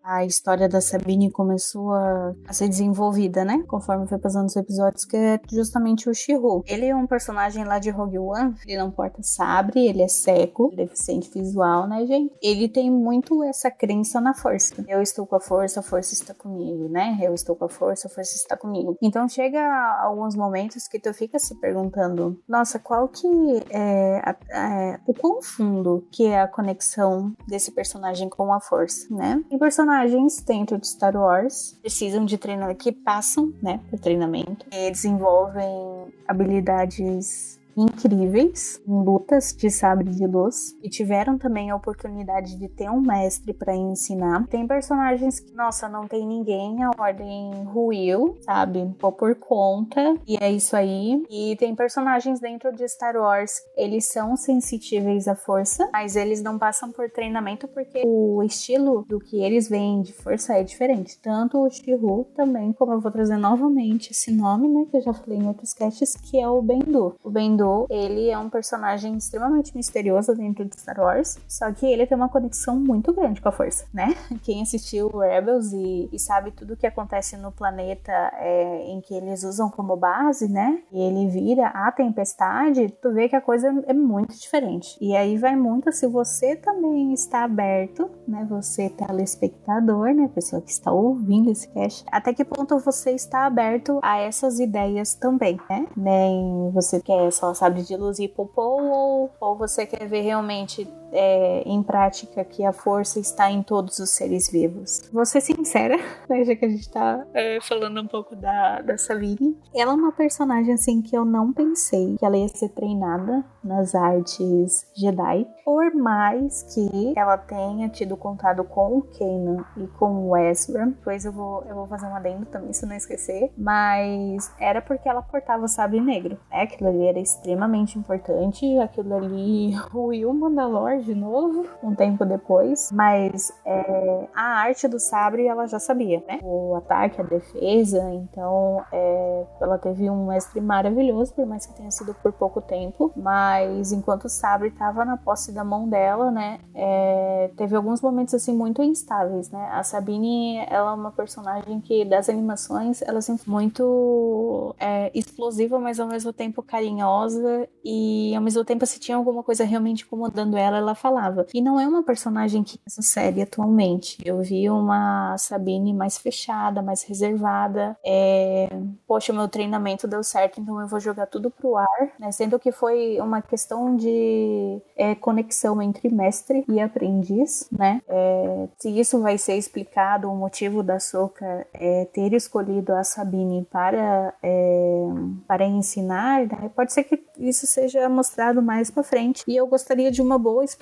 a história da Sabine começou a, a ser desenvolvida, né? Conforme foi passando os episódios, que é justamente o Shihu. Ele é um personagem lá de Rogue One, ele não porta sabre, ele é cego, deficiente visual, né, gente? Ele tem muito essa crença na força. Eu estou com a força, a força está comigo, né? Eu estou com a força, a força está comigo. Então chega alguns momentos que tu fica se perguntando, nossa, qual que é, a, a, o quão fundo que é a conexão desse personagem com a força, né? E personagens dentro de Star Wars precisam de treinamento, que passam, né, por treinamento, e desenvolvem habilidades incríveis em lutas de sabre de luz e tiveram também a oportunidade de ter um mestre para ensinar. Tem personagens que, nossa, não tem ninguém, a ordem ruiu, sabe? Pô por conta e é isso aí. E tem personagens dentro de Star Wars, eles são sensitíveis à força, mas eles não passam por treinamento porque o estilo do que eles veem de força é diferente. Tanto o Shihu também, como eu vou trazer novamente esse nome, né, que eu já falei em outros casts, que é o Bendu. O Bendu ele é um personagem extremamente misterioso dentro de Star Wars, só que ele tem uma conexão muito grande com a Força, né? Quem assistiu Rebels e, e sabe tudo o que acontece no planeta é, em que eles usam como base, né? E ele vira a tempestade, tu vê que a coisa é muito diferente. E aí vai muito se você também está aberto, né? Você telespectador, né? Pessoa que está ouvindo esse cast, até que ponto você está aberto a essas ideias também, né? Nem você quer só sabe, de luz e popô, ou, ou você quer ver realmente é, em prática que a força está em todos os seres vivos. Vou ser sincera, né, já que a gente tá é, falando um pouco da, da Savini. Ela é uma personagem assim que eu não pensei que ela ia ser treinada nas artes Jedi, por mais que ela tenha tido contato com o Kanan e com o Ezra. Depois eu vou, eu vou fazer um adendo também, se não esquecer. Mas era porque ela portava o sabre negro. Né? Aquilo ali era extremamente importante. Aquilo ali, o Will Mandalor de novo, um tempo depois. Mas é, a arte do sabre ela já sabia, né? O ataque, a defesa. Então é, ela teve um mestre maravilhoso, por mais que tenha sido por pouco tempo. Mas enquanto o sabre estava na posse da mão dela, né? É, teve alguns momentos assim muito instáveis, né? A Sabine, ela é uma personagem que das animações, ela é sempre muito é, explosiva, mas ao mesmo tempo carinhosa e ao mesmo tempo se tinha alguma coisa realmente incomodando ela, ela falava. E não é uma personagem que essa série atualmente. Eu vi uma Sabine mais fechada, mais reservada. É... Poxa, meu treinamento deu certo, então eu vou jogar tudo pro ar, né? Sendo que foi uma questão de é, conexão entre mestre e aprendiz, né? É... Se isso vai ser explicado, o motivo da Soka é ter escolhido a Sabine para, é, para ensinar, né? pode ser que isso seja mostrado mais para frente. E eu gostaria de uma boa explicação,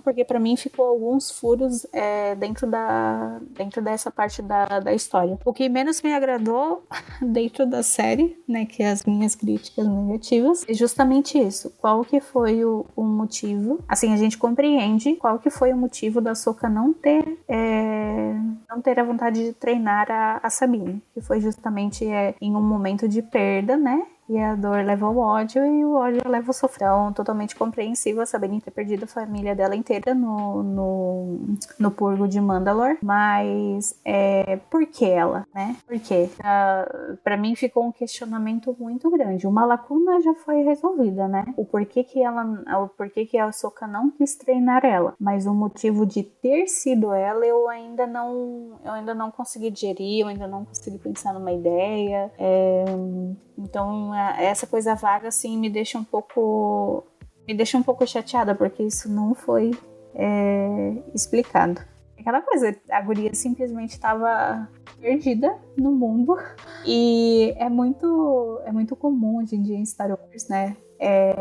porque para mim ficou alguns furos é, dentro, da, dentro dessa parte da, da história. O que menos me agradou dentro da série, né, que é as minhas críticas negativas, é justamente isso. Qual que foi o, o motivo? Assim, a gente compreende qual que foi o motivo da Soka não ter é, não ter a vontade de treinar a, a Sabine, que foi justamente é, em um momento de perda, né? E a dor leva ao ódio e o ódio leva ao. Então, totalmente compreensível sabendo ter perdido a família dela inteira no, no, no purgo de Mandalor. Mas é, por que ela, né? Por quê? Uh, pra mim ficou um questionamento muito grande. Uma lacuna já foi resolvida, né? O porquê que ela. O porquê que a Soka não quis treinar ela. Mas o motivo de ter sido ela, eu ainda não. Eu ainda não consegui digerir, eu ainda não consegui pensar numa ideia. É, então, essa coisa vaga, assim, me deixa um pouco. Me deixa um pouco chateada, porque isso não foi é, explicado. Aquela coisa, a guria simplesmente estava perdida no mundo. E é muito, é muito comum hoje em dia em Star Wars, né? É,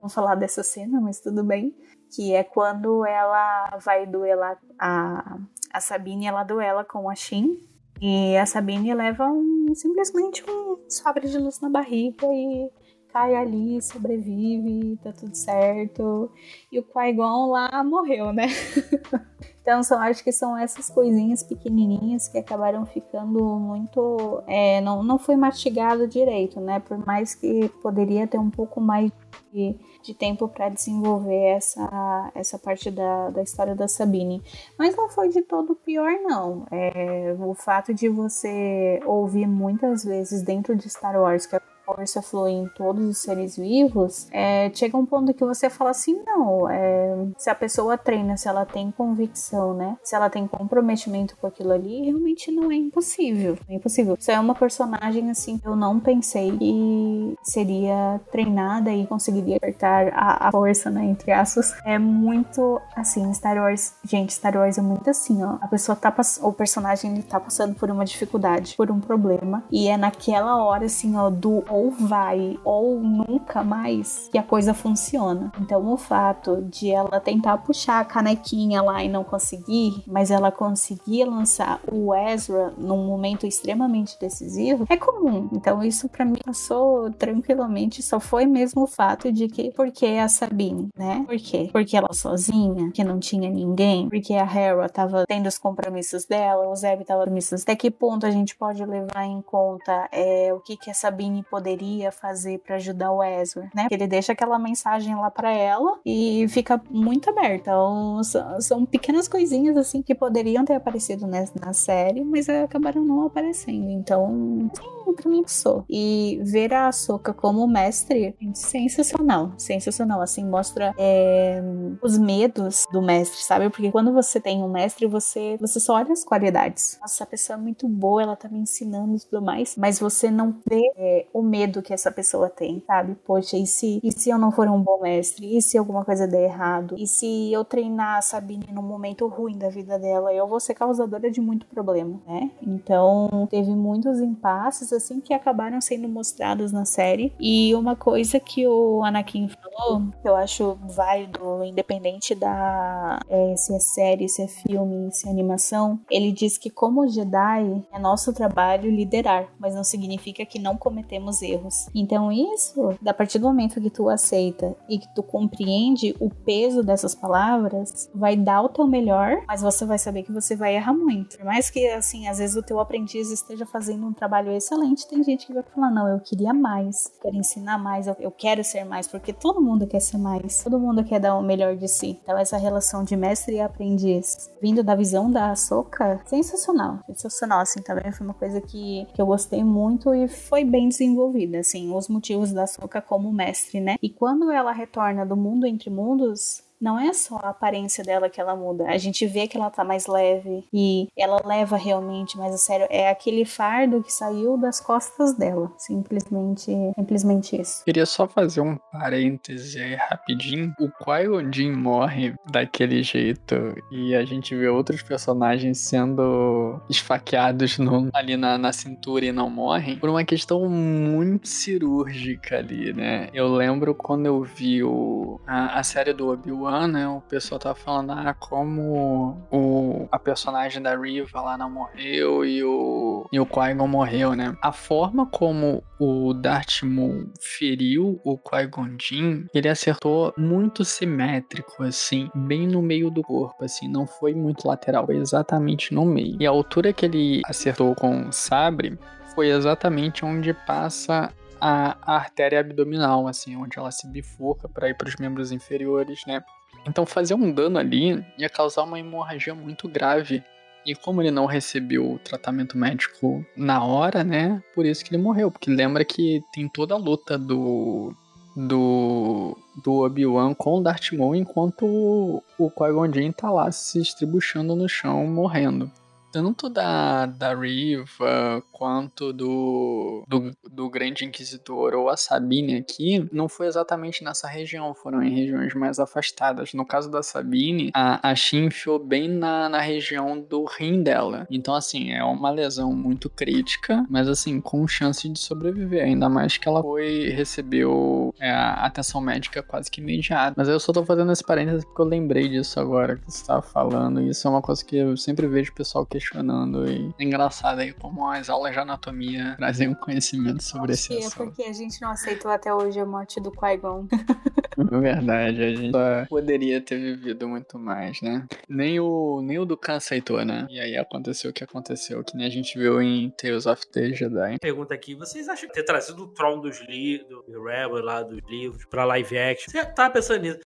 vamos falar dessa cena, mas tudo bem. Que é quando ela vai duelar a, a Sabine ela duela com a Shin e a Sabine leva um, simplesmente um sabre de luz na barriga e cai ali, sobrevive, tá tudo certo. E o Qui-Gon lá morreu, né? então, são, acho que são essas coisinhas pequenininhas que acabaram ficando muito. É, não, não foi mastigado direito, né? Por mais que poderia ter um pouco mais de, de tempo para desenvolver essa, essa parte da, da história da Sabine. Mas não foi de todo pior, não. É, o fato de você ouvir muitas vezes dentro de Star Wars que força flui em todos os seres vivos, é, chega um ponto que você fala assim, não, é, se a pessoa treina, se ela tem convicção, né, se ela tem comprometimento com aquilo ali, realmente não é impossível, é impossível. Isso é uma personagem, assim, eu não pensei que seria treinada e conseguiria apertar a, a força, né, entre aspas. É muito, assim, Star Wars, gente, Star Wars é muito assim, ó, a pessoa tá, o personagem, ele tá passando por uma dificuldade, por um problema, e é naquela hora, assim, ó, do ou vai ou nunca mais que a coisa funciona. Então o fato de ela tentar puxar a canequinha lá e não conseguir, mas ela conseguir lançar o Ezra num momento extremamente decisivo é comum. Então isso para mim passou tranquilamente, só foi mesmo o fato de que porque a Sabine, né? Por quê? Porque ela sozinha, que não tinha ninguém, porque a Hera tava tendo os compromissos dela, o Zeb tava compromissos. Até que ponto a gente pode levar em conta é, o que que a Sabine poderia poderia fazer para ajudar o Ezra, né? Ele deixa aquela mensagem lá para ela e fica muito aberta. Então, são, pequenas coisinhas assim que poderiam ter aparecido na série, mas acabaram não aparecendo. Então, sim, pra mim passou. E ver a Ahsoka como mestre, sensacional, sensacional. Assim, mostra é, os medos do mestre, sabe? Porque quando você tem um mestre, você, você só olha as qualidades. Nossa, essa pessoa é muito boa, ela tá me ensinando e tudo mais, mas você não vê é, o medo que essa pessoa tem, sabe? Poxa, e se, e se eu não for um bom mestre? E se alguma coisa der errado? E se eu treinar a Sabine num momento ruim da vida dela? Eu vou ser causadora de muito problema, né? Então, teve muitos impasses, assim, que acabaram sendo mostrados na série. E uma coisa que o Anakin falou, que eu acho válido, independente da é, se é série, se é filme, se é animação, ele diz que como Jedi é nosso trabalho liderar, mas não significa que não cometemos erros. Então isso, a partir do momento que tu aceita e que tu compreende o peso dessas palavras, vai dar o teu melhor, mas você vai saber que você vai errar muito. Por mais que assim, às vezes o teu aprendiz esteja fazendo um trabalho excelente, tem gente que vai falar: "Não, eu queria mais, quero ensinar mais, eu, quero ser mais", porque todo mundo quer ser mais. Todo mundo quer dar o melhor de si. Então essa relação de mestre e aprendiz, vindo da visão da Soca, sensacional. Sensacional assim, também foi uma coisa que, que eu gostei muito e foi bem desenvolvida assim, os motivos da Soka como mestre, né? E quando ela retorna do mundo entre mundos, não é só a aparência dela que ela muda. A gente vê que ela tá mais leve e ela leva realmente mais a sério. É aquele fardo que saiu das costas dela. Simplesmente, simplesmente isso. Queria só fazer um parêntese aí rapidinho. O Qui-Gon morre daquele jeito e a gente vê outros personagens sendo esfaqueados no, ali na, na cintura e não morrem por uma questão muito cirúrgica ali, né? Eu lembro quando eu vi o, a, a série do Obi-Wan One, né, o pessoal tava falando, ah, como o, a personagem da Riva lá não morreu e o, e o Qui-Gon morreu, né? A forma como o Darth Maul feriu o Qui-Gon Jinn, ele acertou muito simétrico, assim, bem no meio do corpo, assim, não foi muito lateral, foi exatamente no meio. E a altura que ele acertou com o sabre foi exatamente onde passa a, artéria abdominal, assim, onde ela se bifurca para ir para os membros inferiores, né? Então fazer um dano ali ia causar uma hemorragia muito grave. E como ele não recebeu o tratamento médico na hora, né? Por isso que ele morreu. Porque lembra que tem toda a luta do. do. do Obi-Wan com o Darth Maul enquanto o, o Qui-Gon Jinn tá lá se estribuchando no chão, morrendo. Tanto da, da Riva quanto do, do, do Grande Inquisidor ou a Sabine aqui, não foi exatamente nessa região, foram em regiões mais afastadas. No caso da Sabine, a, a Shin enfiou bem na, na região do rim dela. Então, assim, é uma lesão muito crítica, mas assim, com chance de sobreviver. Ainda mais que ela foi, recebeu é, atenção médica quase que imediata. Mas eu só tô fazendo esse parênteses porque eu lembrei disso agora que você tava falando. E isso é uma coisa que eu sempre vejo o pessoal questionando. E é engraçado aí como as aulas de anatomia trazem um conhecimento sobre esse É assunto. porque a gente não aceitou até hoje a morte do Qui-Gon. É verdade, a gente só poderia ter vivido muito mais, né? Nem o, nem o Dukan aceitou, né? E aí aconteceu o que aconteceu, que nem a gente viu em Tales of the Jedi. Pergunta aqui, vocês acham que ter trazido o Tron dos livros, do Rebel lá dos livros, pra live action? Você tava pensando nisso?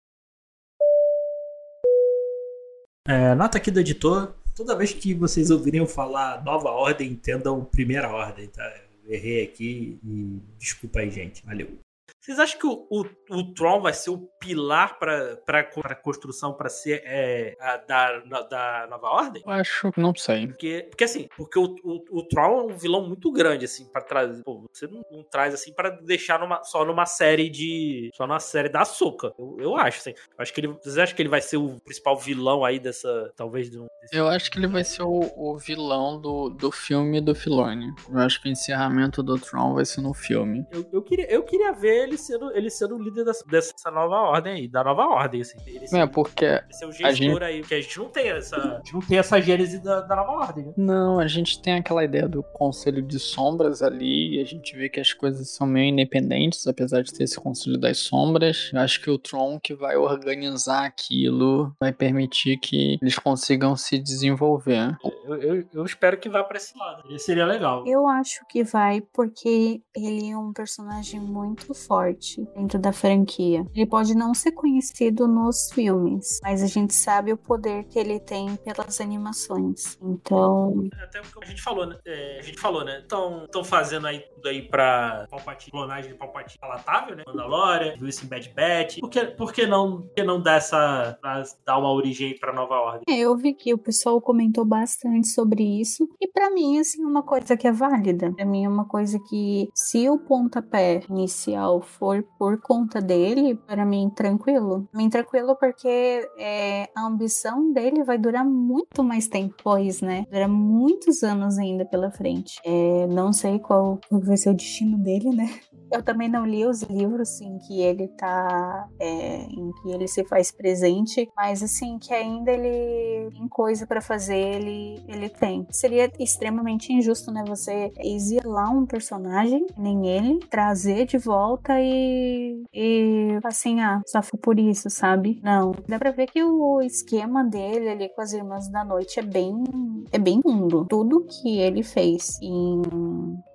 É, nota aqui do editor. Toda vez que vocês ouvirem eu falar nova ordem, entendam primeira ordem, tá? Eu errei aqui e desculpa aí, gente. Valeu. Vocês acham que o, o, o Tron vai ser o pilar pra, pra, pra construção pra ser é, a, da, da nova ordem? Eu acho, não sei. Porque, porque assim, porque o, o, o Tron é um vilão muito grande, assim, pra trazer. Pô, você não, não traz assim pra deixar numa, só numa série de. Só numa série da açúcar. Eu, eu acho, assim. Eu acho que ele. Vocês acham que ele vai ser o principal vilão aí dessa. Talvez de um. desse- Eu acho que ele vai ser o, o vilão do, do filme do Filoni. Eu acho que o encerramento do Tron vai ser no filme. Eu, eu queria, eu queria ver ele sendo, ele sendo o líder dessa, dessa nova ordem aí, da nova ordem, assim. Ele ser, É, porque ele ser o gestor a gente- aí, porque a gente não tem essa. A gente não tem essa gênese da, da nova ordem, né? Não, a gente tem aquela ideia do conselho de sombras ali, e a gente vê que as coisas são meio independentes, apesar de ter esse conselho das sombras. Eu acho que o Tron que vai organizar aquilo vai permitir que eles consigam se desenvolver. Eu, eu, eu espero que vá pra esse lado. Ele seria legal. Eu acho que vai porque ele é um personagem muito forte dentro da franquia. Ele pode não ser conhecido nos filmes, mas a gente sabe o poder que ele tem pelas animações. Então, Até porque a gente falou, né? É, a gente falou, né? Estão fazendo aí tudo aí pra Palpatine, clonagem de Palpatine palatável, né? Mandalorian, isso em Bad Batch. Por que, por que não, por que não dar essa. dar uma origem aí pra nova ordem? é, eu vi que o pessoal comentou bastante sobre isso e pra mim assim é uma coisa que é válida. Pra mim é uma coisa que se o pontapé inicial for por conta dele, pra mim tranquilo. Mim tranquilo porque é, a ambição dele vai durar muito mais tempo depois, né? Dura muitos anos ainda pela frente. É, não sei qual, vai ser o destino dele, né? Eu também não li os livros em que ele tá. é, em que ele se faz presente, mas assim, que ainda ele tem coisa pra fazer, ele, ele tem. Seria extremamente injusto, né? Você exilar um personagem, nem ele, trazer de volta. E assim, ah, só foi por isso, sabe? Não. Dá pra ver que o esquema dele ali com as Irmãs da Noite é bem. é bem fundo. Tudo que ele fez em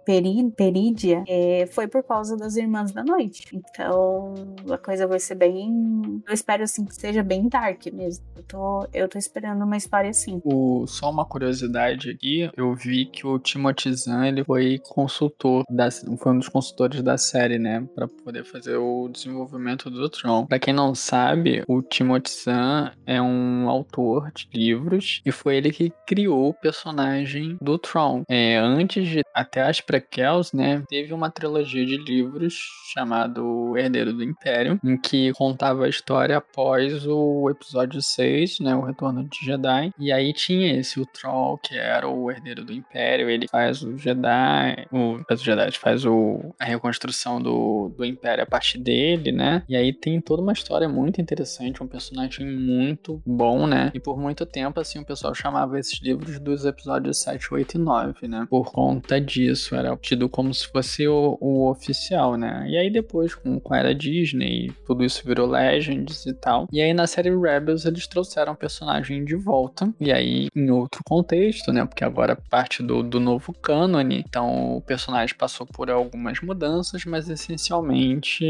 Peri- Perídia é, foi por causa das Irmãs da Noite. Então a coisa vai ser bem. Eu espero assim que seja bem dark mesmo. Eu tô, eu tô esperando uma história assim. O, só uma curiosidade aqui, eu vi que o Timothy Zahn, ele foi consultor, da, foi um dos consultores da série, né, Pra poder fazer o desenvolvimento do Tron. Pra quem não sabe, o Timothy Zahn é um autor de livros e foi ele que criou o personagem do Tron. É, antes de até as prequels, né, teve uma trilogia de livros chamado Herdeiro do Império, em que contava a história após o episódio 6, né, o Retorno de Jedi. E aí tinha esse, o Troll, que era o Herdeiro do Império, ele faz o Jedi, o, faz o Jedi, faz o, a reconstrução do, do Império a partir dele, né, e aí tem toda uma história muito interessante, um personagem muito bom, né, e por muito tempo, assim, o pessoal chamava esses livros dos episódios 7, 8 e 9, né, por conta disso, era tido como se fosse o, o oficial, né, e aí depois, com, com a era Disney, tudo isso virou Legends e tal, e aí na série Rebels eles trouxeram o personagem de volta, e aí em outro contexto, né, porque agora parte do, do novo cânone, então o personagem passou por algumas mudanças, mas essencialmente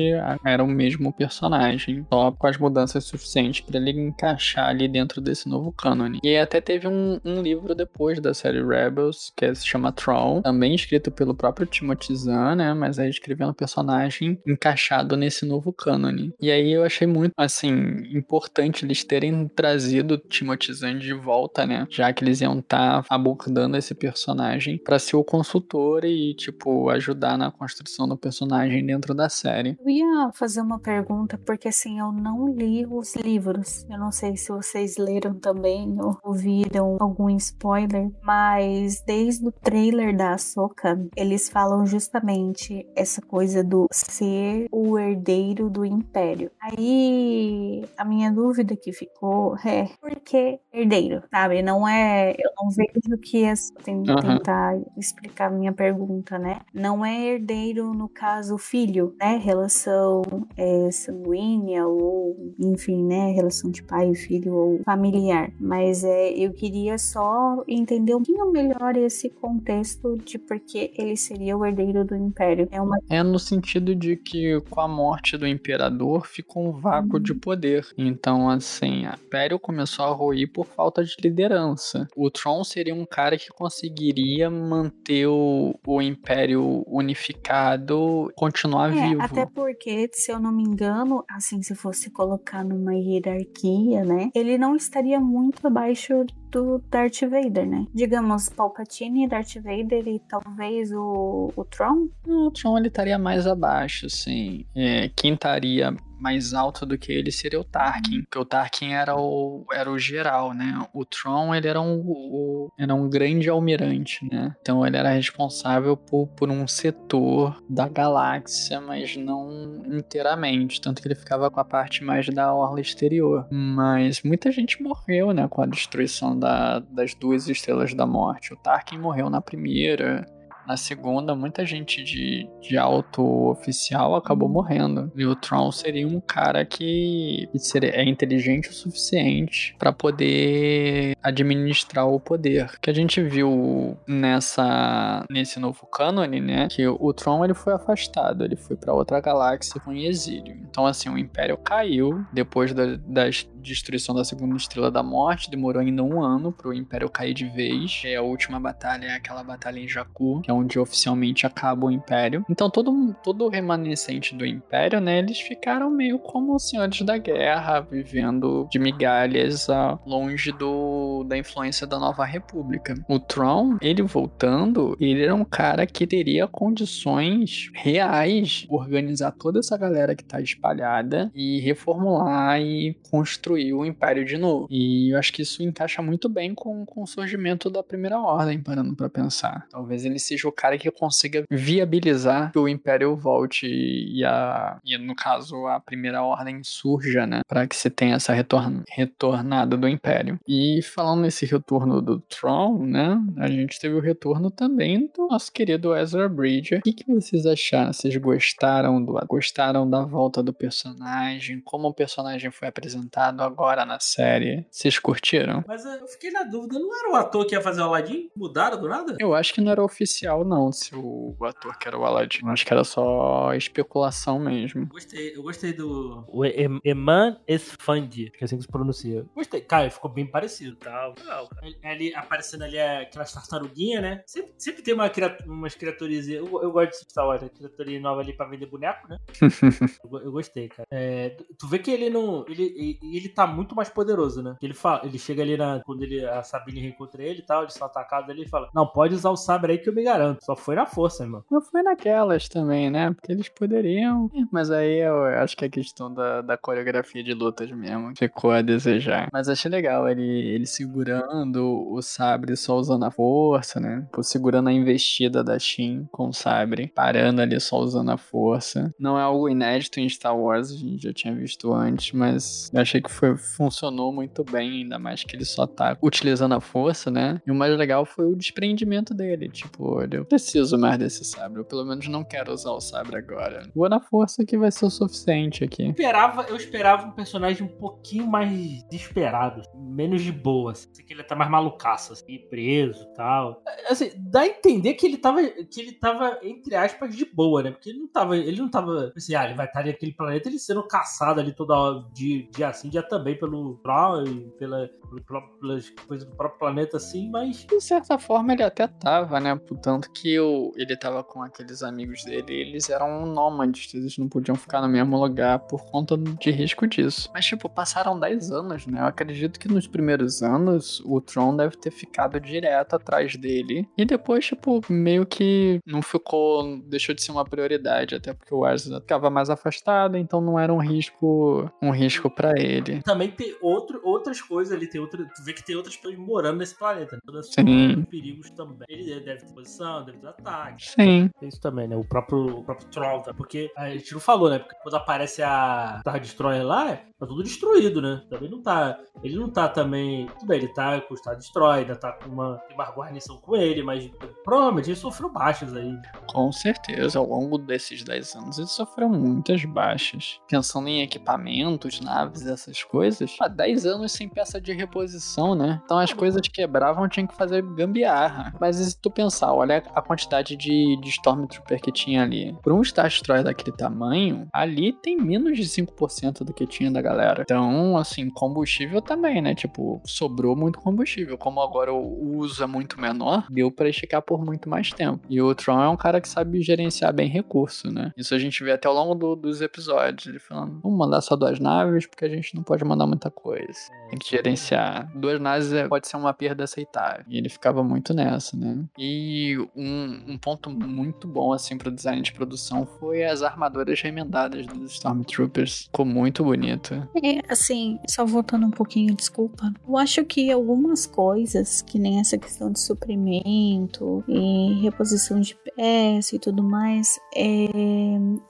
era o mesmo personagem, só com as mudanças suficientes para ele encaixar ali dentro desse novo cânone. E até teve um, um livro depois da série Rebels, que se chama Tron, também escrito pelo próprio Timothy Zahn, né? Mas aí escrevendo o personagem encaixado nesse novo cânone. E aí eu achei muito, assim, importante eles terem trazido Timothy Zahn de volta, né? Já que eles iam estar tá abordando esse personagem para ser o consultor e, tipo, ajudar na construção do personagem dentro da série. Eu ia fazer uma pergunta, porque assim, eu não li os livros. Eu não sei se vocês leram também ou ouviram algum spoiler, mas desde o trailer da Ahsoka, eles falam justamente essa coisa do ser o herdeiro do império. Aí a minha dúvida que ficou é por que herdeiro? Sabe? Não é. Eu não vejo que é. Tentar uhum. explicar a minha pergunta, né? Não é herdeiro, no caso, filho, né? Relação é, sanguínea ou, enfim, né? Relação de pai e filho ou familiar. Mas é, eu queria só entender um pouquinho melhor esse contexto de por que ele seria o herdeiro do império. É, uma... é no sentido de que com a morte do imperador ficou um vácuo uhum. de poder. Então, assim, o império começou a ruir por falta de liderança. O Tron seria um cara que conseguiria manter o, o império unificado, continuar é, vivo. Até porque, se eu não me engano, assim, se fosse colocar numa hierarquia, né, ele não estaria muito abaixo do Darth Vader, né? Digamos, Palpatine, Darth Vader e talvez o, o Tron? O Tron ele estaria mais abaixo, assim. É, quem estaria mais alto do que ele seria o Tarkin, porque o Tarkin era o, era o geral, né? O Tron, ele era um, o, era um grande almirante, né? Então ele era responsável por, por um setor da galáxia, mas não inteiramente, tanto que ele ficava com a parte mais da orla exterior. Mas muita gente morreu, né, com a destruição da, das duas estrelas da morte. O Tarkin morreu na primeira, na segunda, muita gente de, de alto oficial acabou morrendo. E o Tron seria um cara que seria, é inteligente o suficiente para poder administrar o poder. Que a gente viu nessa nesse novo cânone, né? Que o Tron ele foi afastado, ele foi para outra galáxia com exílio. Então, assim, o Império caiu depois da, das destruição da segunda estrela da morte, demorou ainda um ano para o Império cair de vez. É a última batalha é aquela batalha em Jakku, que é onde oficialmente acaba o Império. Então todo, todo o remanescente do Império, né, eles ficaram meio como os senhores da guerra, vivendo de migalhas longe do, da influência da Nova República. O Tron, ele voltando, ele era um cara que teria condições reais organizar toda essa galera que tá espalhada e reformular e construir construir o Império de novo. E eu acho que isso encaixa muito bem com, com o surgimento da Primeira Ordem, parando para pensar. Talvez ele seja o cara que consiga viabilizar que o Império volte e, a, e no caso, a Primeira Ordem surja, né? Para que se tenha essa retorn, retornada do Império. E falando nesse retorno do Tron, né? A gente teve o retorno também do nosso querido Ezra Bridger. O que, que vocês acharam? Vocês gostaram do gostaram da volta do personagem? Como o personagem foi apresentado? Agora na série. Vocês curtiram? Mas eu fiquei na dúvida, não era o ator que ia fazer o Aladdin? Mudaram do nada? Eu acho que não era oficial, não, se o ator que era o Aladdin. Eu acho que era só especulação mesmo. Gostei, eu gostei do. O Eman Esfandi, que é assim que se pronuncia. Gostei. Cara, ficou bem parecido, tá? Legal, Ali, aparecendo ali aquelas tartaruguinhas, né? Sempre, sempre tem uma, umas criaturinhas. Eu, eu gosto de Star Wars, criaturinha nova ali pra vender boneco, né? eu, eu, gostei, cara. É, tu vê que ele não. Ele, ele tá muito mais poderoso, né? Ele fala, ele chega ali na. Quando ele, a Sabine reencontra ele e tal, eles são atacados ali e fala: Não, pode usar o sabre aí que eu me garanto. Só foi na força, irmão. Não foi naquelas também, né? Porque eles poderiam. Mas aí eu acho que a questão da, da coreografia de lutas mesmo ficou a desejar. Mas achei legal ele, ele segurando o sabre só usando a força, né? Tipo, segurando a investida da Shin com o sabre, parando ali só usando a força. Não é algo inédito em Star Wars, a gente já tinha visto antes, mas eu achei que foi foi, funcionou muito bem, ainda mais que ele só tá utilizando a força, né? E o mais legal foi o desprendimento dele. Tipo, olha, eu preciso mais desse sabre. Eu pelo menos não quero usar o sabre agora. Vou na força que vai ser o suficiente aqui. Eu esperava, eu esperava um personagem um pouquinho mais desesperado, menos de boa. Assim, que ele tá mais malucaço, assim, preso e tal. Assim, dá a entender que ele tava, que ele tava, entre aspas, de boa, né? Porque ele não tava, ele não tava, assim, ah, ele vai estar naquele planeta ele sendo caçado ali toda hora, dia, dia assim, dia também pelo Troll e pela, pela, pelas coisas do próprio planeta, assim, mas. De certa forma, ele até tava, né? Tanto que o, ele tava com aqueles amigos dele, eles eram nômades, eles não podiam ficar no mesmo lugar por conta de risco disso. Mas, tipo, passaram 10 anos, né? Eu acredito que nos primeiros anos o Tron deve ter ficado direto atrás dele. E depois, tipo, meio que não ficou. deixou de ser uma prioridade, até porque o Ars ficava mais afastado, então não era um risco um risco para ele. Também tem outro, outras coisas ali, tem outra, tu vê que tem outras pessoas morando nesse planeta, né? Todas Sim. perigos também. Ele deve ter posição, deve ter ataque. Sim. Tem isso também, né? O próprio, o próprio Troll, tá? Porque a gente não falou, né? Porque quando aparece a Star Destroyer lá, tá tudo destruído, né? Também não tá. Ele não tá também. Tudo bem, ele tá com o Star Destroyer, ainda tá com uma. Uma guarnição com ele, mas provavelmente ele sofreu baixas aí. Com certeza, ao longo desses 10 anos ele sofreu muitas baixas. Pensando em equipamentos, naves, essas coisas, há 10 anos sem peça de reposição, né? Então as coisas quebravam, tinha que fazer gambiarra. Mas se tu pensar, olha a quantidade de, de Stormtrooper que tinha ali. Por um Star Destroyer daquele tamanho, ali tem menos de 5% do que tinha da galera. Então, assim, combustível também, né? Tipo, sobrou muito combustível. Como agora o uso é muito menor, deu para esticar por muito mais tempo. E o Tron é um cara que sabe gerenciar bem recurso, né? Isso a gente vê até ao longo do, dos episódios. Ele falando, vamos mandar só duas naves, porque a gente não pode mandar muita coisa. Tem que gerenciar. Duas naves é- pode ser uma perda aceitável. E ele ficava muito nessa, né? E um, um ponto muito bom, assim, pro design de produção foi as armaduras remendadas dos Stormtroopers. Ficou muito bonito. É, assim, só voltando um pouquinho, desculpa. Eu acho que algumas coisas, que nem essa questão de suprimento e reposição de peça e tudo mais, é,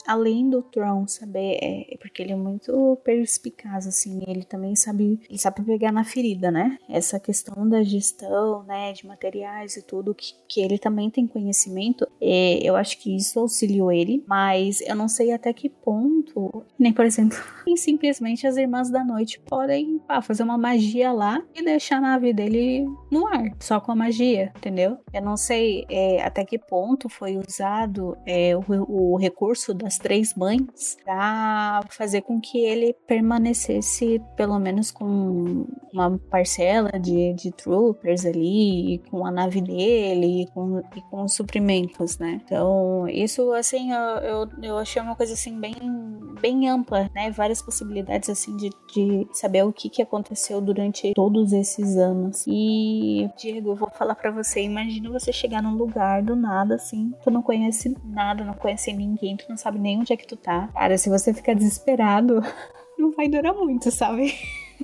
além do Tron saber, é, porque ele é muito perspicaz, assim, ele também sabe, ele sabe pegar na ferida, né? Essa questão da gestão, né, de materiais e tudo, que, que ele também tem conhecimento, é, eu acho que isso auxiliou ele, mas eu não sei até que ponto, nem por exemplo, e as Irmãs da Noite podem pá, fazer uma magia lá e deixar a nave dele no ar, só com a magia, entendeu? Eu não sei é, até que ponto foi usado é, o, o recurso das três mães para fazer com que ele permanecesse pelo menos com uma parcela de, de troopers ali, com a nave dele e com, e com os suprimentos, né? Então, isso assim, eu, eu, eu achei uma coisa assim bem, bem ampla, né? Várias possibilidades assim de, de saber o que, que aconteceu durante todos esses anos. E, Diego, eu vou falar para você, imagina você chegar num lugar do nada, assim, tu não conhece nada, não conhece ninguém, tu não sabe nem onde é que tu tá. Cara, se você ficar desesperado, não vai durar muito, sabe?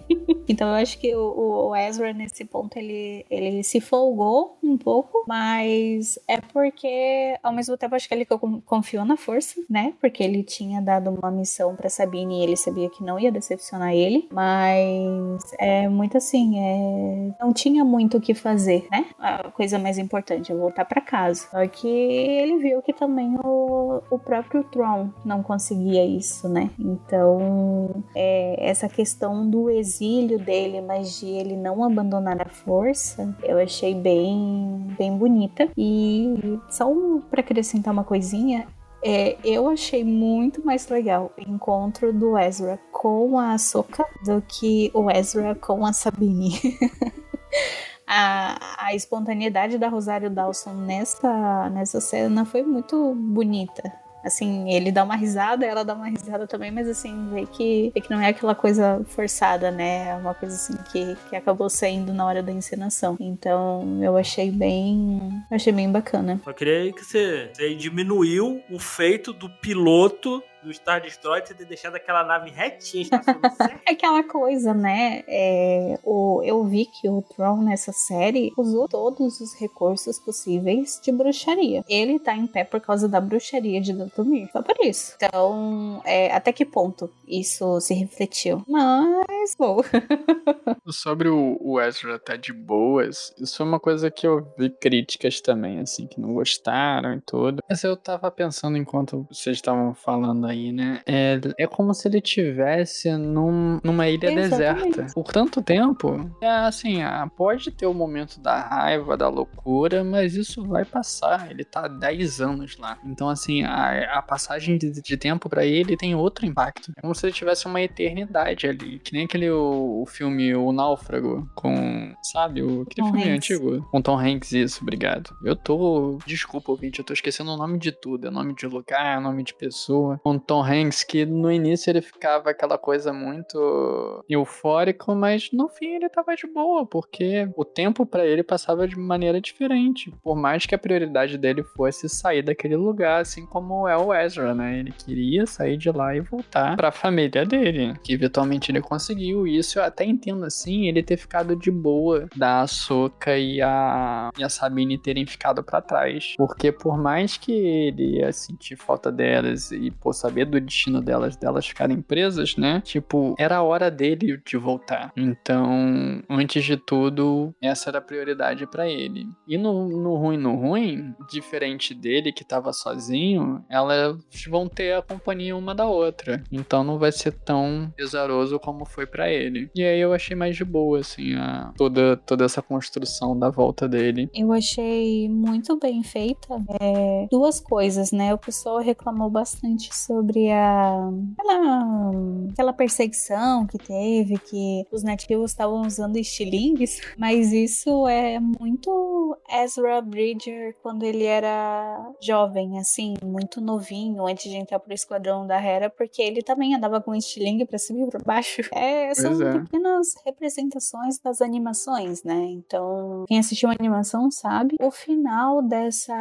então eu acho que o, o, Ezra nesse ponto ele, ele se folgou um pouco, mas é porque ao mesmo tempo acho que ele confiou na força, né? Porque ele tinha dado uma missão para Sabine e ele sabia que não ia decepcionar ele, mas é muito assim, é... não tinha muito o que fazer, né? A coisa mais importante é voltar para casa. Só que ele viu que também o, o próprio Tron não conseguia isso, né? Então é, essa questão do exílio dele, mas de ele não abandonar a força, eu achei bem, bem bonita. E só para acrescentar uma coisinha, é, eu achei muito mais legal o encontro do Ezra com a Ahsoka do que o Ezra com a Sabine. a, a espontaneidade da Rosário Dawson nessa, nessa cena foi muito bonita. Assim, ele dá uma risada, ela dá uma risada também, mas assim, vê que, vê que não é aquela coisa forçada, né? É uma coisa assim que, que acabou saindo na hora da encenação. Então, eu achei bem. achei bem bacana. Só queria que você, você diminuiu o feito do piloto do Star Destroyer ter deixado aquela nave retinha certo. Aquela coisa, né? É, o, eu vi que o Tron nessa série usou todos os recursos possíveis de bruxaria. Ele tá em pé por causa da bruxaria de Datumir. Só por isso. Então, é, até que ponto isso se refletiu? Mas, bom. Sobre o, o Ezra tá de boas, isso foi uma coisa que eu vi críticas também, assim, que não gostaram e tudo. Mas eu tava pensando enquanto vocês estavam falando aí, né? É, é como se ele tivesse num, numa ilha Exatamente. deserta por tanto tempo. É assim, ah, pode ter o momento da raiva, da loucura, mas isso vai passar. Ele tá há 10 anos lá. Então, assim, a, a passagem de, de tempo pra ele tem outro impacto. É como se ele tivesse uma eternidade ali. Que nem aquele o, o filme O Náufrago com, sabe, o, aquele Tom filme Hanks. antigo. Com Tom Hanks, isso, obrigado. Eu tô. Desculpa, ouvinte, eu tô esquecendo o nome de tudo. É nome de lugar, nome de pessoa. Tom Hanks, que no início ele ficava aquela coisa muito eufórico, mas no fim ele tava de boa, porque o tempo pra ele passava de maneira diferente. Por mais que a prioridade dele fosse sair daquele lugar, assim como é o Ezra, né? Ele queria sair de lá e voltar pra família dele, que eventualmente ele conseguiu. E isso eu até entendo assim, ele ter ficado de boa da Ahsoka e a, e a Sabine terem ficado pra trás. Porque por mais que ele ia sentir falta delas e por saber do destino delas, delas ficarem presas, né? Tipo, era a hora dele de voltar. Então, antes de tudo, essa era a prioridade pra ele. E no, no ruim, no ruim, diferente dele que tava sozinho, elas vão ter a companhia uma da outra. Então não vai ser tão pesaroso como foi pra ele. E aí eu achei mais de boa, assim, a, toda, toda essa construção da volta dele. Eu achei muito bem feita. É, duas coisas, né? O pessoal reclamou bastante sobre a aquela, aquela perseguição que teve, que os nativos estavam usando estilingues, mas isso é muito Ezra Bridger quando ele era jovem, assim, muito novinho, antes de entrar pro esquadrão da Hera, porque ele também andava com estilingue pra cima e pra baixo. É, são é. pequenas representações das animações, né? Então, quem assistiu a animação sabe. O final dessa.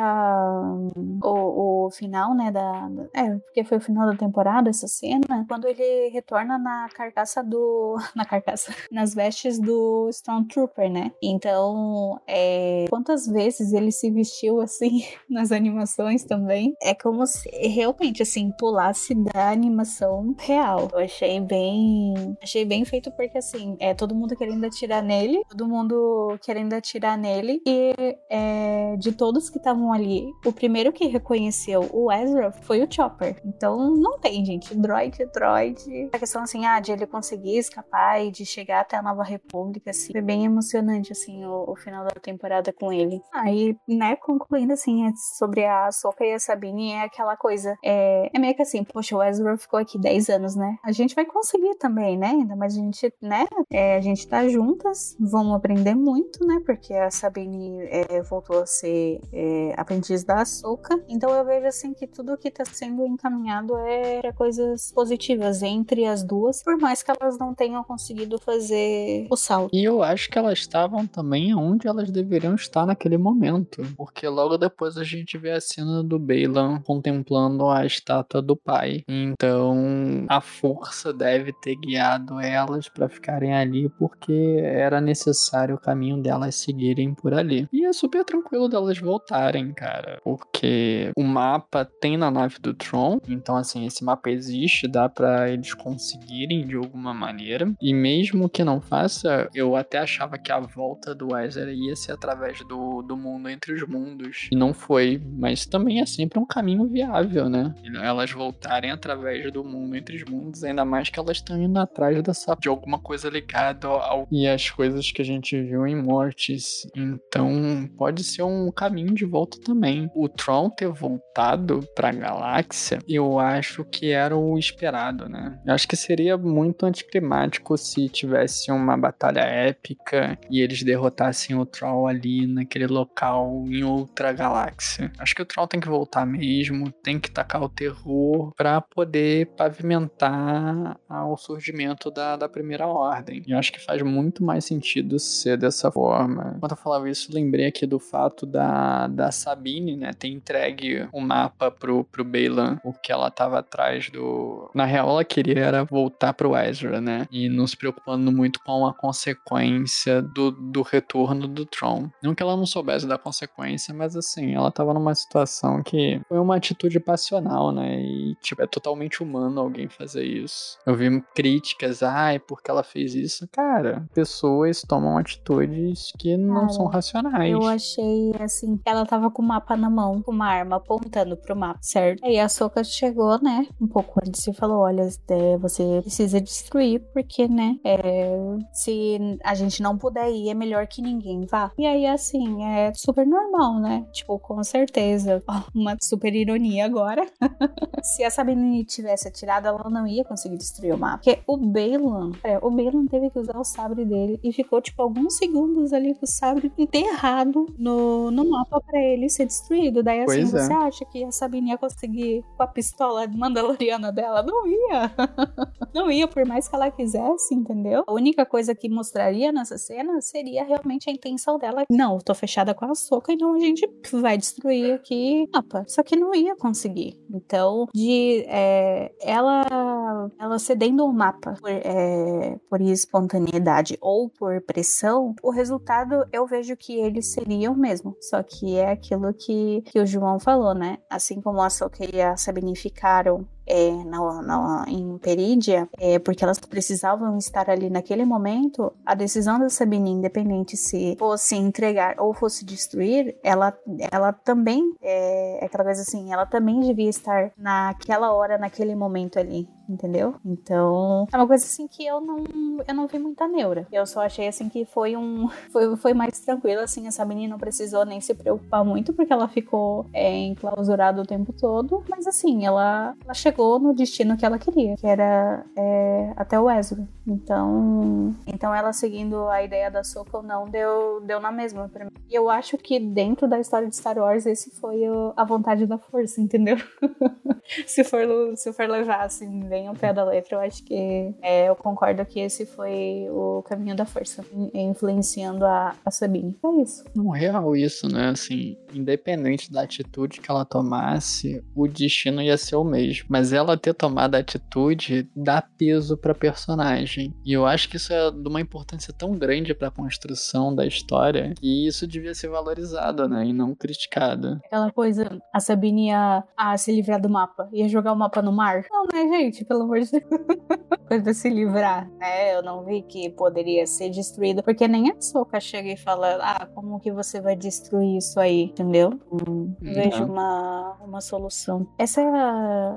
O, o final, né? Da, da- É, porque foi o final da temporada, essa cena. Quando ele retorna na carcaça do. Na carcaça. Nas vestes do Stormtrooper, né? Então, é, quantas vezes ele se vestiu assim nas animações também? É como se realmente, assim, pulasse da animação real. Eu achei bem. Achei bem feito porque, assim, é todo mundo querendo atirar nele, todo mundo querendo atirar nele. E é, de todos que estavam ali, o primeiro que reconheceu o Ezra foi o Chopper. Então não tem, gente. Droid, droid. A questão, assim, ah, de ele conseguir escapar e de chegar até a Nova República, assim, foi bem emocionante, assim, o, o final da temporada com ele. Aí, né, concluindo, assim, é sobre a Soka e a Sabine, é aquela coisa. É, é meio que assim, poxa, o Ezra ficou aqui 10 anos, né? A gente vai conseguir também, né? Ainda mais a gente, né? É, a gente tá juntas, vamos aprender muito, né? Porque a Sabine é, voltou a ser é, aprendiz da Ahsoka. Então eu vejo assim que tudo que tá sendo encaminhado é pra coisas positivas entre as duas, por mais que elas não tenham conseguido fazer o salto. E eu acho que elas estavam também onde elas deveriam estar naquele momento. Porque logo depois a gente vê a cena do Bailan contemplando a estátua do pai. Então a força deve ter guiado elas para ficarem ali porque era necessário o caminho delas seguirem por ali. E é super tranquilo delas voltarem, cara. Porque o mapa tem na nave do Tron. Então, assim, esse mapa existe, dá para eles conseguirem de alguma maneira. E mesmo que não faça, eu até achava que a volta do Ezra ia ser através do, do mundo entre os mundos. E não foi. Mas também é sempre um caminho viável, né? Elas voltarem através do mundo entre os mundos, ainda mais que elas estão indo atrás dessa, de alguma coisa ligada ao. E as coisas que a gente viu em Mortis. Então, pode ser um caminho de volta também. O Tron ter voltado pra galáxia, eu acho que era o esperado, né? Eu acho que seria muito anticlimático se tivesse uma batalha épica e eles derrotassem o Troll ali naquele local em outra galáxia. Acho que o Troll tem que voltar mesmo, tem que tacar o terror pra poder pavimentar o surgimento da, da primeira ordem. E acho que faz muito mais sentido ser dessa forma. Enquanto eu falava isso, lembrei aqui do fato da, da Sabine, né, ter entregue o mapa pro, pro Bailan, porque ela tava atrás do. Na real, ela queria era voltar pro Ezra, né? E não se preocupando muito com a consequência do, do retorno do Tron. Não que ela não soubesse da consequência, mas assim, ela tava numa situação que foi uma atitude passional, né? E, tipo, é totalmente humano alguém fazer isso. Eu vi críticas, ai, porque ela fez isso. Cara, pessoas tomam atitudes que não Cara, são racionais. Eu achei assim, ela tava com o mapa na mão, com uma arma apontando pro mapa, certo? Aí a Soka chega chegou, né, um pouco antes e falou: olha, é, você precisa destruir, porque, né, é, se a gente não puder ir, é melhor que ninguém vá. E aí, assim, é super normal, né? Tipo, com certeza. Uma super ironia agora. se a Sabine tivesse atirado, ela não ia conseguir destruir o mapa. Porque o Balan, é, o Balan teve que usar o sabre dele e ficou, tipo, alguns segundos ali com o sabre enterrado no, no mapa para ele ser destruído. Daí, assim, Pois é. você acha que a Sabine ia conseguir com a pistola mandaloriana dela? Não ia. não ia, por mais que ela quisesse, entendeu? A única coisa que mostraria nessa cena seria realmente a intenção dela. Não, eu tô fechada com a soca, então a gente vai destruir aqui o mapa. Só que não ia conseguir. Então, de é, ela, ela cedendo o mapa por, é, por espontaneidade ou por pressão, o resultado eu vejo que eles seriam mesmo. Só que é aquilo que, que o João falou, né? Assim como a Soca e a Sabine ficaram é, na, na, em Perídia, é, porque elas precisavam estar ali naquele momento, a decisão da Sabine, independente se fosse entregar ou fosse destruir, ela, ela também, é, aquela coisa assim, ela também devia estar naquela hora, naquele momento ali, entendeu? Então, é uma coisa assim que eu não, eu não vi muita neura. Eu só achei assim que foi um, foi, foi mais tranquilo, assim, a Sabine não precisou nem se preocupar muito, porque ela ficou é, enclausurada o tempo todo, mas assim, ela, ela chegou no destino que ela queria, que era é, até o Ezra. Então, então ela seguindo a ideia da Soka ou não, deu, deu na mesma pra mim. E eu acho que dentro da história de Star Wars, esse foi o- a vontade da força, entendeu? se, for, se for levar assim, bem ao pé da letra, eu acho que é, eu concordo que esse foi o caminho da força, in- influenciando a, a Sabine. É isso. Não real isso, né? Assim, independente da atitude que ela tomasse, o destino ia ser o mesmo. Mas ela ter tomado a atitude dá peso pra personagem. E eu acho que isso é de uma importância tão grande pra construção da história que isso devia ser valorizado, né? E não criticado. Aquela coisa, a Sabine ia se livrar do mapa, ia jogar o mapa no mar. Não, né, gente? Pelo amor de Deus. Coisa se livrar, né? Eu não vi que poderia ser destruído, porque nem a Soka chega e fala, ah, como que você vai destruir isso aí, entendeu? Hum, não vejo uma, uma solução. Essa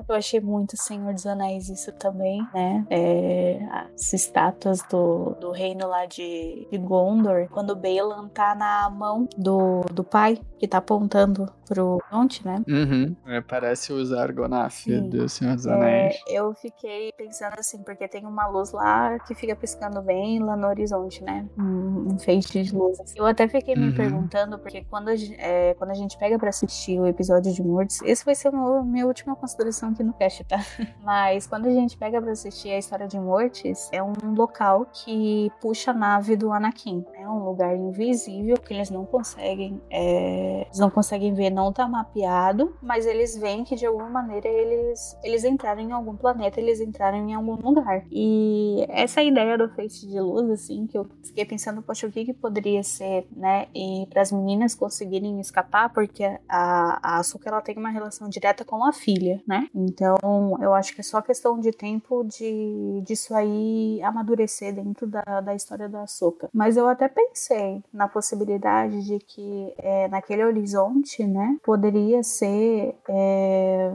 eu achei muito Senhor dos Anéis isso também, né? É, as estátuas do, do reino lá de, de Gondor, quando Balan tá na mão do, do pai, que tá apontando pro monte, né? Uhum. É, parece os Argonaf do Senhor dos É, Anéis. eu fiquei pensando assim, porque tem uma luz lá que fica piscando bem lá no horizonte, né? Um, um feixe de luz. Eu até fiquei me Uhum. perguntando, porque quando a, é, quando a gente pega pra assistir o episódio de Mortis, esse vai ser a minha última consideração aqui no cast, tá? Mas quando a gente pega pra assistir a história de Mortis, é um local que puxa a nave do Anakin. É um lugar invisível que eles não conseguem, é, eles não conseguem ver, não tá mapeado, mas eles veem que de alguma maneira eles, eles entraram em algum planeta, eles entraram em algum lugar. E essa ideia do feixe de luz, assim, que eu fiquei pensando, poxa, o que que poderia ser, né? E para as meninas conseguirem escapar, porque a, a Asuka ela tem uma relação direta com a filha, né? Então eu acho que é só questão de tempo de disso aí amadurecer dentro da, da história da Asuka. Mas eu até pensei na possibilidade de que é, naquele horizonte, né, poderia ser. é,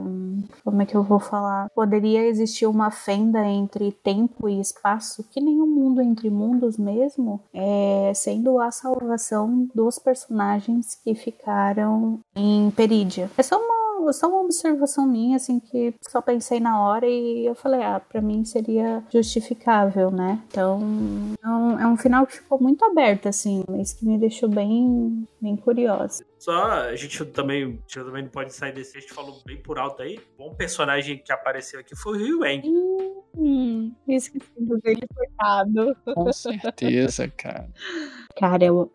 como é que eu vou falar? Poderia existir uma fenda entre tempo e espaço, que o mundo entre mundos mesmo, é, sendo a salvação dos personagens que ficaram em Perídia. É só uma só uma observação minha, assim, que só pensei na hora e eu falei, ah, pra mim seria justificável, né? Então, é um, é um final que ficou muito aberto, assim, mas que me deixou bem, bem curiosa. Só a gente também, a gente também não pode sair desse, a gente falou bem por alto aí. Bom personagem que apareceu aqui foi o Ryu Wang. Hum, esqueci dele, coitado. Com certeza, cara. Cara, eu,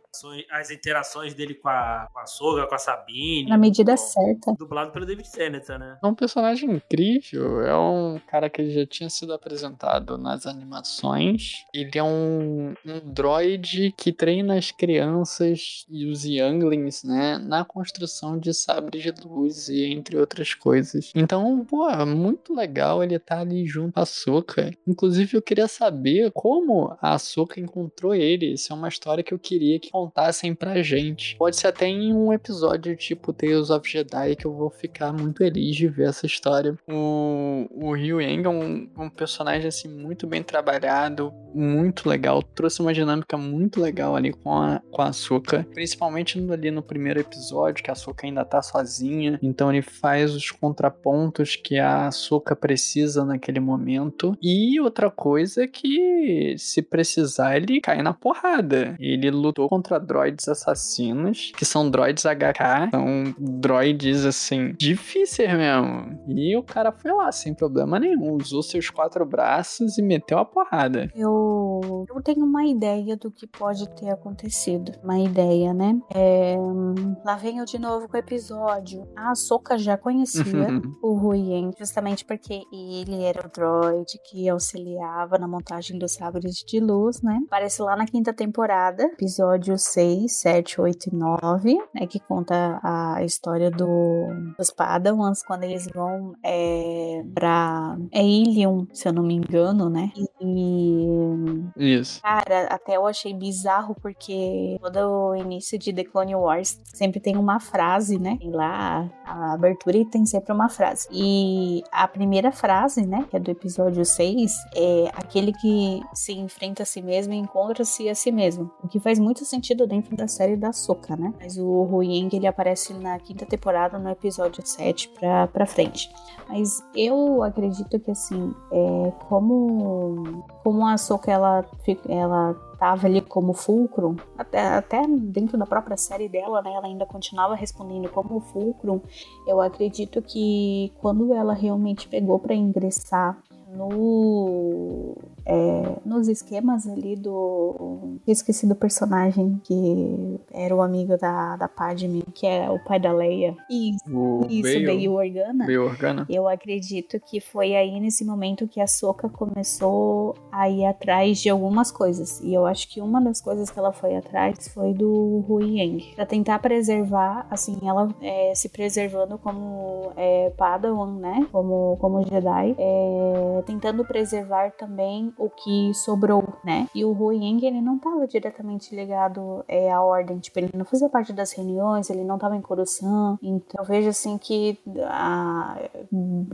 As interações dele com a, com a Soga, com a Sabine. na medida Bom, certa. Dublado pelo David Tennant, né? É um personagem incrível. É um cara que já tinha sido apresentado nas animações. Ele é um, um droid que treina as crianças e os younglings, né? Na construção de sabres de luz e entre outras coisas. Então, pô, é muito legal ele estar ali junto à Soka. Inclusive, eu queria saber como a Soka encontrou ele. Isso é uma história que eu queria que contassem pra gente. Pode ser até em um episódio tipo Tales of Jedi que eu vou ficar muito feliz de ver essa história. O, o Ryu Yang é um, um personagem assim muito bem trabalhado, muito legal, trouxe uma dinâmica muito legal ali com a, com a Soka, principalmente ali no primeiro episódio, que a Soka ainda tá sozinha, então ele faz os contrapontos que a Soka precisa naquele momento. E outra coisa é que se precisar ele cai na porrada. Ele lutou contra droids assassinos, que são droids HK, são droids assim difíceis mesmo. E o cara foi lá sem problema nenhum, usou seus quatro braços e meteu a porrada. Eu, eu tenho uma ideia do que pode ter acontecido. Uma ideia, né? É, lá vem eu de novo com o episódio. A Soka já conhecia o Ruyen, justamente porque ele era o droid que auxiliava na montagem dos sabres de luz, né? Aparece lá na quinta temporada, episódio 6, 7, 8 e 9, né? Que conta a história do, dos Padawans quando eles vão é, pra. É Ilium, se eu não me engano, né? E. Isso. Cara, até eu achei bizarro porque todo o início de The Clone Wars sempre tem uma frase, né? Tem lá a abertura e tem sempre uma frase. E a primeira frase, né? Que é do episódio 6, é aquele que se enfrenta a si mesmo e encontra-se a si mesmo. O que faz muito sentido dentro da série da Soka, né? Mas o Huyang, ele aparece na quinta temporada, no episódio 7 pra, pra frente. Mas eu acredito que, assim, é, como, como a Soka, ela, ela tava ali como fulcrum, até, até dentro da própria série dela, né, ela ainda continuava respondendo como fulcrum, eu acredito que quando ela realmente pegou para ingressar no é, nos esquemas ali do esqueci do personagem que era o amigo da, da Padme, que é o pai da Leia. Isso, O isso Bail- o Organa. Bail Organa. Eu acredito que foi aí nesse momento que a Soka começou a ir atrás de algumas coisas. E eu acho que uma das coisas que ela foi atrás foi do Hui Yang. Pra tentar preservar, assim, ela é, se preservando como é, Padawan, né? Como, como Jedi. é, tentando preservar também o que sobrou, né? E o Hui Yang, ele não tava diretamente ligado é, à ordem. Tipo, ele não fazia parte das reuniões, ele não tava em Coruscant. Então eu vejo assim que a,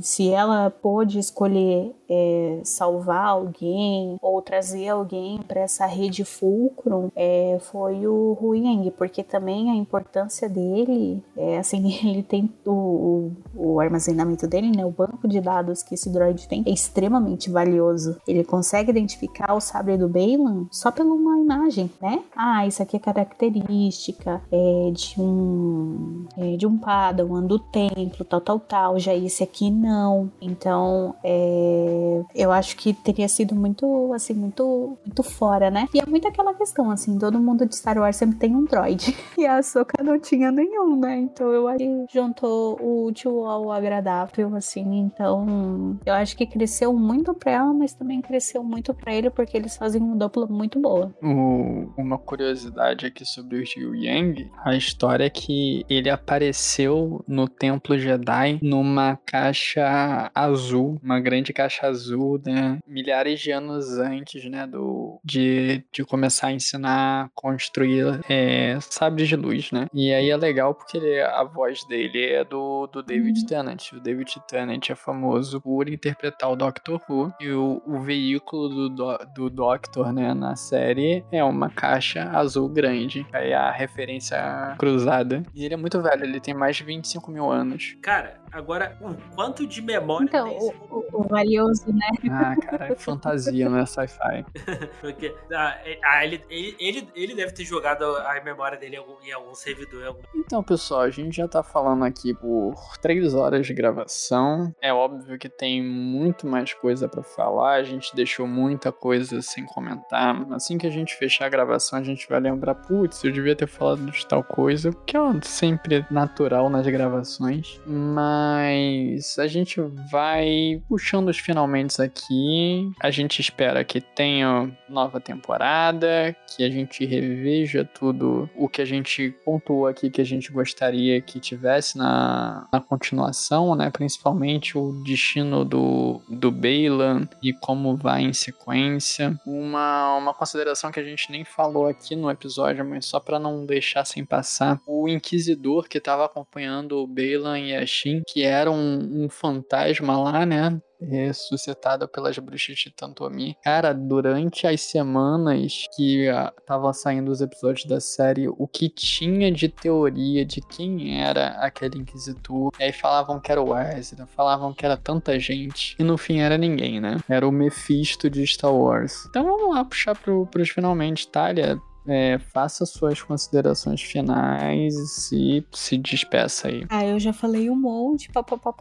se ela pôde escolher é, salvar alguém ou trazer alguém para essa rede fulcrum, é, foi o Hu Yang, porque também a importância dele, é, assim, ele tem o, o, o armazenamento dele, né, o banco de dados que esse droid tem é extremamente valioso. Ele consegue identificar o sabre do Baylan só pela uma imagem, né? Ah, isso aqui é característica é, de um é, de um Padawan do templo, tal, tal, tal. Já esse aqui não. Então, é, eu acho que teria sido muito, assim, muito, muito fora, né? E é muito aquela questão, assim, todo mundo de Star Wars sempre tem um droid. E a Ahsoka não tinha nenhum, né? Então eu acho que juntou o útil ao agradável, assim. Então, eu acho que cresceu muito pra ela, mas também cresceu muito pra ele, porque eles fazem uma dupla muito boa. O- uma curiosidade aqui sobre o Liu Yang, a história é que ele apareceu no Templo Jedi numa caixa azul, uma grande caixa azul, né? Milhares de anos antes, né? Do, de, de começar a ensinar a construir é, sabres de luz, né? E aí é legal porque ele- a voz dele é do, do David Tennant. O David Tennant é famoso por interpretar o Doctor Who e o, o veículo do, do, do Doctor, né, na série é uma caixa azul grande. Aí a referência cruzada. E ele é muito velho, ele tem mais de 25 mil anos. Cara, agora, o quanto de memória Então, tem o, esse o, o valioso, né? Ah, cara, é fantasia, não é sci-fi. Porque ah, é- ah, ele, ele, ele, deve ter jogado a memória dele em algum, em algum servidor. Em algum... Então, pessoal, a gente já tá falando aqui por três horas de gravação. É óbvio que tem muito mais coisa pra falar. A gente deixou muita coisa sem comentar. Assim que a gente fechar a gravação, a gente vai lembrar, putz, eu devia ter falado de tal coisa, que é sempre natural nas gravações. Mas a gente vai puxando os finalmente aqui. A gente espera que tenha nova temporada, que a gente reveja tudo o que a gente pontuou aqui que a gente gostaria que tivesse na, na continuação, né? Principalmente o destino do, do Bailan e como vai em sequência. Uma, uma consideração que a gente nem falou aqui no episódio, mas só para não deixar sem passar, o Inquisidor que estava acompanhando o Bailan e a Shin, que era um, um fantasma lá, né? Ressuscitada pelas bruxas de Tantomi. Cara, durante as semanas que estavam saindo os episódios da série, o que tinha de teoria de quem era aquele Inquisitor, e aí falavam que era o Ezra, falavam que era tanta gente, e no fim era ninguém, né? Era o Mephisto de Star Wars. Então vamos lá puxar pro, pros finalmente, Talia é, faça suas considerações finais e se despeça aí. Ah, eu já falei um monte, papapá,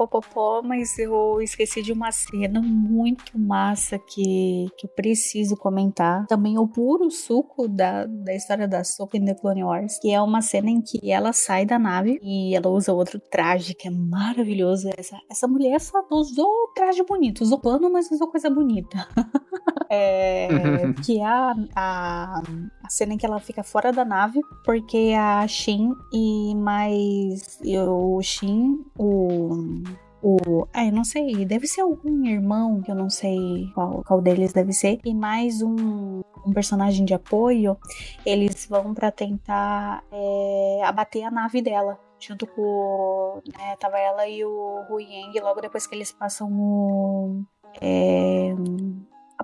mas eu esqueci de uma cena muito massa que, que eu preciso comentar. Também o puro suco da, da história da Soka em The Clone Wars, que é uma cena em que ela sai da nave e ela usa outro traje que é maravilhoso. Essa, essa mulher só usou traje bonito, usou pano, mas usou coisa bonita. é, que é a, a, a cena em que ela fica fora da nave, porque a Shin e mais o Shin, o o. Ah, eu não sei. Deve ser algum irmão, que eu não sei qual, qual deles deve ser. E mais um, um personagem de apoio. Eles vão para tentar é, abater a nave dela. Junto com. Né, tava ela e o Hu Yang logo depois que eles passam o. É,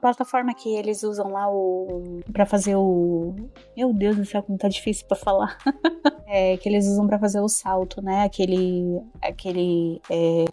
plataforma que eles usam lá o para fazer o meu Deus do céu como tá difícil para falar é, que eles usam para fazer o salto né aquele aquele é,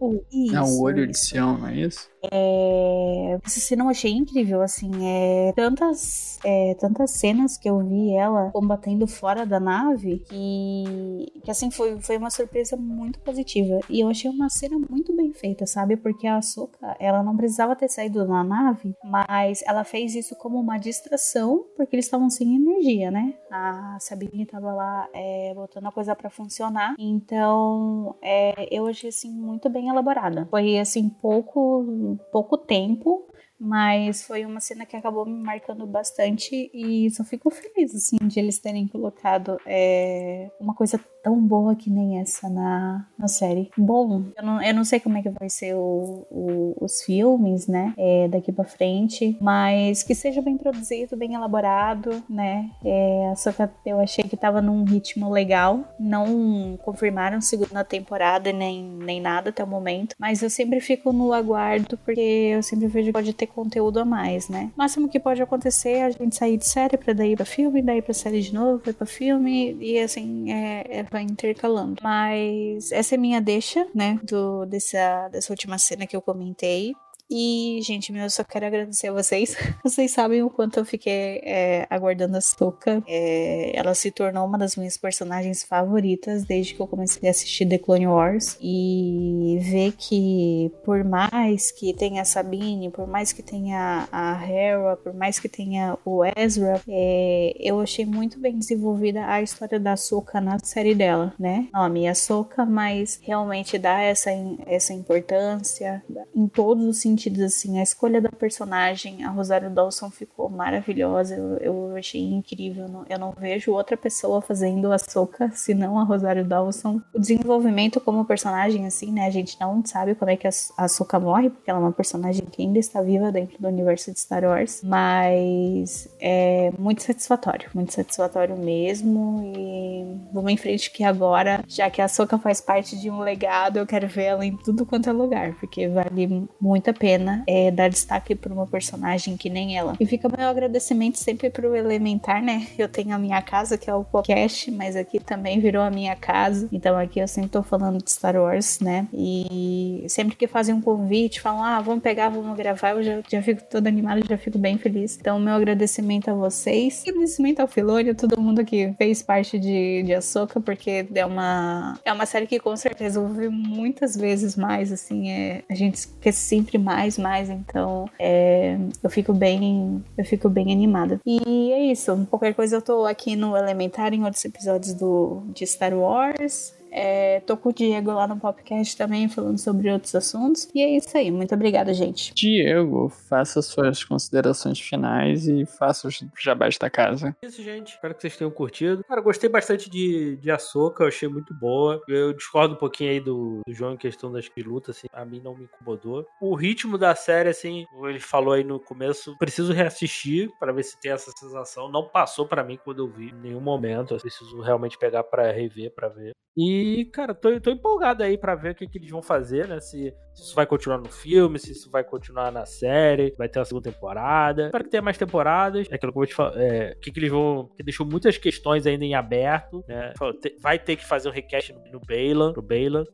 o, isso, é o olho de Sião não é isso é, essa cena eu achei incrível, assim, é, tantas, é, tantas cenas que eu vi ela combatendo fora da nave que, que assim, foi, foi uma surpresa muito positiva. E eu achei uma cena muito bem feita, sabe? Porque a Ahsoka, ela não precisava ter saído da nave, mas ela fez isso como uma distração, porque eles estavam sem energia, né? A Sabine tava lá é, botando a coisa para funcionar, então é, eu achei, assim, muito bem elaborada. Foi, assim, pouco pouco tempo, mas foi uma cena que acabou me marcando bastante e só fico feliz, assim, de eles terem colocado é, uma coisa tão boa que nem essa na, na série. Bom, eu não, eu não sei como é que vai ser o, o, os filmes, né, é, daqui pra frente, mas que seja bem produzido, bem elaborado, né, é, só que eu achei que tava num ritmo legal, não confirmaram segunda temporada nem, nem nada até o momento, mas eu sempre fico no aguardo porque eu sempre vejo que pode ter conteúdo a mais, né. O máximo que pode acontecer é a gente sair de série pra daí pra filme, daí pra série de novo, pra filme, e assim, é, é vai intercalando. Mas essa é minha deixa, né, do, dessa, dessa última cena que eu comentei. E, gente, meu, eu só quero agradecer a vocês. Vocês sabem o quanto eu fiquei é, aguardando a Soka. É, ela se tornou uma das minhas personagens favoritas desde que eu comecei a assistir The Clone Wars. E ver que, por mais que tenha a Sabine, por mais que tenha a Hera, por mais que tenha o Ezra, é, eu achei muito bem desenvolvida a história da Soka na série dela, né? Nome é Soka, mas realmente dá essa, essa importância em todos os sentidos sentidos, assim. A escolha da personagem, a Rosário Dawson ficou maravilhosa. Eu, eu achei incrível. Eu não, eu não vejo outra pessoa fazendo a Soca senão a Rosário Dawson. O desenvolvimento como personagem, assim, né? A gente não sabe como é que a Soca morre, porque ela é uma personagem que ainda está viva dentro do universo de Star Wars. Mas é muito satisfatório, muito satisfatório mesmo. E vamos em frente que agora, já que a Soca faz parte de um legado, eu quero ver ela em tudo quanto é lugar, porque vale muito a pena pena é, dar destaque para uma personagem que nem ela. E fica meu agradecimento sempre pro Elementar, né? Eu tenho a minha casa, que é o podcast, mas aqui também virou a minha casa. Então aqui eu sempre tô falando de Star Wars, né? E sempre que fazem um convite, falam, ah, vamos pegar, vamos gravar, eu já, já fico toda animada, já fico bem feliz. Então, meu agradecimento a vocês. Agradecimento ao Filônio, todo mundo que fez parte de, de Ahsoka, porque é uma, é uma série que com certeza eu vou ver muitas vezes mais, assim, é, a gente esquece sempre mais mais, mais, então é, eu fico bem, eu fico bem animada. E é isso. Qualquer coisa eu tô aqui no Elementar em outros episódios do, de Star Wars. É, tô com o Diego lá no podcast também, falando sobre outros assuntos. E é isso aí. Muito obrigada, gente. Diego, faça suas considerações finais e faça os jabás da casa. É isso, gente. Espero que vocês tenham curtido. Cara, gostei bastante de, de eu achei muito boa. Eu discordo um pouquinho aí do, do João em questão das lutas, assim, a mim não me incomodou. O ritmo da série, assim, ele falou aí no começo, preciso reassistir para ver se tem essa sensação. Não passou para mim quando eu vi em nenhum momento. Eu preciso realmente pegar para rever, para ver. E, cara, tô, tô empolgado aí para ver o que, que eles vão fazer, né? Se, se, isso vai continuar no filme, se isso vai continuar na série, vai ter uma segunda temporada. Espero que tenha mais temporadas. É aquilo que eu vou te falar. É, que, que eles vão. Que deixou muitas questões ainda em aberto, né? Vai ter que fazer um request no, no Baylan, pro.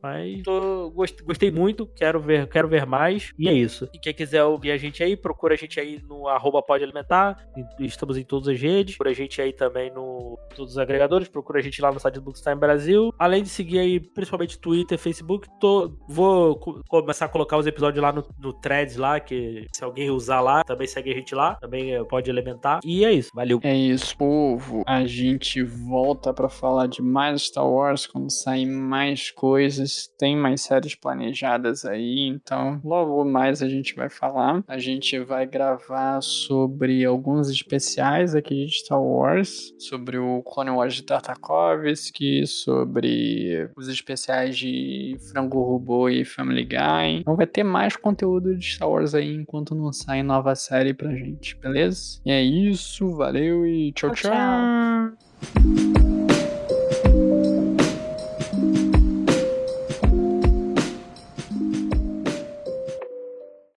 Mas tô, gostei muito, quero ver, quero ver mais. E é isso. E quem quiser ouvir a gente aí, procura a gente aí no arroba pode alimentar. Estamos em todas as redes. Procura a gente aí também no todos os agregadores. Procura a gente lá no site do Bookstime Brasil. Além de seguir aí, principalmente Twitter, Facebook, tô, vou começar a colocar os episódios lá no, no Threads lá, que se alguém usar lá, também segue a gente lá. Também eh, pode alimentar. E é isso. Valeu. É isso, povo. A gente volta para falar de mais Star Wars quando sair mais coisas. Tem mais séries planejadas aí, então logo mais a gente vai falar. A gente vai gravar sobre alguns especiais aqui de Star Wars, sobre o Clone Wars de Tartakovsky, sobre os especiais de Frango Robô e Family Guy. Então vai ter mais conteúdo de Star Wars aí enquanto não sai nova série pra gente, beleza? E é isso, valeu e tchau, tchau. tchau. tchau.